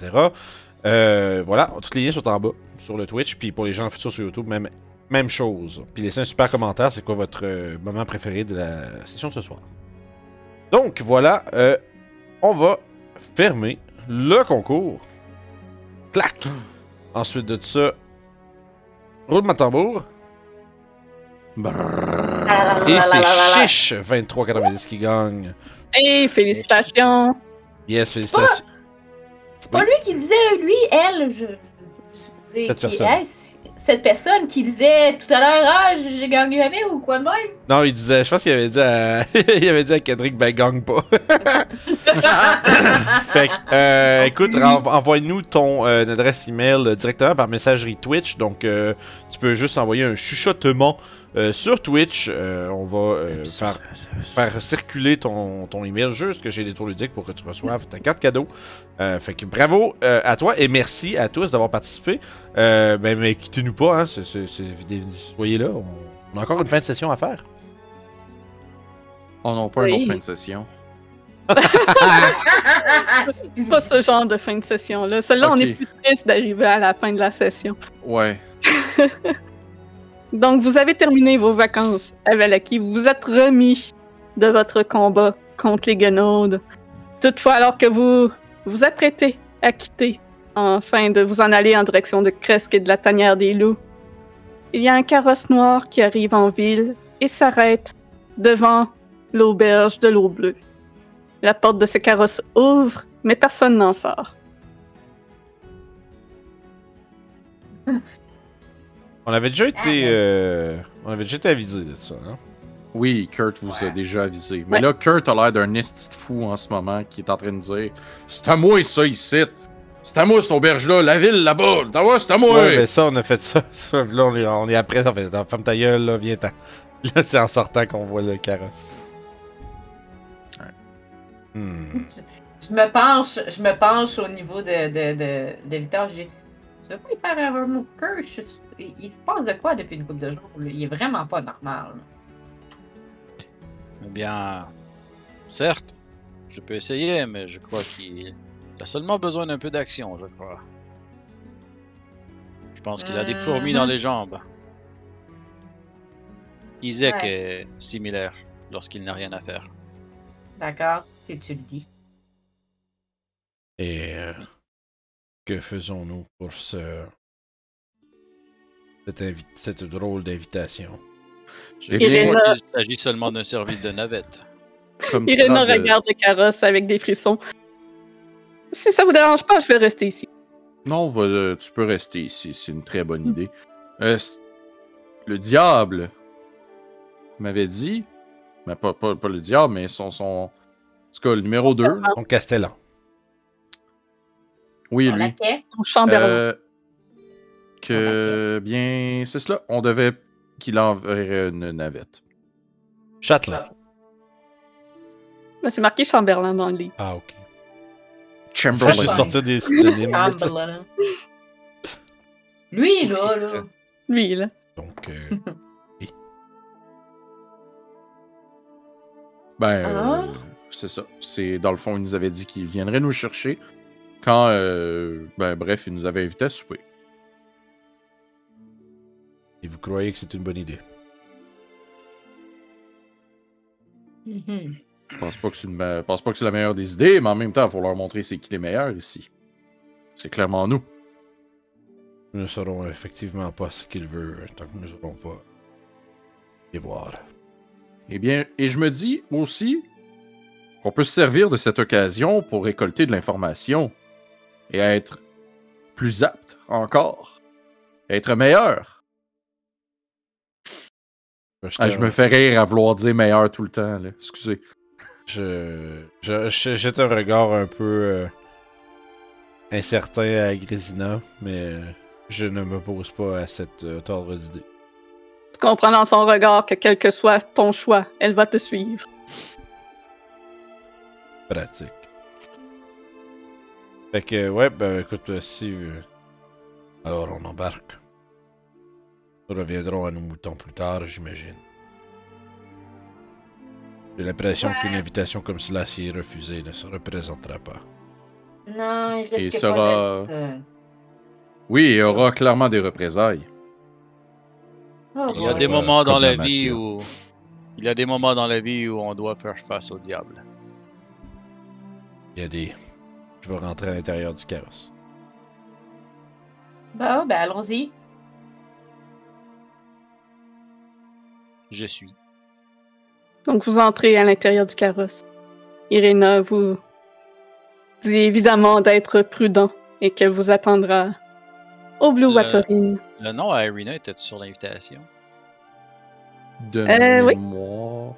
Euh, voilà, tous les liens sont en bas sur le Twitch. Puis pour les gens futurs sur YouTube, même, même chose. Puis laissez un super commentaire, c'est quoi votre moment préféré de la session ce soir. Donc voilà, on va fermer le concours. Clac! Ensuite de ça, roule ma tambour. Et c'est Chiche 2390 qui gagne. Et félicitations! Yes, félicitations. C'est pas lui qui disait, lui, elle, je. je supposais qui est cette personne qui disait tout à l'heure, ah, j'ai gagné jamais ou quoi de même? Non, il disait, je pense qu'il avait dit à, il avait dit à Kendrick, ben gagne pas. fait que, euh, écoute, en- envoie-nous ton euh, adresse email directement par messagerie Twitch. Donc, euh, tu peux juste envoyer un chuchotement euh, sur Twitch. Euh, on va euh, faire, faire circuler ton, ton email juste que j'ai des tours ludiques pour que tu reçoives ta carte cadeau. Euh, fait que bravo euh, à toi et merci à tous d'avoir participé. Euh, ben, mais quittez-nous pas, hein, c'est, c'est, c'est- soyez là. On, on a encore une fin de session à faire. Oh non, pas Oui. une autre fin de session. Pas ce genre de fin de session-là. Celle-là, on est plus triste d'arriver à la fin de la session. Ouais. Donc, vous avez terminé vos vacances à Valaki. Vous vous êtes remis de votre combat contre les Guenaudes. Toutefois, alors que vous vous apprêtez à quitter, afin de vous en aller en direction de Cresque et de la tanière des loups, il y a un carrosse noir qui arrive en ville et s'arrête devant l'auberge de l'eau bleue. La porte de ce carrosse ouvre, mais personne n'en sort. On avait déjà Ah, été, ouais. euh, on avait déjà été avisé de ça. Hein? Oui, Kurt vous a Ouais. déjà avisé. Mais Ouais. là, Kurt a l'air d'un esti de fou en ce moment qui est en train de dire C'est à moi ça ici. C'est à moi cette auberge-là, la ville là-bas. T'as vu, c'est à moi. Ouais, ben ça, on a fait ça. Là, on est, on est après, ça fait ferme ta gueule, là, viens-t'en. Là, c'est en sortant qu'on voit le carrosse. Hmm. Je me penche, je me penche au niveau de, de, de, de Victor. Je dis Tu veux pas y faire un mot curse Il il se passe de quoi depuis une couple de jours là? Il est vraiment pas normal. Eh bien, certes, je peux essayer, mais je crois qu'il a seulement besoin d'un peu d'action, je crois. Je pense qu'il a des fourmis dans les jambes. Isaac Ouais. est similaire lorsqu'il n'a rien à faire. D'accord, si tu le dis. Et euh, que faisons-nous pour ce... cette, invi- cette drôle d'invitation? Eh bien- qu'il s'agit seulement d'un service de navette. Comme Irena ça, de- regarde le carrosse avec des frissons. Si ça vous dérange pas, je vais rester ici. Non, va- euh, tu peux rester ici, c'est une très bonne idée. Euh, le diable m'avait dit, mais pas, pas, pas le diable, mais son, son. En tout cas, le numéro 2. Son Castellan. Oui, lui. Euh, que, bien, c'est cela. On devait qu'il enverrait une navette. Châtelain. Mais C'est marqué chamberlain dans le livre. Ah, ok. Je vais Chamberlain. sortir des synonymes. Chamberlain. Lui, là, là. Lui, là. Donc, euh, Ben, Ah. euh, c'est ça. C'est dans le fond, il nous avait dit qu'il viendrait nous chercher quand, euh, ben, bref, il nous avait invités à souper. Et vous croyez que c'est une bonne idée? Mhm. Je pense pas que c'est une me- je pense pas que c'est la meilleure des idées, mais en même temps, il faut leur montrer c'est qui les meilleurs ici. C'est clairement nous. Nous ne saurons effectivement pas ce qu'il veut tant que nous n'aurons pas les voir. Eh bien, et je me dis aussi qu'on peut se servir de cette occasion pour récolter de l'information et être plus apte encore, être meilleur. Ah, je me fais rire à vouloir dire meilleur tout le temps, là. Excusez. Je, je, je jette un regard un peu euh, incertain à Grésina, mais je ne m'oppose pas à cette euh, ordre d'idée. Tu comprends dans son regard que quel que soit ton choix, elle va te suivre. Pratique. Fait que, ouais, ben écoute, euh, si. euh, alors on embarque. Nous reviendrons à nos moutons plus tard, j'imagine. J'ai l'impression Ouais. qu'une invitation comme cela, si est refusée, ne se représentera pas. Non, il risque Et pas sera- d'être, euh, Oui, il y aura clairement des représailles. oh, Il y a des moments dans la la vie où. Il y a des moments dans la vie où on doit faire face au diable. Il y a des. Je vais rentrer à l'intérieur du carrosse. Bon, ben allons-y. Je suis. Donc vous entrez à l'intérieur du carrosse. Irena vous dit évidemment d'être prudent et qu'elle vous attendra au Blue Le- Water Inn. Le nom à Irina était sur l'invitation? De Euh, oui. mémoire.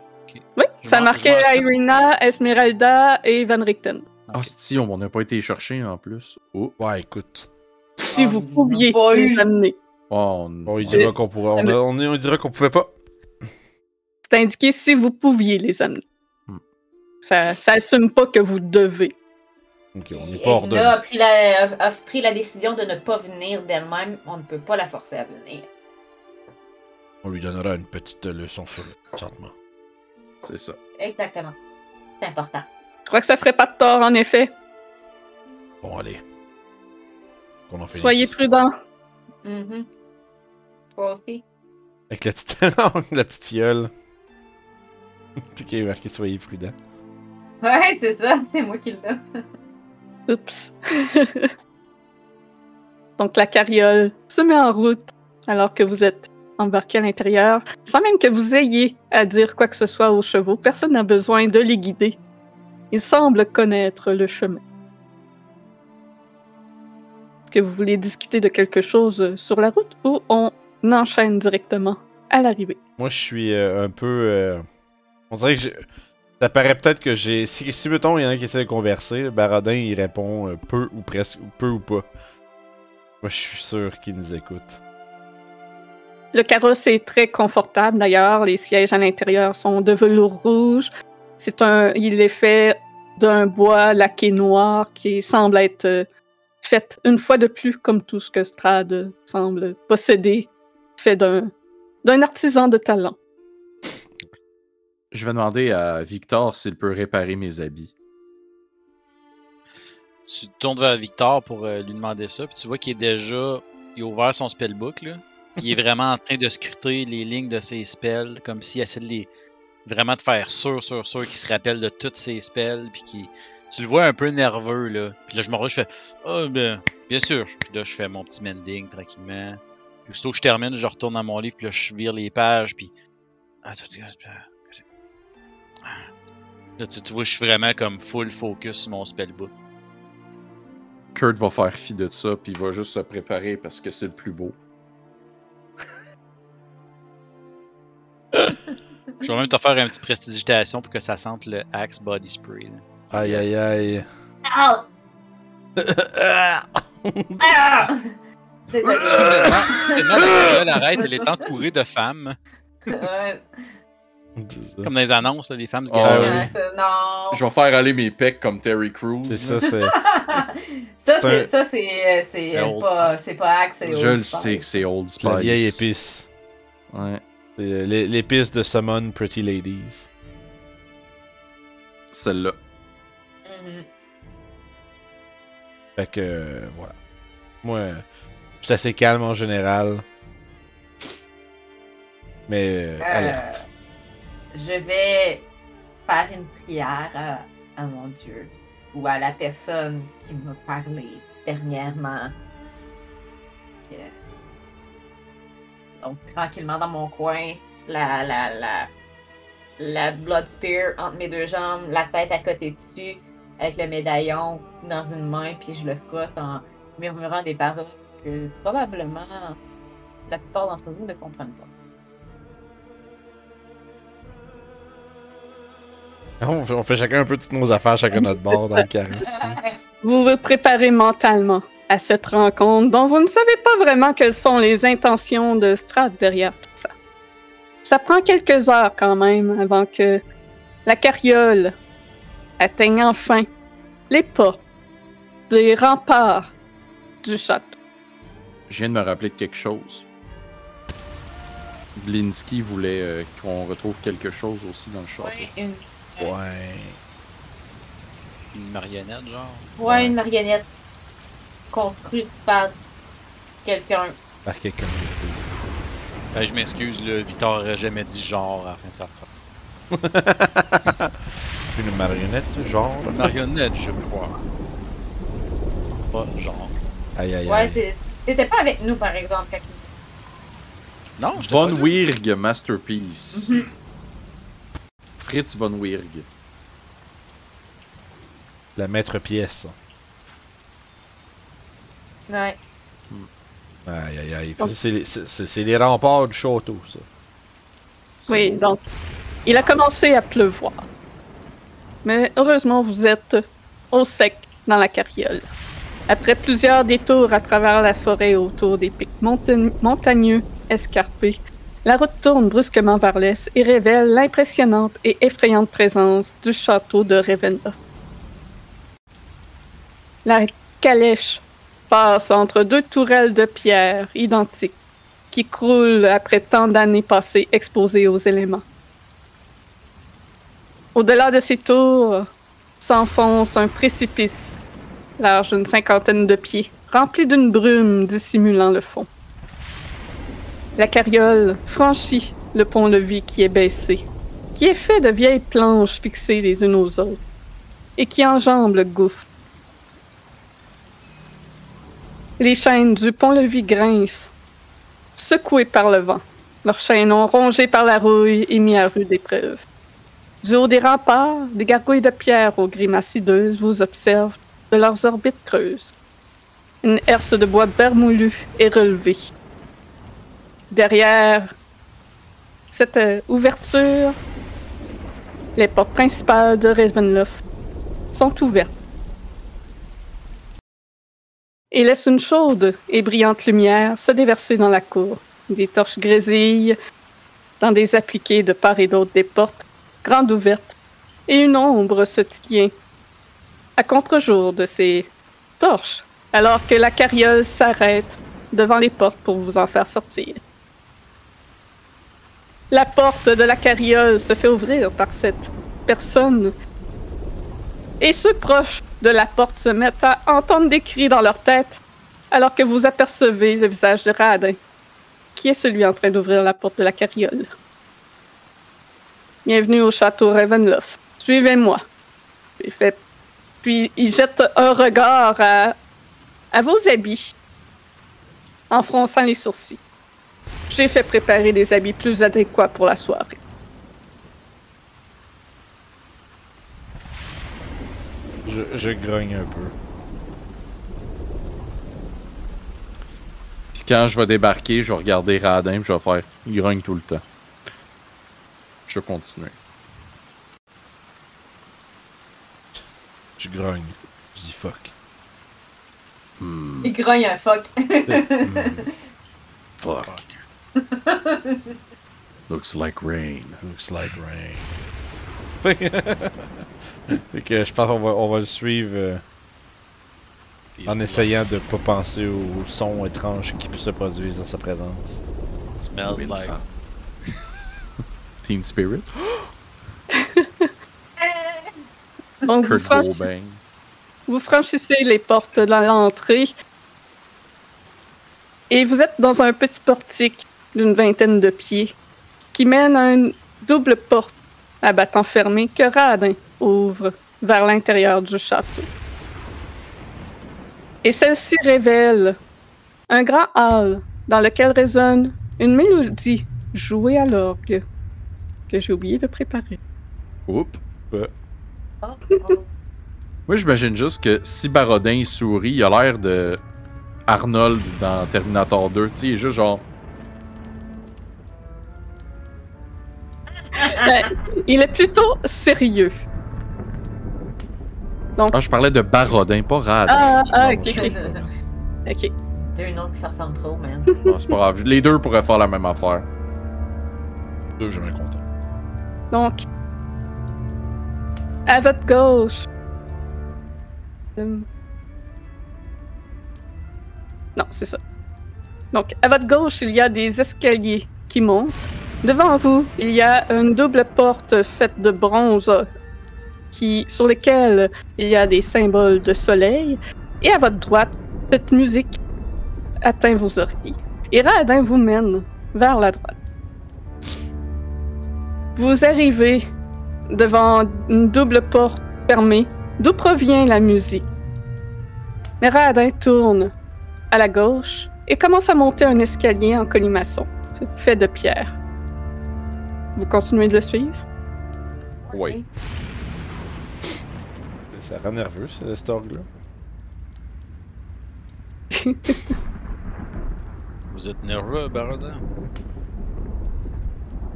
Oui, Je ça marquait Irina, Esmeralda et Van Richten. Ah, si, on n'a pas été chercher en plus. Oh, Ouais, écoute. Si Ah, vous ils pouviez les amener. Oh, On lui on- dira qu'on. On, on, qu'on pouvait pas. C'est indiqué si vous pouviez les amener. Hmm. Ça, ça assume pas que vous devez. Ok, on n'est pas hors Evna a pris, la, a- a pris la décision de ne pas venir d'elle-même. On ne peut pas la forcer à venir. On lui donnera une petite leçon sur le consentement. C'est ça. Exactement. C'est important. Je crois que ça ferait pas de tort, en effet. Bon, allez. Qu'on en finisse. Soyez prudents. Mhm. Toi aussi. Avec la petite, la petite fiole. Qui est marqué soyez prudent. Ouais, c'est ça. C'est moi qui l'ai. Oups. Donc la carriole se met en route alors que vous êtes embarqué à l'intérieur, sans même que vous ayez à dire quoi que ce soit aux chevaux. Personne n'a besoin de les guider. Ils semblent connaître le chemin. Est-ce que vous voulez discuter de quelque chose sur la route ou on enchaîne directement à l'arrivée? Moi, je suis euh, un peu. euh, On dirait que ça paraît peut-être que j'ai. Si, si mettons, il y en a qui essaient de converser, le Baradin il répond euh, peu ou presque, peu ou pas. Moi, je suis sûr qu'il nous écoute. Le carrosse est très confortable d'ailleurs. Les sièges à l'intérieur sont de velours rouge. C'est un, il est fait d'un bois laqué noir qui semble être euh, fait une fois de plus comme tout ce que Strad semble posséder, fait d'un d'un artisan de talent. Je vais demander à Victor s'il peut réparer mes habits. Tu te tournes vers Victor pour euh, lui demander ça, puis tu vois qu'il est déjà. Il a ouvert son spellbook, là. Puis il est vraiment en train de scruter les lignes de ses spells, comme s'il essaie de les. Vraiment de faire sûr, sûr, sûr qu'il se rappelle de toutes ses spells, puis qu'il. Tu le vois un peu nerveux, là. Puis là, je me je fais Ah, ben, bien sûr. Puis là, je fais mon petit mending tranquillement. Puis aussitôt que je termine, je retourne dans mon livre, puis là, je vire les pages, puis. Ah, ça, c'est- Là, tu, tu vois, je suis vraiment comme full focus sur mon spellbook. Kurt va faire fi de ça, puis il va juste se préparer parce que c'est le plus beau. Je vais même te faire un petit prestidigitation pour que ça sente le Axe Body Spray. là. Aïe Yes. aïe aïe. Ah! Ah! Soudainement, soudainement, la arrête, elle est entourée de femmes. Comme dans les annonces, là, les femmes se Ah gardent. oui. Ouais, ça, non. Je vais faire aller mes pecs comme Terry Crews. C'est ça, c'est. ça, C'est ça, c'est, c'est euh, Old pas, c'est pas Axe, c'est Je le sais que c'est Old Spice. La vieille épice. Ouais. Euh, l'é- l'épice de Summon Pretty Ladies. Celle-là. Mhm. Fait que, euh, voilà. Moi, je suis assez calme en général. Mais Euh, alerte. Je vais faire une prière à, à mon Dieu ou à la personne qui m'a parlé dernièrement. Euh, Donc, tranquillement dans mon coin, la, la, la, la Blood Spear entre mes deux jambes, la tête à côté dessus, avec le médaillon dans une main, puis je le frotte en murmurant des paroles que probablement la plupart d'entre vous ne comprennent pas. On fait, on fait chacun un peu toutes nos affaires, chacun notre bord dans le carrosse. Vous vous préparez mentalement à cette rencontre dont vous ne savez pas vraiment quelles sont les intentions de Strad derrière tout ça. Ça prend quelques heures quand même avant que la carriole atteigne enfin les portes des remparts du château. Je viens de me rappeler de quelque chose. Blinsky voulait euh, qu'on retrouve quelque chose aussi dans le château. Ouais, une, Ouais. Une marionnette, genre? ouais, une marionnette construite par quelqu'un. Par quelqu'un. Ben, je m'excuse, là, Victor aurait jamais dit genre à la fin de sa phrase. Une marionnette, genre? Une marionnette, je crois. Pas genre. Aïe aïe Ouais, aïe. c'est- c'était pas avec nous, par exemple. quand Non, je Von Wirg Masterpiece. Mhm. Fritz Von Wirg. La maître pièce. Ouais. Aïe aïe aïe. Donc- Ça, C'est les- c'est- c'est c'est les remparts du château, ça. Oui, beau. donc il a commencé à pleuvoir. Mais heureusement, vous êtes au sec dans la carriole. Après plusieurs détours à travers la forêt autour des pics monta- montagneux escarpés, La route tourne brusquement vers l'est et révèle l'impressionnante et effrayante présence du château de Ravenloft. La calèche passe entre deux tourelles de pierre identiques qui croulent après tant d'années passées exposées aux éléments. Au-delà de ces tours s'enfonce un précipice large d'une cinquantaine de pieds, rempli d'une brume dissimulant le fond. La carriole franchit le pont-levis qui est baissé, qui est fait de vieilles planches fixées les unes aux autres, et qui enjambe le gouffre. Les chaînes du pont-levis grincent, secouées par le vent, leurs chaînons rongés par la rouille et mis à rude épreuve. Du haut des remparts, des gargouilles de pierre aux grimaces hideuses vous observent de leurs orbites creuses. Une herse de bois vermoulu est relevée. Derrière cette euh, ouverture, les portes principales de Ravenloft sont ouvertes et laissent une chaude et brillante lumière se déverser dans la cour. Des torches grésillent dans des appliqués de part et d'autre des portes grandes ouvertes, et une ombre se tient à contre-jour de ces torches, alors que la carriole s'arrête devant les portes pour vous en faire sortir. La porte de la carriole se fait ouvrir par cette personne, et ceux proches de la porte se mettent à entendre des cris dans leur tête, alors que vous apercevez le visage de Radin, qui est celui en train d'ouvrir la porte de la carriole. Bienvenue au château Ravenloft. Suivez-moi. Puis, il jette un regard à vos habits, en fronçant les sourcils. J'ai fait préparer des habits plus adéquats pour la soirée. Je, je grogne un peu. Puis quand je vais débarquer, je vais regarder Radin, puis je vais faire. Il grogne tout le temps. Je vais continuer. Je grogne. Je dis fuck. Hmm, Il grogne un fuck. Hmm, fuck. Looks like rain. Looks like rain. fait que je pense qu'on va, on va le suivre euh, en essayant de pas penser aux sons étranges qui se produisent dans sa présence. Smells like. Teen Spirit? Donc, vous, vous franchissez les portes dans l'entrée et vous êtes dans un petit portique d'une vingtaine de pieds qui mène à une double porte à battant fermé que Radin ouvre vers l'intérieur du château. Et celle-ci révèle un grand hall dans lequel résonne une mélodie jouée à l'orgue que j'ai oublié de préparer. Oups. Oh. Moi, j'imagine juste que si Barodin sourit, il a l'air de Arnold dans Terminator 2. Tu sais, il est juste genre. Euh, il est plutôt sérieux. Ah, je parlais de Barodin, pas Radin. Ah, ah, ok, ok. Ok. Une autre qui ça ressemble trop, man. non, c'est pas grave. Les deux pourraient faire la même affaire. Deux, jamais content. Donc, à votre gauche. Hum. Non, c'est ça. Donc, à votre gauche, il y a des escaliers qui montent. Devant vous, il y a une double porte faite de bronze sur lesquelles il y a des symboles de soleil. Et à votre droite, cette musique atteint vos oreilles. Et Radin vous mène vers la droite. Vous arrivez devant une double porte fermée, d'où provient la musique? Mais Radin tourne à la gauche et commence à monter un escalier en colimaçon, fait de pierre. Vous continuez de le suivre? Oui. Ça rend nerveux, ce- cet orgue-là. Vous êtes nerveux, Barodin?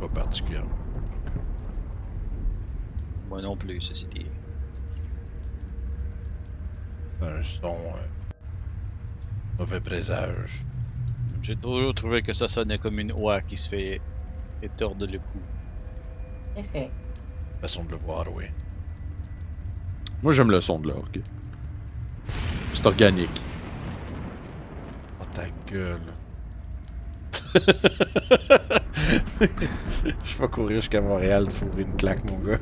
Pas particulièrement. Moi non plus, ceci dit. Un son. euh, mauvais présage. J'ai toujours trouvé que ça sonnait comme une oie qui se fait Et tordre le cou. Effet. Façon de le voir, oui. Moi, j'aime le son de l'orgue. C'est organique. Oh ta gueule. Je vais pas courir jusqu'à Montréal pour ouvrir une claque, mon gars.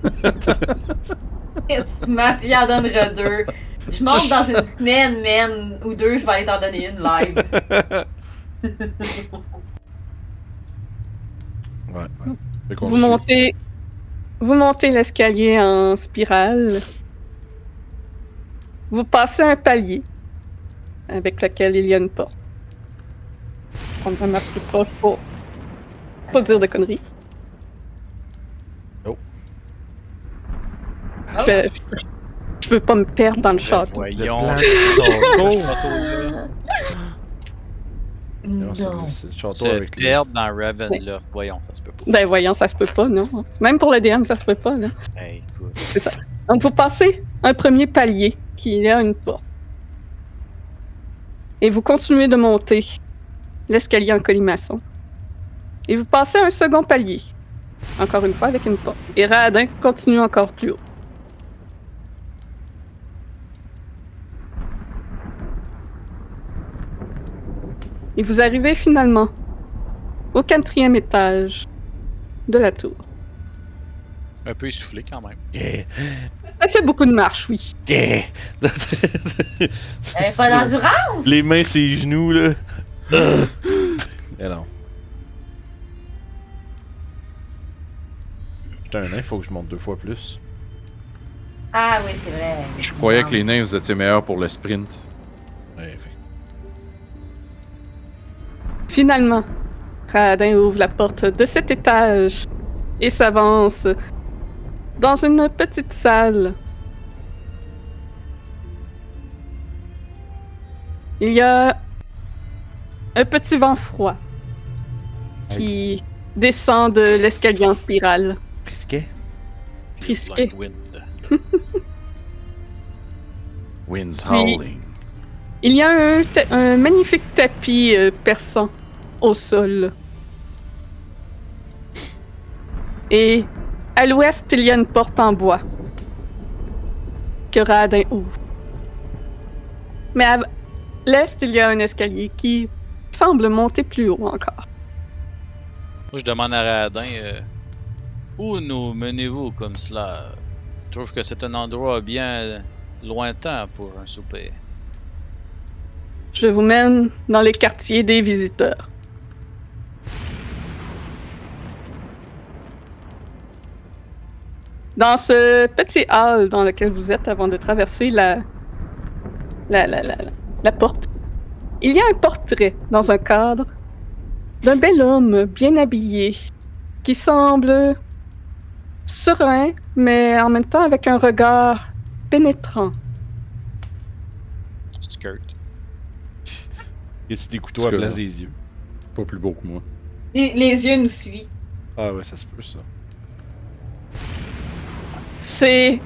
Yes, Matt, il en donnera deux. Je monte dans une semaine, man, ou deux, je vais aller t'en donner une live. Ouais. Vous montez, vous montez l'escalier en spirale. Vous passez un palier avec lequel il y a une porte. Prendre ma plus proche pour pas dire de conneries. Oh. Je, fais- je- je veux pas me perdre dans le château. Voyons. plan ce du château-là. Non, c'est- Non. Perdre dans Ravenloft. Voyons, ça se peut pas. Ben voyons, ça se peut pas, non. Même pour le DM, ça se peut pas, là. Hey, écoute. C'est ça. Donc vous passez un premier palier qui est à une porte. Et vous continuez de monter l'escalier en colimaçon. Et vous passez un second palier. Encore une fois avec une porte. Et Radin continue encore plus haut. Et vous arrivez finalement au quatrième étage de la tour. Un peu essoufflé quand même. Yeah, Ça fait beaucoup de marche, oui. yeah. Elle est pas d'endurance! les mains, ses genoux, là. Eh non. J'étais un nain, faut que je monte deux fois plus. Ah oui, c'est vrai. Je croyais que les nains, vous étiez meilleurs pour le sprint. Ouais, fait- Finalement, Radin ouvre la porte de cet étage et s'avance dans une petite salle. Il y a un petit vent froid qui descend de l'escalier en spirale. Like wind. Winds howling. Il y a un, magnifique tapis euh, perçant au sol. Et à l'ouest, il y a une porte en bois que Radin ouvre. Mais à l'est, il y a un escalier qui semble monter plus haut encore. Moi, je demande à Radin euh, où nous menez-vous comme cela? Je trouve que c'est un endroit bien lointain pour un souper. Je vous mène dans les quartiers des visiteurs. Dans ce petit hall dans lequel vous êtes avant de traverser la, la, la, la, la- la porte, il y a un portrait dans un cadre d'un bel homme bien habillé qui semble serein, mais en même temps avec un regard pénétrant. Skirt. Y a-tu des couteaux à place des yeux? Pas plus beau que moi. Les, les yeux nous suivent. Ah ouais, ça se peut, ça. C'est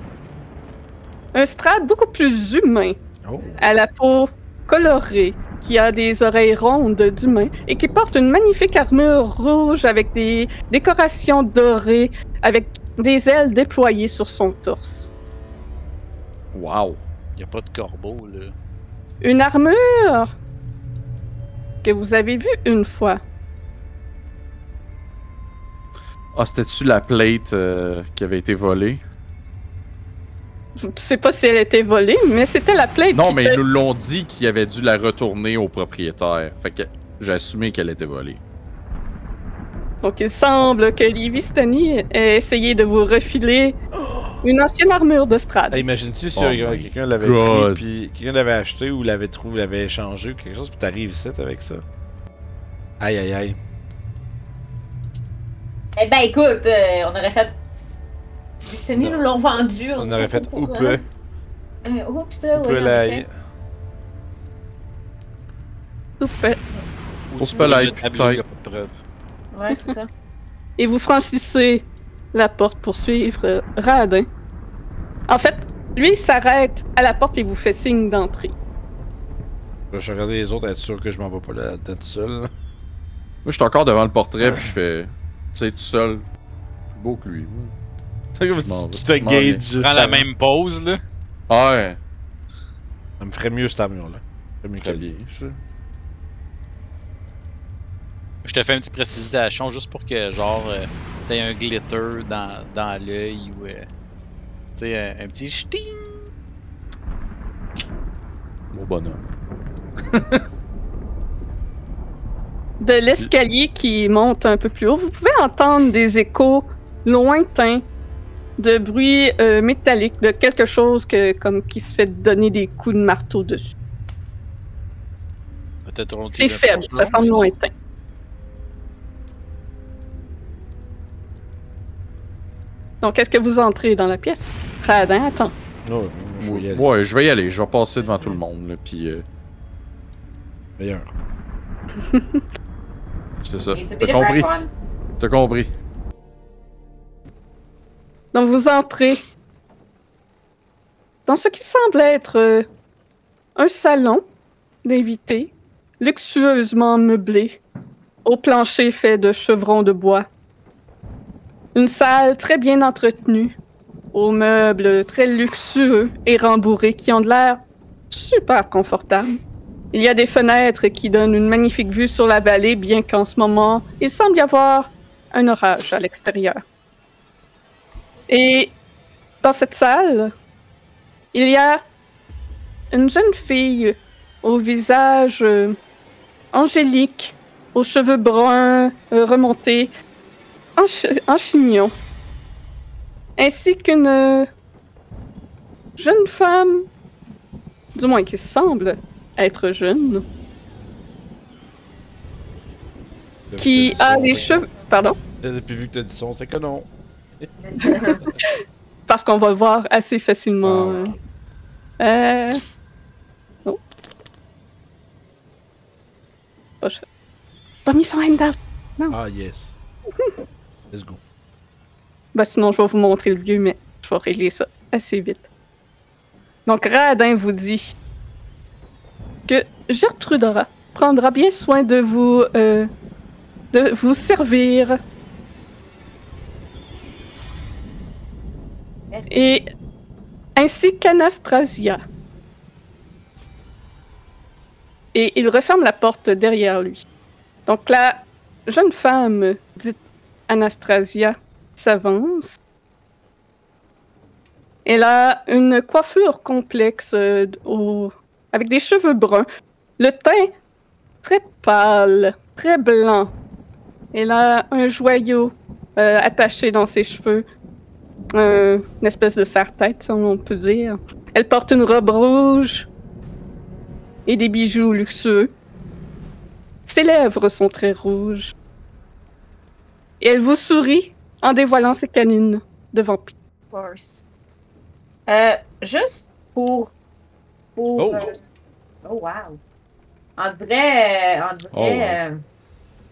un strade beaucoup plus humain, Oh! à la peau colorée, qui a des oreilles rondes d'humain et qui porte une magnifique armure rouge avec des décorations dorées, avec des ailes déployées sur son torse. Wow. Y a pas de corbeau, là. Une armure que vous avez vue une fois. Ah, c'était-tu la plate euh, qui avait été volée? Je sais pas si elle a été volée, mais c'était la plainte. Non, mais était- ils nous l'ont dit qu'il avait dû la retourner au propriétaire. Fait que j'ai assumé qu'elle était volée. Donc il semble que Livy Stani ait essayé de vous refiler une ancienne armure de Strad. Hey, Imagine-tu si Oh euh, quelqu'un l'avait pris, puis quelqu'un l'avait acheté ou l'avait trouvé, l'avait échangé ou quelque chose, puis t'arrives ici avec ça. Aïe aïe aïe. Eh ben écoute, euh, on aurait fait. Non. nous l'ont vendu. On était aurait fait ou peu, Euh, oups, ou ouais. Oups. Ou On se la tableau, putain. Ouais, c'est ça. Et vous franchissez la porte pour suivre euh, Radin. En fait, lui il s'arrête à la porte et vous fait signe d'entrée. Je vais regarder les autres, être sûr que je m'en vais pas là dedans tout seul. Moi, je suis encore devant le portrait, puis je fais. Tu sais, tout seul. Plus beau que lui. moi. C'est comme tu te gages. Prends la même pose, là. Ouais, Ça me ferait mieux cette armure-là. Ça me ferait très mieux bien, ça. Je te fais une petite précision juste pour que, genre, euh, t'aies un glitter dans, dans l'œil ou. euh, tu sais, un, un petit ch'ting. Beau bonhomme. De l'escalier qui monte un peu plus haut, vous pouvez entendre des échos lointains de bruits euh, métalliques, de quelque chose que, comme qui se fait donner des coups de marteau dessus. Peut-être on C'est faible, ça semble lointain. Donc, est-ce que vous entrez dans la pièce? Radin, attends. Oh, je vais y aller. Ouais, je vais y aller. Je vais passer devant tout le monde, là, puis euh, Meilleur. c'est ça. T'as compris? T'as compris? Vous entrez dans ce qui semble être euh, un salon d'invités, luxueusement meublé, au plancher fait de chevrons de bois. Une salle très bien entretenue, aux meubles très luxueux et rembourrés qui ont de l'air super confortables. Il y a des fenêtres qui donnent une magnifique vue sur la vallée, bien qu'en ce moment, il semble y avoir un orage à l'extérieur. Et dans cette salle, il y a une jeune fille au visage euh, angélique, aux cheveux bruns euh, remontés, en, chi- en chignon, ainsi qu'une euh, jeune femme, du moins qui semble être jeune, qui a les cheveux... Pardon? J'ai plus vu que t'as dit son, c'est que non. Parce qu'on va le voir assez facilement. Ah. euh. Oh. Pas mis son hand out. Ah, yes. Let's go. Bah sinon, je vais vous montrer le vieux, mais je vais régler ça assez vite. Donc, Radin vous dit que Gertrudora prendra bien soin de vous, euh, de vous servir. Et ainsi qu'Anastrasia. Et il referme la porte derrière lui. Donc la jeune femme, dite Anastasia, s'avance. Elle a une coiffure complexe euh, avec des cheveux bruns. Le teint très pâle, très blanc. Elle a un joyau euh, attaché dans ses cheveux. Euh, une espèce de serre-tête, si on peut dire. Elle porte une robe rouge et des bijoux luxueux. Ses lèvres sont très rouges. Et elle vous sourit en dévoilant ses canines de vampire. Of course. Euh, juste pour. pour Oh. euh, oh, wow. En vrai. En Oh, wow. vrai. euh,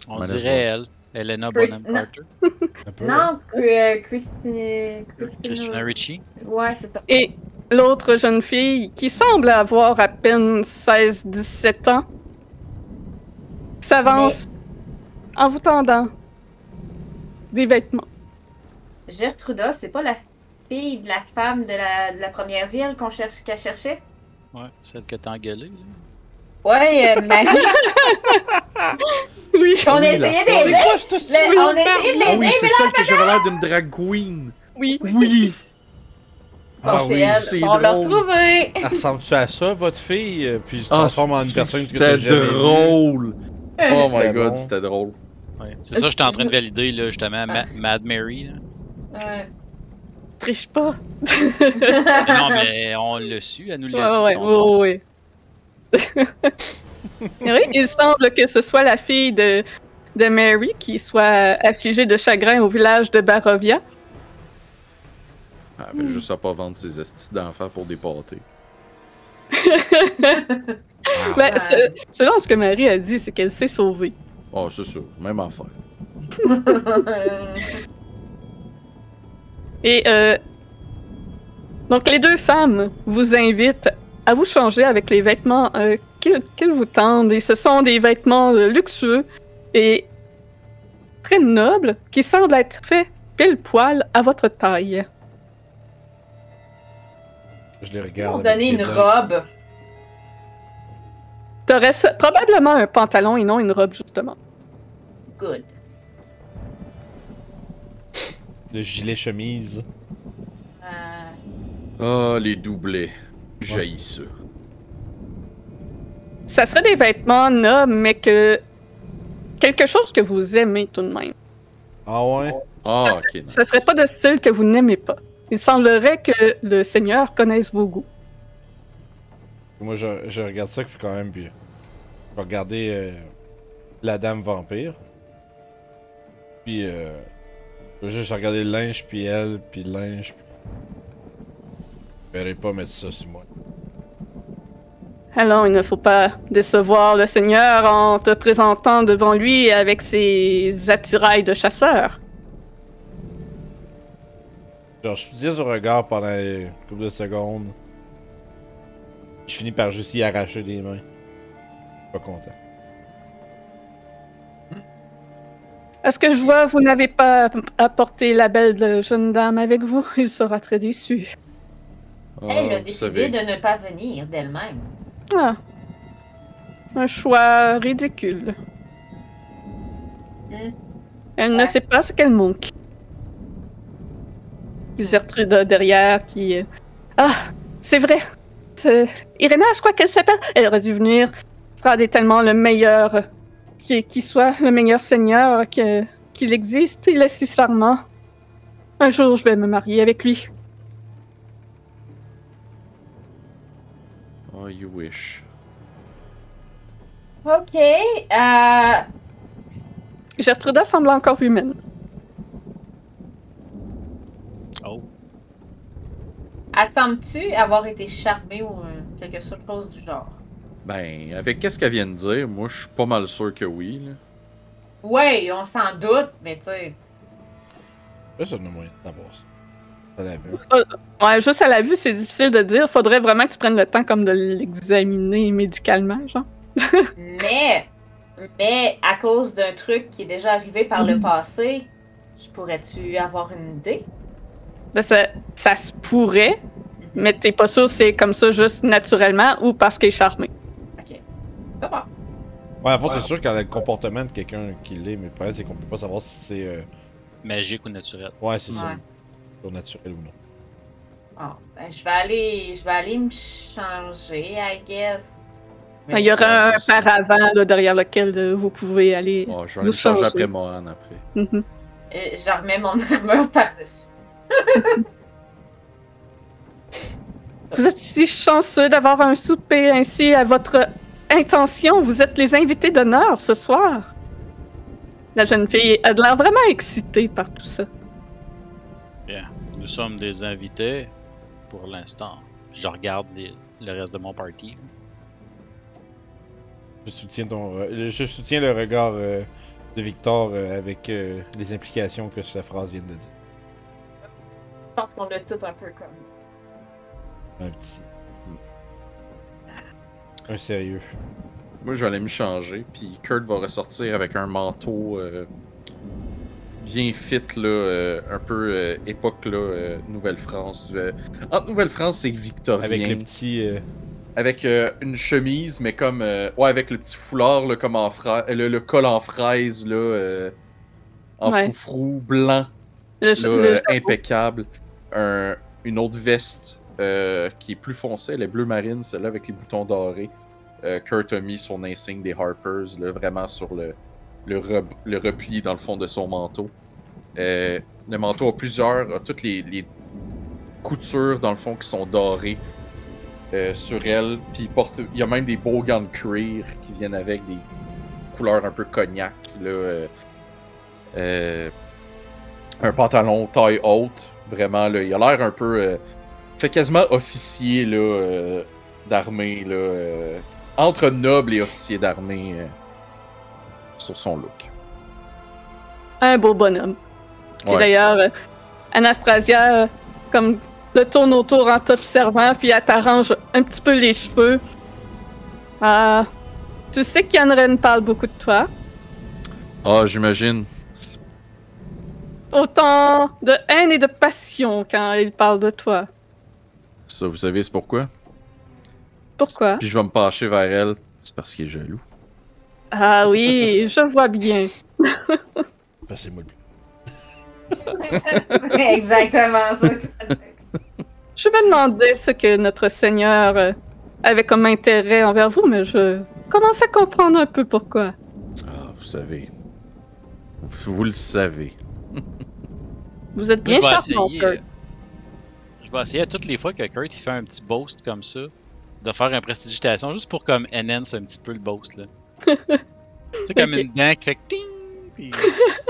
On dirait elle. Elena Chris- Bonham non. Carter. Non, euh, Christine. Christina Ricci. Ouais, c'est ça. Et l'autre jeune fille, qui semble avoir à peine 16-17 ans, s'avance en vous tendant des vêtements. Gertruda, c'est pas la fille de la femme de la, de la première ville qu'on cherche, qu'elle cherchait? Ouais, celle que t'as engueulée. là. Ouais, euh, Marie. Oui, on a Oui, essayé C'est d'aider. On a essayé de Ah oui, l'aider, c'est celle que j'avais l'air d'une drag queen. oui. Oui. Ah c'est oui, elle. c'est On l'a retrouvée. Elle ressemble-tu à ça, votre fille? euh, Puis se Ah, transforme en une personne que t'as C'était jamais vue? drôle. Oh my god, c'était drôle. Ouais. C'est ça, j'étais en train de valider, là, justement, Ma- Mad Mary. là. Ouais. Triche pas. Non, mais on l'a su, elle nous l'a Ouais, dit. ouais, son nom. ouais, ouais. oui, il semble que ce soit la fille de, de Mary qui soit affligée de chagrin au village de Barovia. Elle avait juste à pas vendre ses estis d'enfants pour des pâtés. Ah, Ben, ce- selon ce que Marie a dit, c'est qu'elle s'est sauvée. Oh, c'est sûr, même affaire. Et euh, donc les deux femmes vous invitent à vous changer avec les vêtements euh, qu'elles qu'elles vous tendent. Et ce sont des vêtements euh, luxueux et très noble qui semble être fait pile poil à votre taille. Je les Ils regarde. avec donné une robe. T'aurais probablement un pantalon et non une robe, justement. Good. Le gilet chemise. Euh, Ah, les doublets. Jaillit ça. Serait des vêtements nobles, mais que. Quelque chose que vous aimez tout de même. Ah ouais? Ah, Ça ok. Ça serait pas de style que vous n'aimez pas. Il semblerait que le Seigneur connaisse vos goûts. Moi, je, je regarde ça, puis quand même, puis je vais regarder euh, la dame vampire. Puis, euh, je vais juste regarder le linge, puis elle, puis le linge. Puis... Verrai pas mettre ça sur moi. Alors, il ne faut pas décevoir le Seigneur en te présentant devant lui avec ses attirails de chasseur. Genre, je dis au regard pendant une couple de secondes. Je finis par juste y arracher des mains. Pas content. Est-ce que je vois, vous n'avez pas apporté la belle jeune dame avec vous? Il sera très déçu. Ah, elle a décidé savez. de ne pas venir d'elle-même. Ah. Un choix ridicule. Hmm. Elle Ouais. ne sait pas ce qu'elle manque. Gertrude derrière qui. euh, Ah, c'est vrai. C'est- Iréna, je crois qu'elle s'appelle. Elle aurait dû venir. Strad est tellement le meilleur. euh, Qui, qui soit le meilleur seigneur que- qu'il existe. Il est si charmant. Un jour, je vais me marier avec lui. Oh, you wish. Ok. Euh, Gertruda semble encore humaine. Oh. Attends-tu avoir été charmé ou euh, quelque chose du genre? Ben, avec qu'est-ce qu'elle vient de dire, moi, je suis pas mal sûr que oui. Là. Ouais, on s'en doute, mais tu sais. Ça donne moyen d'avoir ça. Ça la vue. Ouais, juste à la vue, c'est difficile de dire. Faudrait vraiment que tu prennes le temps comme de l'examiner médicalement, genre. Mais, mais à cause d'un truc qui est déjà arrivé par le Mhm. passé, pourrais-tu avoir une idée? Ben, ça, ça se pourrait, mais t'es pas sûr si c'est comme ça juste naturellement ou parce qu'elle est charmée. Ok. Ça va. Ouais, en fait, c'est Ouais. sûr qu'elle a le comportement de quelqu'un qui l'est, mais le problème, c'est qu'on peut pas savoir si c'est. euh, Magique ou naturel. Ouais, c'est ça. Surnaturel ou non. Bon, ben, je vais aller, je vais aller me changer, I guess. Ben, Il y aura un Ouais, c'est- paravent là, derrière lequel euh, vous pouvez aller. Oh, je vais Vous changer après Mohan après. Euh, je remets mon armure par-dessus. Vous êtes si chanceux d'avoir un souper ainsi à votre intention. Vous êtes les invités d'honneur ce soir. La jeune fille a de l'air vraiment excitée par tout ça. Bien. Nous sommes des invités pour l'instant. Je regarde les- le reste de mon party. Je soutiens ton. re- Je soutiens le regard euh, de Victor euh, avec euh, les implications que sa phrase vient de dire. Je pense qu'on l'a tout un peu comme. Un petit. Un sérieux. Moi, je vais aller me changer, puis Kurt va ressortir avec un manteau euh, bien fit, là, euh, un peu euh, époque là, euh, Nouvelle-France. Euh, entre Nouvelle-France et Victorien. Avec les petits. euh, Avec euh, une chemise, mais comme. euh, ouais, avec le petit foulard, là, comme en fraise. Le, le col en fraise, là. euh, en Ouais. froufrou, blanc, Le, là, le euh, impeccable. Un- une autre veste euh, qui est plus foncée, elle est bleu marine, celle-là avec les boutons dorés. Euh, Kurt a mis son insigne des Harpers, là, vraiment sur le, le, re- le repli dans le fond de son manteau. Euh, le manteau a plusieurs, a toutes les, coutures dans le fond qui sont dorées euh, sur elle. Puis il porte, y a même des beaux gants de cuir qui viennent avec des couleurs un peu cognac. Là, euh, un pantalon taille haute, vraiment là, il a l'air un peu, fait quasiment officier d'armée entre noble et officier d'armée sur son look. Un beau bonhomme. Ouais. d'ailleurs, euh, Anastasia, euh, comme te tourne autour en t'observant, puis elle t'arrange un petit peu les cheveux. Ah, tu sais qu'Yanren parle beaucoup de toi. Ah, j'imagine. C'est autant de haine et de passion quand il parle de toi. Ça, vous savez, c'est pourquoi? Pourquoi? Puis je vais me pencher vers elle. C'est parce qu'il est jaloux. Ah oui, je vois bien. Passez-moi le but. C'est exactement ça. que ça fait. Je me demandais ce que notre Seigneur avait comme intérêt envers vous, mais je commence à comprendre un peu pourquoi. Ah, vous savez. Vous, vous le savez. Vous êtes bien je vais charmant, essayer, Kurt. Je vais essayer à toutes les fois que Kurt il fait un petit boast comme ça, de faire un prestidigitation juste pour comme enhance un petit peu le boast là. C'est comme Ok. une dent qui fait ting! Puis...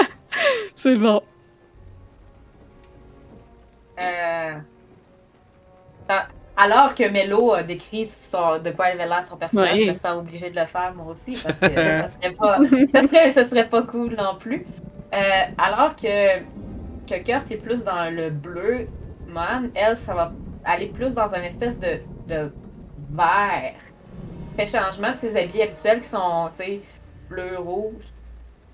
C'est bon. Euh, ah, Alors que Melo a décrit son- de quoi avait l'air son personnage, je me sens obligée de le faire moi aussi parce que ça serait pas, ça serait, ça serait pas cool non plus. Euh, alors que, que Kurt est plus dans le bleu, Man, elle, ça va aller plus dans une espèce de, de vert. Fait changement de ses habits habituels qui sont, tu sais, bleu, rouge.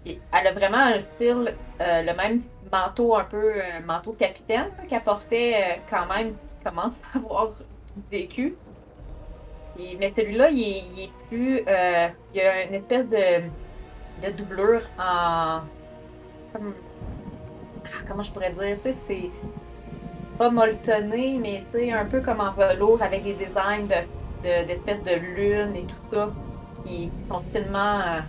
Elle a vraiment un style, euh, le même manteau un peu, euh, manteau capitaine qu'elle portait euh, quand même, qui commence à avoir vécu. Mais celui-là, il, est- plus, euh, il y a une espèce de, doublure en, comme- ah, comment je pourrais dire, tu sais, c'est pas molletonné, mais tu sais, un peu comme en velours avec des designs de, de- d'espèces de lune et tout ça, qui, sont finement euh,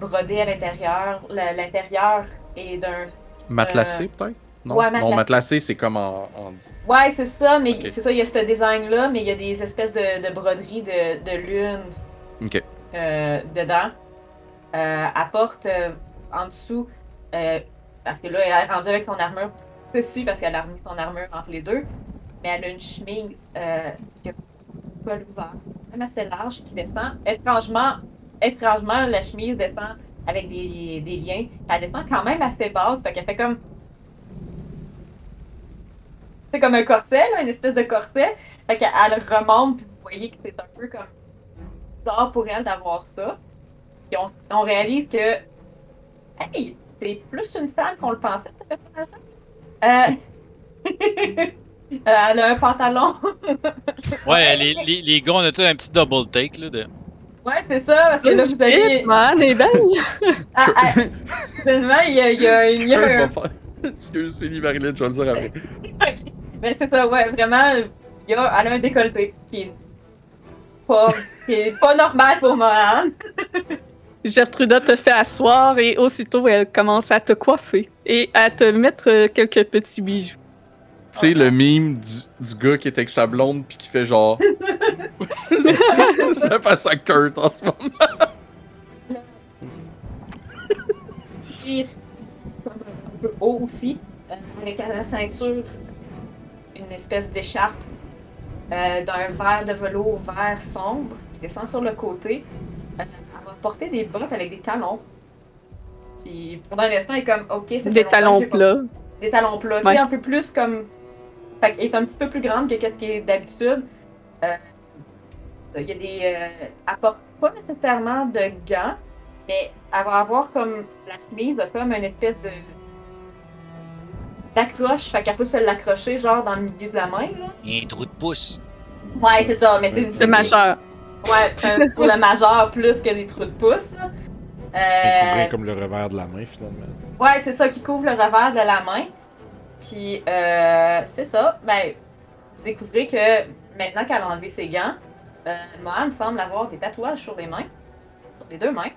brodés à l'intérieur. L'intérieur est d'un Matelassé, peut-être? Non, ouais, non matelassé. c'est comme en, en- Ouais, c'est ça, mais c'est ça, il y a ce design-là, mais il y a des espèces de, de broderies de, de lune euh, dedans. Euh, elle porte euh, en dessous, euh, parce que là, elle est rendue avec son armure dessus, parce qu'elle a remis son armure entre les deux, mais elle a une chemise qui a ouvert, même assez large, qui descend. Étrangement, étrangement, la chemise descend avec des, des liens. Elle descend quand même assez basse, fait qu'elle fait comme c'est comme un corset, une espèce de corset. Fait qu'elle elle remonte, puis vous voyez que c'est un peu comme bizarre pour elle d'avoir ça. Puis on, on réalise que, hey, c'est plus une femme qu'on le pensait, ce personnage-là. Euh... euh, elle a un pantalon. Ouais, les, les, les gars, on a tout un petit double take là de. ouais, c'est ça, parce que là, vous aviez. Shit, man, elle est belle. Ah, ah, finalement, il y a, il y a, il y a un- Excuse, Marilyn, je vais le dire après. Mais c'est ça, ouais, vraiment, il y a, elle a un décolleté qui est pas, qui est pas normal pour moi. Gertruda te fait asseoir et aussitôt elle commence à te coiffer et à te mettre euh, quelques petits bijoux. Tu sais, le mime du, du gars qui est avec sa blonde puis qui fait genre. ça passe à Kurt en ce moment. Puis, un peu haut aussi, euh, avec à la ceinture une espèce d'écharpe euh, d'un vert de velours vert sombre qui descend sur le côté. Euh, elle va porter des bottes avec des talons. Puis pendant un instant, elle est comme, ok, c'est Des talons plats. Des talons plats. Puis un peu plus comme. Fait qu'elle est un petit peu plus grande que ce qui est d'habitude. Euh, il y a des. Euh, elle porte pas nécessairement de gants, mais elle va avoir comme. La chemise a comme une espèce de. d'accroche, fait qu'elle peut se l'accrocher genre dans le milieu de la main, là. Il y a un trou de pouce. Ouais, c'est ça, mais c'est. C'est majeur. Ouais, c'est un- pour le majeur plus que des trous de pouce, là. Euh, comme le revers de la main, finalement. Ouais, c'est ça qui couvre le revers de la main. Puis, euh, c'est ça. Ben, vous découvrez que maintenant qu'elle a enlevé ses gants, euh, Mohan semble avoir des tatouages sur les mains, sur les deux mains.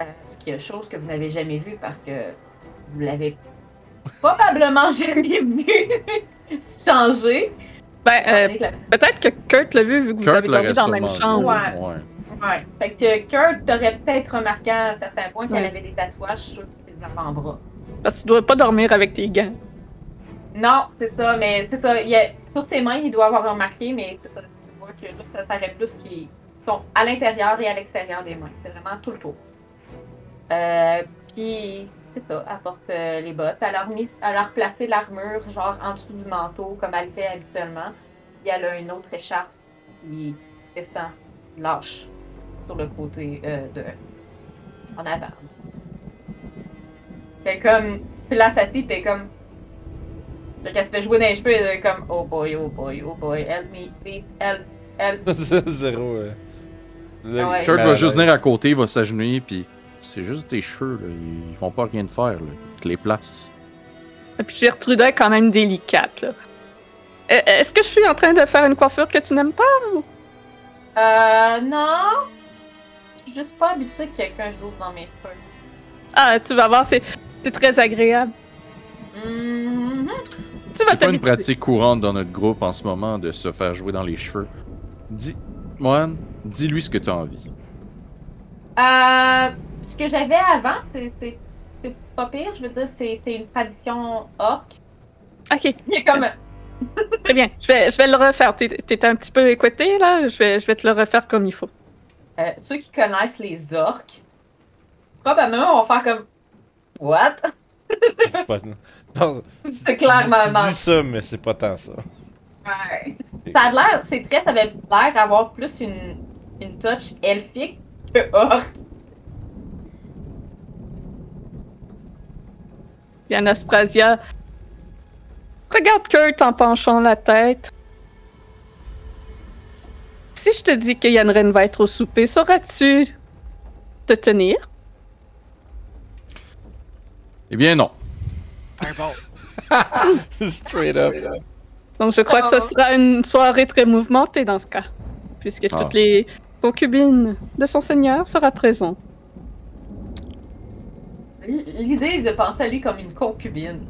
Euh, ce qui est chose que vous n'avez jamais vu parce que vous l'avez probablement jamais vu changer. Ben, euh, la- peut-être que Kurt l'a vu vu que vous avez dormi dans la même chambre. Ouais. ouais. Ouais. Fait que Kurt t'aurait peut-être remarqué à un certain point qu'elle Ouais. avait des tatouages sur ses avant-bras. Parce que tu dois pas dormir avec tes gants. Non, c'est ça, mais c'est ça. Il a, sur ses mains, il doit avoir remarqué, mais c'est ça. Tu vois que là, ça paraît plus qu'ils sont à l'intérieur et à l'extérieur des mains. C'est vraiment tout le tour. Euh, puis, c'est ça. Elle porte euh, les bottes. Elle a, remis, elle l'armure, genre en dessous du manteau, comme elle fait habituellement. Puis, elle a une autre écharpe qui descend, lâche, sur le côté euh, de. en avant. Fait comme. Puis là, est comme. Fait qu'elle se fait jouer dans les cheveux, elle est comme Oh boy, oh boy, oh boy, help me, please, help, help. Zéro. euh. Ah ouais. Kurt Ben, va juste venir à côté, il va s'agenouiller, puis c'est juste tes cheveux, là. Ils vont pas rien te faire, là. Tu les places. Et puis Gertrude est quand même délicate, là. Euh, Est-ce que je suis en train de faire une coiffure que tu n'aimes pas? Euh, non. Je suis juste pas habituée que quelqu'un joue dans mes cheveux. Ah, tu vas voir, c'est c'est très agréable. Tu vas C'est pas une pratique courante dans notre groupe en ce moment de se faire jouer dans les cheveux. Dis, Mohan, dis-lui ce que t'as envie. Euh, ce que j'avais avant, c'est- pas pire. Je veux dire, c'est une tradition orque. Ok, Il est comme. très bien. Je vais, je vais le refaire. T'es t'es un petit peu écouté, là? Je vais, je vais te le refaire comme il faut. Euh, ceux qui connaissent les orques, probablement vont faire comme. What? c'est clairement tu dis ça, mais c'est pas tant ça. Ouais. Ça a l'air, c'est très, ça avait l'air d'avoir plus une, une touch elfique que. Puis Anastasia regarde Kurt en penchant la tête. Si je te dis que Yanren va être au souper, sauras-tu te tenir? Eh bien, non. Fireball. Straight up. Donc, je crois que ce sera une soirée très mouvementée dans ce cas, puisque Ah. toutes les concubines de son seigneur sera présentes. L'idée de penser à lui comme une concubine.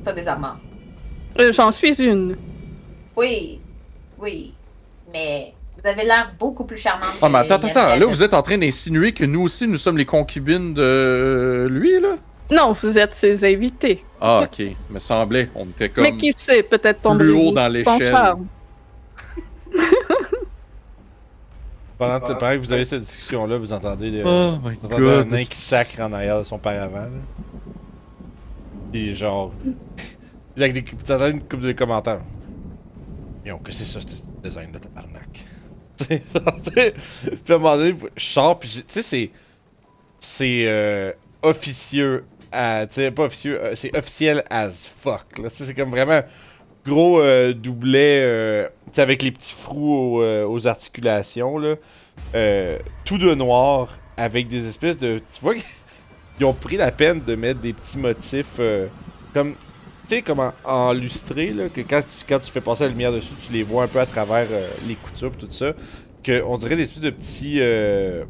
Ça désarmant. Euh, J'en suis une. Oui, oui, mais vous avez l'air beaucoup plus charmant. Ah, mais attends, attends. Là, vous êtes en train d'insinuer que nous aussi, nous sommes les concubines de lui, là? Non, vous êtes ses invités. Ah, ok. Me semblait. On était comme. Mais qui sait, peut-être plus tomber haut dans l'échelle. Pendant, pendant que vous avez cette discussion-là, vous entendez, des- Oh my vous entendez un nain qui sacre en arrière de son paravent. Là. Puis genre. Avec des, vous entendez une couple de commentaires. Yo, que c'est ça, ce design-là, tabarnak? Tu sais, genre, tu sais, Puis à un moment donné, je sors, puis tu sais, c'est. C'est euh, officieux. Euh, c'est officiel as fuck. Là. C'est comme vraiment gros euh, doublet, euh, avec les petits frous aux, euh, aux articulations, là. Tout de noir, avec des espèces de. Tu vois, ils ont pris la peine de mettre des petits motifs comme. Tu sais, comme en, lustré, là, que quand tu, quand tu fais passer la lumière dessus, tu les vois un peu à travers les coutures tout ça. Que on dirait des espèces de petits. de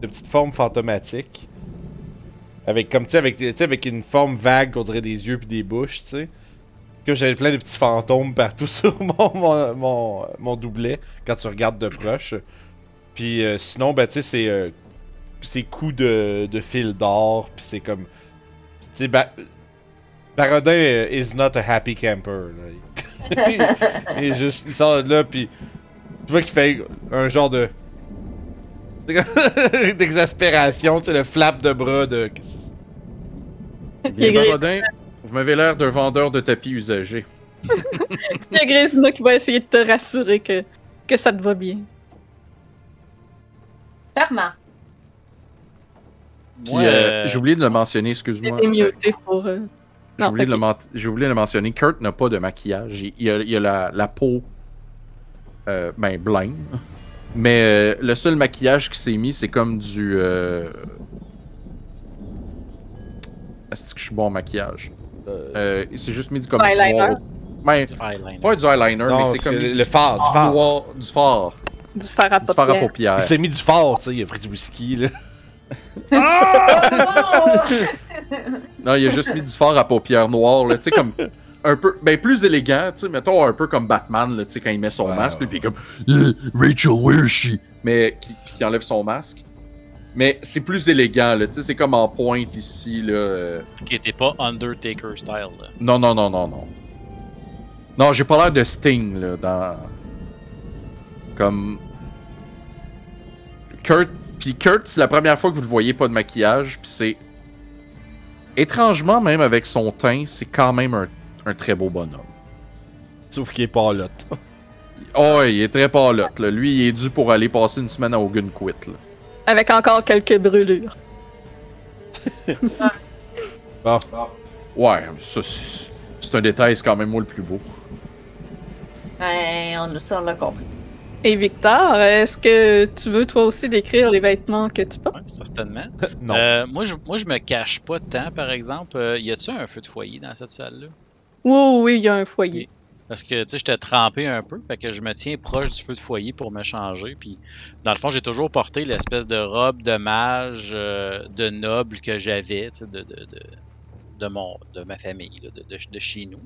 petites formes fantomatiques. Avec, comme, tu sais, avec, tu sais, avec une forme vague, on dirait des yeux puis des bouches, tu sais. Que j'avais plein de petits fantômes partout sur mon, mon, mon, mon doublet quand tu regardes de proche. Puis euh, sinon, ben, tu sais, c'est. euh, c'est coups de, de fil d'or, puis c'est comme. Tu sais, Ba- Barodin euh, is not a happy camper. Là. il est juste, il sort de là, puis tu vois qu'il fait un genre de. d'exaspération, tu sais, le flap de bras de. Bien, Barodin, vous m'avez l'air d'un vendeur de tapis usagés. Il y a Grisina qui va essayer de te rassurer que, que ça te va bien. Charmant. Puis, euh, euh, j'ai oublié de le mentionner, excuse-moi. Pour. euh, J'ai oublié, de le oublié de mentionner. Kurt n'a pas de maquillage. Il, il a, il a la, la peau euh, ben, blême. Mais euh, le seul maquillage qu'il s'est mis, c'est comme du. Est-ce que je suis bon en maquillage? Euh, Euh, il s'est juste mis du comme Du noir. Ben, du eyeliner. pas du eyeliner, non, mais c'est comme le, phare, du phare. noir, du fard. du fer à Du fard à paupières. paupières. Il s'est mis du fort, tu sais, il a pris du whisky, là. Non, il a juste mis du fard à paupières noires, là, tu sais, comme un peu, ben plus élégant, tu sais, mettons un peu comme Batman, là, tu sais, quand il met son Ouais, masque, ouais. puis comme Yeah, Rachel, where is she? Mais qui, qui enlève son masque. Mais c'est plus élégant, là, tu sais, c'est comme en pointe ici, là. Qui était pas Undertaker style. Là. Non, non, non, non, non. Non, j'ai pas l'air de Sting, là, dans. Comme. Kurt. Puis Kurt, c'est la première fois que vous le voyez pas de maquillage, puis c'est. Étrangement, même avec son teint, c'est quand même un, un très beau bonhomme. Sauf qu'il est pas là. Oh, ouais, il est très palote, là. Lui, il est dû pour aller passer une semaine à Hogan Quit, là. Avec encore quelques brûlures. Bon, Ouais, mais ça, c'est c'est un détail, c'est quand même moi le plus beau. Ouais, on, ça, on l'a compris. Et Victor, est-ce que tu veux toi aussi décrire les vêtements que tu portes? Ouais, certainement. non. Euh, moi, je, moi, je me cache pas tant, par exemple. Euh, y a-tu un feu de foyer dans cette salle-là? Oui, oui, il y a un foyer. Parce que, tu sais, j'étais trempé un peu, fait que je me tiens proche du feu de foyer pour me changer. Puis, dans le fond, j'ai toujours porté l'espèce de robe de mage, euh, de noble que j'avais, de, de, de, de, mon, de ma famille, de, chez nous.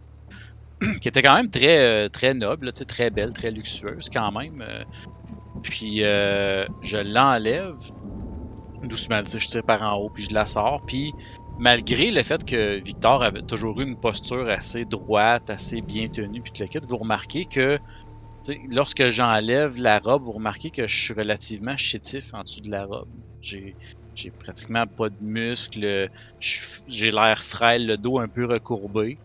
qui était quand même très, euh, très noble, tu très belle, très luxueuse quand même. euh. puis, euh, je l'enlève doucement, tu sais, je tire par en haut, puis je la sors. Puis, malgré le fait que Victor avait toujours eu une posture assez droite, assez bien tenue, puis vous remarquez que lorsque j'enlève la robe, vous remarquez que je suis relativement chétif en dessous de la robe. J'ai pratiquement pas de muscles, j'ai l'air frêle, le dos un peu recourbé.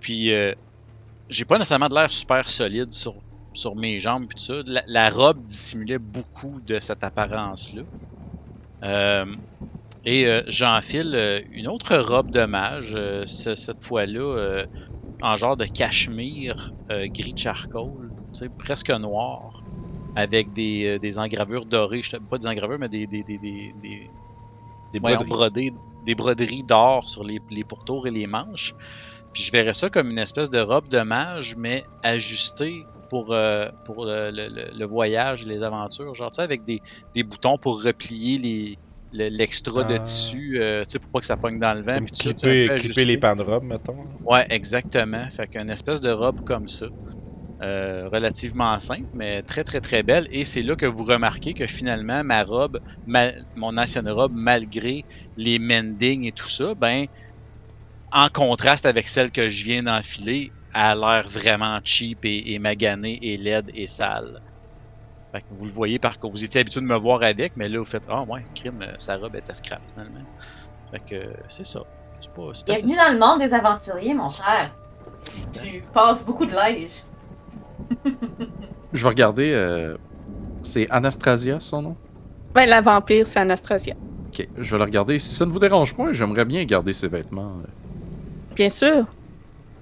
Puis euh, j'ai pas nécessairement de l'air super solide sur, sur mes jambes puis tout ça. La, la robe dissimulait beaucoup de cette apparence-là. Euh, et euh, j'enfile euh, une autre robe de mage, euh, ce- cette fois-là euh, en genre de cachemire gris charcoal, presque noir, avec des, des engravures dorées, pas des engravures, mais des, des, des, des, des- broderies. brodés, des broderies d'or sur les, les pourtours et les manches. Puis je verrais ça comme une espèce de robe de mage, mais ajustée pour, euh, pour le, le- le- le voyage et les aventures. Genre, tu sais, avec des, des boutons pour replier les, le- l'extra de Ah. tissu, euh, tu sais, pour pas que ça pogne dans le vent. Puis tout ça, clipper, clipper les pans de robe, mettons. Ouais, exactement. Fait qu'une espèce de robe comme ça. Euh, relativement simple, mais très très très belle. Et c'est là que vous remarquez que finalement, ma robe, ma- mon ancienne robe, malgré les mendings et tout ça, ben, en contraste avec celle que je viens d'enfiler, a l'air vraiment cheap et, et maganée et laide et sale. Fait que vous le voyez par contre, vous étiez habitué de me voir avec, mais là vous faites Ah ouais, crime, euh, sa robe était scrap finalement. Fait que euh, c'est ça. C'est pas. C'est Bienvenue dans le monde des aventuriers, mon cher. Tu passes beaucoup de linge. Je vais regarder. euh, C'est Anastasia son nom? Ben, la vampire, c'est Anastasia. Ok, je vais la regarder. Si ça ne vous dérange pas, j'aimerais bien garder ses vêtements. Bien sûr.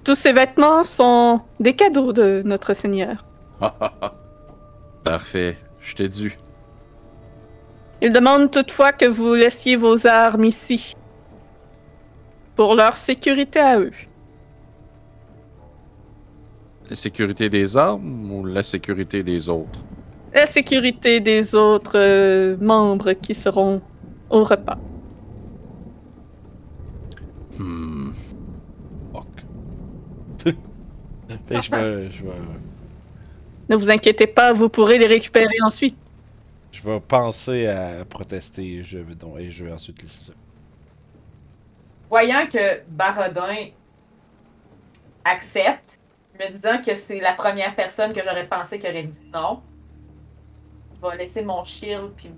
Tous ces vêtements sont des cadeaux de notre Seigneur. Parfait, je t'ai dû. Il demande toutefois que vous laissiez vos armes ici. Pour leur sécurité à eux. La sécurité des armes ou la sécurité des autres? La sécurité des autres euh, membres qui seront au repas. Hmm. Fuck. fait que je vais, je vais, Ne vous inquiétez pas, vous pourrez les récupérer ensuite. je vais penser à protester je vais donc, et je vais ensuite laisser ça. Voyant que Barodin accepte, me disant que c'est la première personne que j'aurais pensé qui aurait dit non, je vais laisser mon shield puis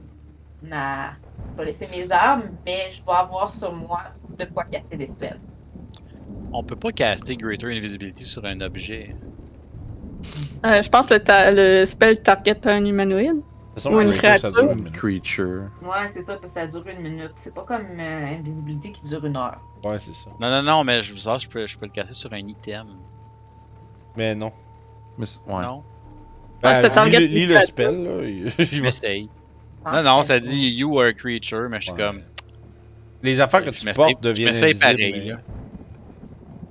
ma. Je vais laisser mes armes, mais je vais avoir sur moi de quoi casser des spells. On peut pas caster Greater Invisibility sur un objet. Euh, je pense que le, ta- le spell target un humanoïde. Ou une ça dure créature. une minute. Creature. Ouais, c'est ça, que ça dure une minute. C'est pas comme euh, Invisibility qui dure une heure. Ouais, c'est ça. Non, non, non, mais je vous sais, je peux, je peux le casser sur un item. Mais non. Mais c'est- ouais. Non? Ah, c'est lis, target lis le spell, là. va- J'essaye. Ah, Non, non, ça dit You are a creature, mais je suis Ouais. comme. Les affaires que Je tu m'essaye- portes deviennent je m'essaye invisibles. pareil, mais... là.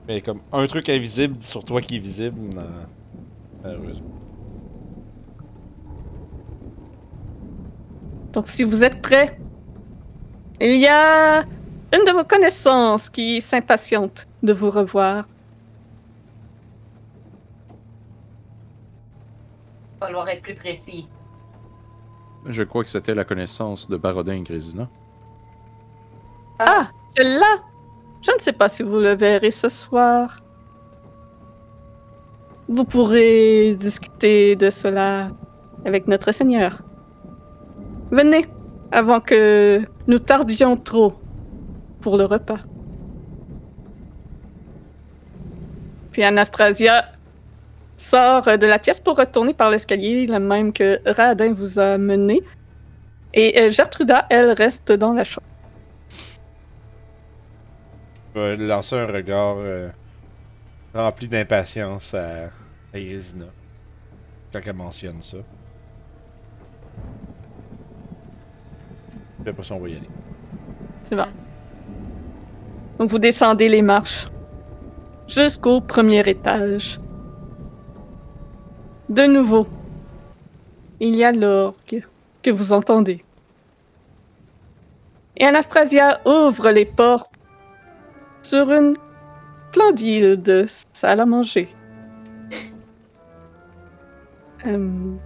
mais comme un truc invisible sur toi qui est visible, non. Malheureusement. Donc, si vous êtes prêts, il y a une de vos connaissances qui s'impatiente de vous revoir. Il va falloir être plus précis. Je crois que c'était la connaissance de Barodin et Grésina. Ah, celle-là! Je ne sais pas si vous le verrez ce soir. Vous pourrez discuter de cela avec notre Seigneur. Venez, avant que nous tardions trop pour le repas. Puis Anastasia sort de la pièce pour retourner par l'escalier, le même que Radin vous a mené. Et euh, Gertruda, elle, reste dans la chambre. Je vais lancer un regard euh, rempli d'impatience à, à. Quand elle mentionne ça. Après ça, on va y aller. C'est bon. Donc vous descendez les marches jusqu'au premier étage. De nouveau, il y a l'orgue que vous entendez. Et Anastasia ouvre les portes sur une splendide salle à manger. Euh...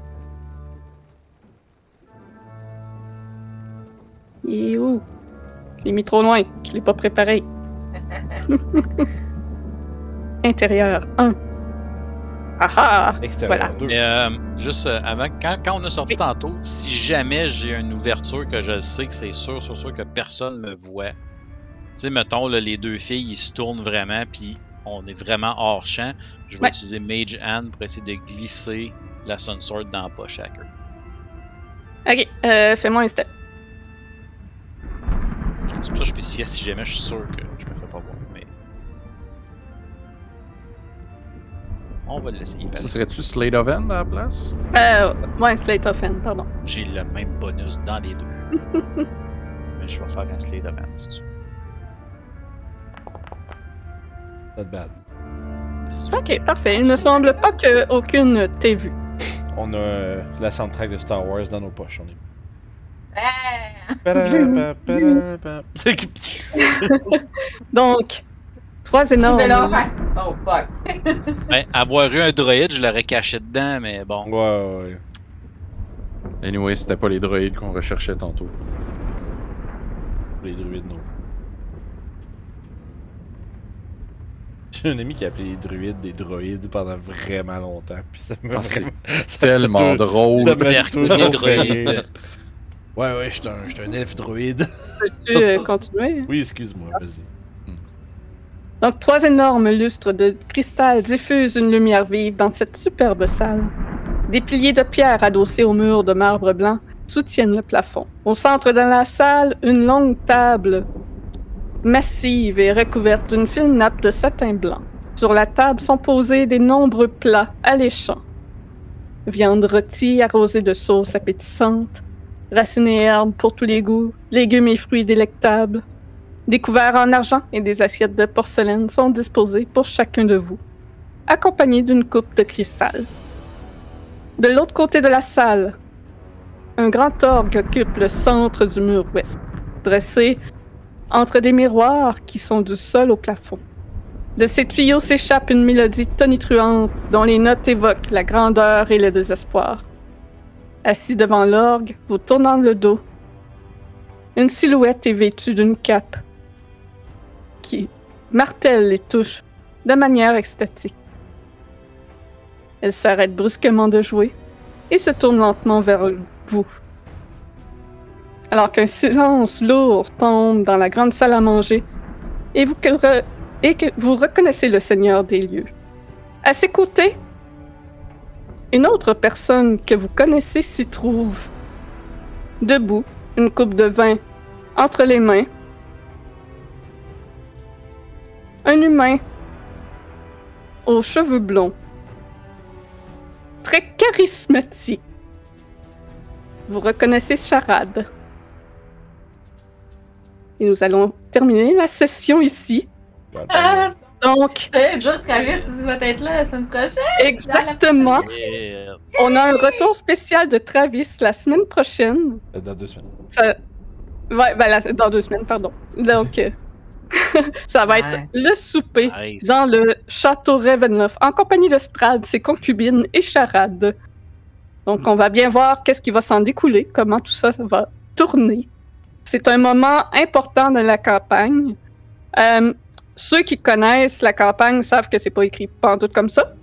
Il est où? Je l'ai mis trop loin. Je l'ai pas préparé. Intérieur 1. Ah ah! Extérieur Voilà. 2. Mais euh, juste euh, avant, quand, quand on a sorti tantôt, si jamais j'ai une ouverture que je sais que c'est sûr, sûr, sûr que personne me voit, sais, mettons, là, les deux filles, ils se tournent vraiment, puis on est vraiment hors champ, je vais Ouais. utiliser Mage Hand pour essayer de glisser la Sun Sword dans la poche à queue. Ok, euh, fais-moi un step. Ok, C'est pour ça que je spécifiais si jamais je suis sûr que je me fais pas voir. Mais... On va l'essayer. Ça serait-tu Slade of Hand à la place? Euh, ouais, Slate of Hand, pardon. J'ai le même bonus dans les deux. mais je vais faire un Slade of Hand si tu veux. Not bad. Ok, parfait. Il ne semble pas qu'aucune t'ait vu. On a euh, la soundtrack de Star Wars dans nos poches. On est. Ah! Donc, trois énormes. Oh fuck. Ben, avoir eu un droïde, je l'aurais caché dedans, mais bon. Ouais, ouais, ouais. Anyway, c'était pas les droïdes qu'on recherchait tantôt. Les druides, non. J'ai un ami qui a appelé les druides des droïdes pendant vraiment longtemps. Puis ça m'a Ah, c'est vraiment- Tellement Ça drôle. fait droïdes. Ouais, ouais, j'étais un, j'étais un elfe droïde. Peux-tu euh, continuer? Oui, excuse-moi, vas-y. Donc, trois énormes lustres de cristal diffusent une lumière vive dans cette superbe salle. Des piliers de pierre adossés au mur de marbre blanc soutiennent le plafond. Au centre de la salle, une longue table massive et recouverte d'une fine nappe de satin blanc. Sur la table sont posés des nombreux plats alléchants. Viande rôtie arrosée de sauce appétissante, racines et herbes pour tous les goûts, légumes et fruits délectables, des couverts en argent et des assiettes de porcelaine sont disposés pour chacun de vous, accompagnés d'une coupe de cristal. De l'autre côté de la salle, un grand orgue occupe le centre du mur ouest, dressé entre des miroirs qui sont du sol au plafond. De ces tuyaux s'échappe une mélodie tonitruante dont les notes évoquent la grandeur et le désespoir. Assis devant l'orgue, vous tournant le dos, une silhouette est vêtue d'une cape qui martèle les touches de manière extatique. Elle s'arrête brusquement de jouer et se tourne lentement vers vous. Alors qu'un silence lourd tombe dans la grande salle à manger et, vous que vous reconnaissez le seigneur des lieux. À ses côtés, une autre personne que vous connaissez s'y trouve. Debout, une coupe de vin entre les mains, un humain aux cheveux blonds, très charismatique. Vous reconnaissez Charade. Et nous allons terminer la session ici. Ah, Donc, c'est dire Travis, il va être là la semaine prochaine. exactement, on a un retour spécial de Travis la semaine prochaine. Euh, Dans deux semaines. Ça... Ouais, ben la- dans deux semaines, pardon. Donc, euh, ça va être Ouais. le souper nice. dans le château Ravenloft en compagnie de Strad, ses concubines et Charade. Donc, on va bien voir qu'est-ce qui va s'en découler, comment tout ça va tourner. C'est un moment important de la campagne. Euh, ceux qui connaissent la campagne savent que c'est pas écrit pantoute comme ça.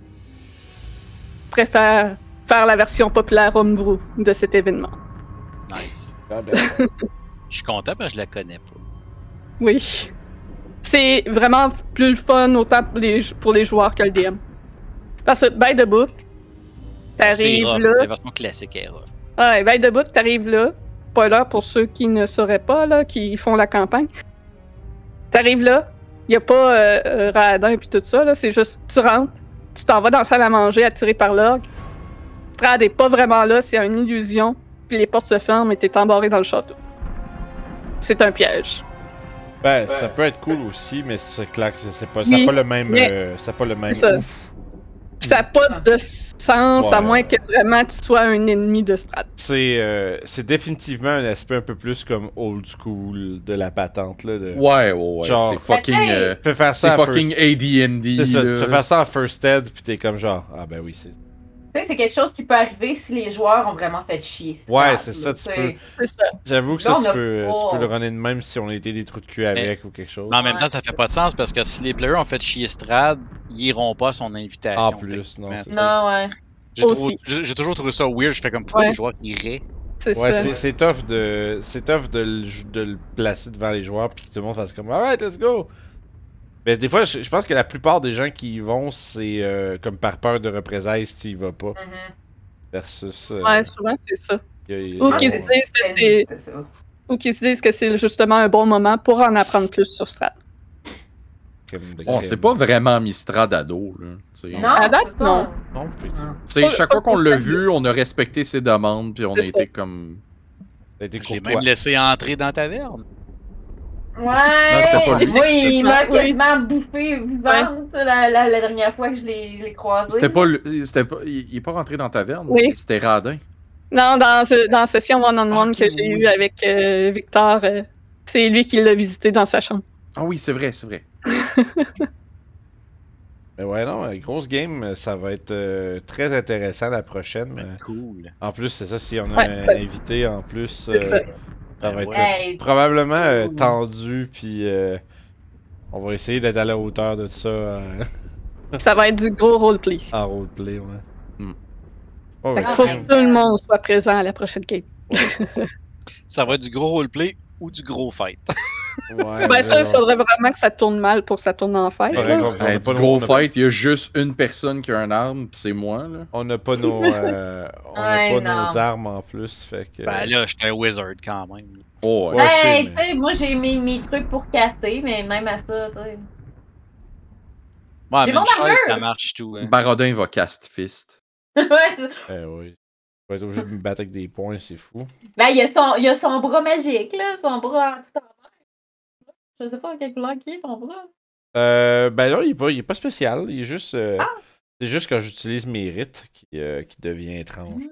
Préfèrent faire la version populaire homebrew de cet événement. Nice. Ah, ben, Je suis content parce que je la connais pas. Oui. C'est vraiment plus le fun autant pour les, pour les joueurs que le DM. Parce que, by the book, t'arrives là. La version classique est rough. Ouais, by the book, t'arrives là. Spoiler pour ceux qui ne sauraient pas, là, qui font la campagne. T'arrives là, Il n'y a pas euh, euh, radin puis tout ça, là. C'est juste, tu rentres, tu t'en vas dans la salle à manger attiré par l'orgue. Strad est pas vraiment là, c'est une illusion. Puis les portes se ferment et t'es embarré dans le château. C'est un piège. Ben, ça peut être cool aussi, mais c'est clair que c'est- pas, Oui, pas le même, mais- euh, ça pas le même ça. ouf. Puis ça n'a pas de sens à moins que vraiment tu sois un ennemi de Strad. C'est, euh, c'est définitivement un aspect un peu plus comme old school de la patente là. De... Ouais, ouais, ouais. Genre- C'est fucking. Euh, Tu peux faire ça c'est fucking first... AD&D. C'est ça, là. tu peux faire ça en first aid puis t'es comme genre ah ben oui c'est. Tu sais, c'est quelque chose qui peut arriver si les joueurs ont vraiment fait chier. Ouais, c'est ça, tu peux- C'est ça. J'avoue que Là, ça tu a peux, pas- tu peux le runner de même si on était des trous de cul avec ou quelque chose. Mais en même temps, ça fait pas de sens parce que si les players ont fait chier Strad, ils iront pas à son invitation. En plus, non. Non, ouais. J'ai toujours trouvé ça weird. Je fais comme pourquoi les joueurs iraient? C'est Ouais, ça. c'est, c'est tough de, c'est tough de, le, de le placer devant les joueurs puis que tout le monde fasse comme alright let's go. Mais des fois, je, je pense que la plupart des gens qui y vont, c'est euh, comme par peur de représailles si tu y vas pas. Mhm. Versus. euh, Ouais, souvent c'est ça. a- Ou qu'ils se disent que c'est- c'est-. Ou qui se disent que c'est justement un bon moment pour en apprendre plus sur Strad. Bon, c'est pas vraiment Mistrad ado, là. Non, À date, c'est ça. non. Non, effectivement. Tu sais, Pas- chaque fois qu'on l'a vu, on a respecté ses demandes, puis on a été comme. Courtois. même laissé entrer dans la taverne. Ouais! c'était pas lui. Oui, il m'a Oui. quasiment bouffé vivante la, la, la dernière fois que je l'ai croisé. C'était pas. pas. Il il est pas rentré dans ta taverne? Oui. C'était Radin. Non, dans, ce- dans la session one-on-one que j'ai oui. eue avec euh, Victor, euh, c'est lui qui l'a visité dans sa chambre. Ah oui, c'est vrai, c'est vrai. Mais ouais, non, euh, grosse game, ça va être euh, très intéressant la prochaine. euh. Cool. En plus, c'est ça, si on a Ouais, un ouais. invité en plus, C'est euh, ça. ça va être Hey, probablement euh, tendu, puis euh, on va essayer d'être à la hauteur de ça euh, Ça va être du gros roleplay. en roleplay, ouais. Hmm. Oh, Fait qu'il faut que tout le monde soit présent à la prochaine game. Ça va être du gros roleplay ou du gros fight. Ouais, ben ça, il faudrait vraiment que ça tourne mal pour que ça tourne en fête. Ouais, là. Hey, du nos- gros a- fight, il y a juste une personne qui a un arme, puis c'est moi, là. On n'a pas nos, euh, on a Ouais, pas non. nos armes en plus, fait que. Ben là, j'étais un wizard quand même. Oh, ouais. Hey, tu sais, moi j'ai mes, mes trucs pour casser, mais même à ça, tu sais. Ouais, mais une chaise, ça marche tout. Hein. Barodin va cast fist. ouais, Eh oui. Je vais être obligé de me battre avec des points, c'est fou. ben, il y, a son, il y a son bras magique, là, son bras tout en. Je sais pas quel couleur qui est ton bras. Euh, ben là, il est pas, il est pas spécial. Il est juste. euh, Ah! C'est juste quand j'utilise mes rites qui, euh, qui devient étrange.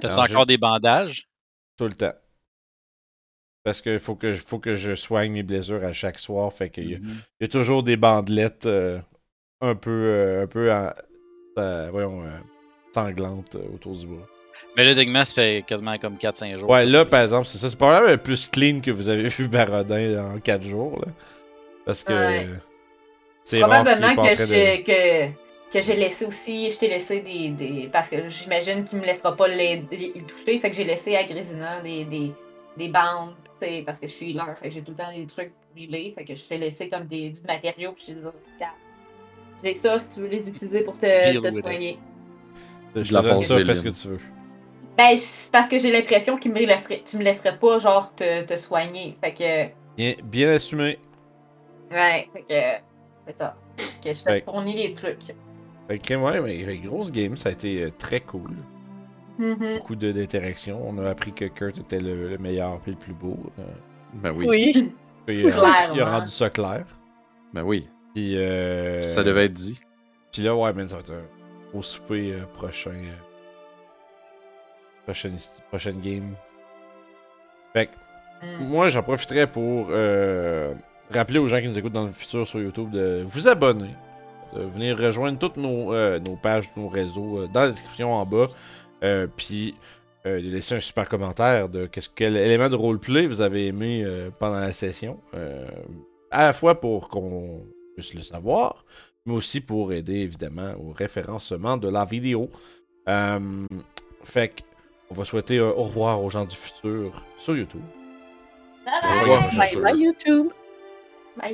T'as Alors, encore des bandages? Tout le temps. Parce que faut que, faut que je soigne mes blessures à chaque soir. Fait qu'il y, a- il y a toujours des bandelettes euh, un peu. euh, un peu en- euh, voyons, sanglantes euh, autour du bras. Mais là, techniquement, ça fait quasiment comme 4-5 jours. Ouais, là, par exemple, c'est ça. C'est probablement le plus clean que vous avez vu Barodin en 4 jours. Là. Parce que. Ouais. C'est Probablement que de- j'ai que, que j'ai laissé aussi, je t'ai laissé des, des. Parce que j'imagine qu'il me laissera pas les, toucher, fait que j'ai laissé à Grésina des, des, des bandes, tu sais, parce que je suis healer, fait que j'ai tout le temps des trucs pour healer, fait que je t'ai laissé comme des, du matériau, puis j'ai dit, regarde, j'ai ça si tu veux les utiliser pour te, te it. Je la donne ça, fais vaseline. ce que tu veux. Ben, c'est parce que j'ai l'impression qu'il me laisserait, tu me laisserais pas, genre, te, te soigner, fait que. Bien, bien assumé. Ouais, fait que. C'est ça. Que je fais Ouais. tourner les trucs. Fait que, ouais, mais mais grosse game, ça a été euh, très cool. Mhm. Beaucoup de- d'interactions. On a appris que Kurt était le, le meilleur et le plus beau. Euh, Ben oui. Oui. puis, euh, il a rendu ça clair. Ben oui. Puis, euh, Ça devait être dit. Puis là, ouais, man, ça va être gros souper euh, prochain. euh, prochaine, prochaine game. Fait que, Mm. moi, j'en profiterai pour euh, rappeler aux gens qui nous écoutent dans le futur sur YouTube de vous abonner. De venir rejoindre toutes nos, nos pages, nos réseaux dans la description en bas. Puis de laisser un super commentaire de quel élément de roleplay vous avez aimé pendant la session. À la fois pour qu'on puisse le savoir, mais aussi pour aider évidemment au référencement de la vidéo. Euh, fait on va souhaiter un au revoir aux gens du futur sur YouTube. Bye Au bye. revoir. Bye bye YouTube.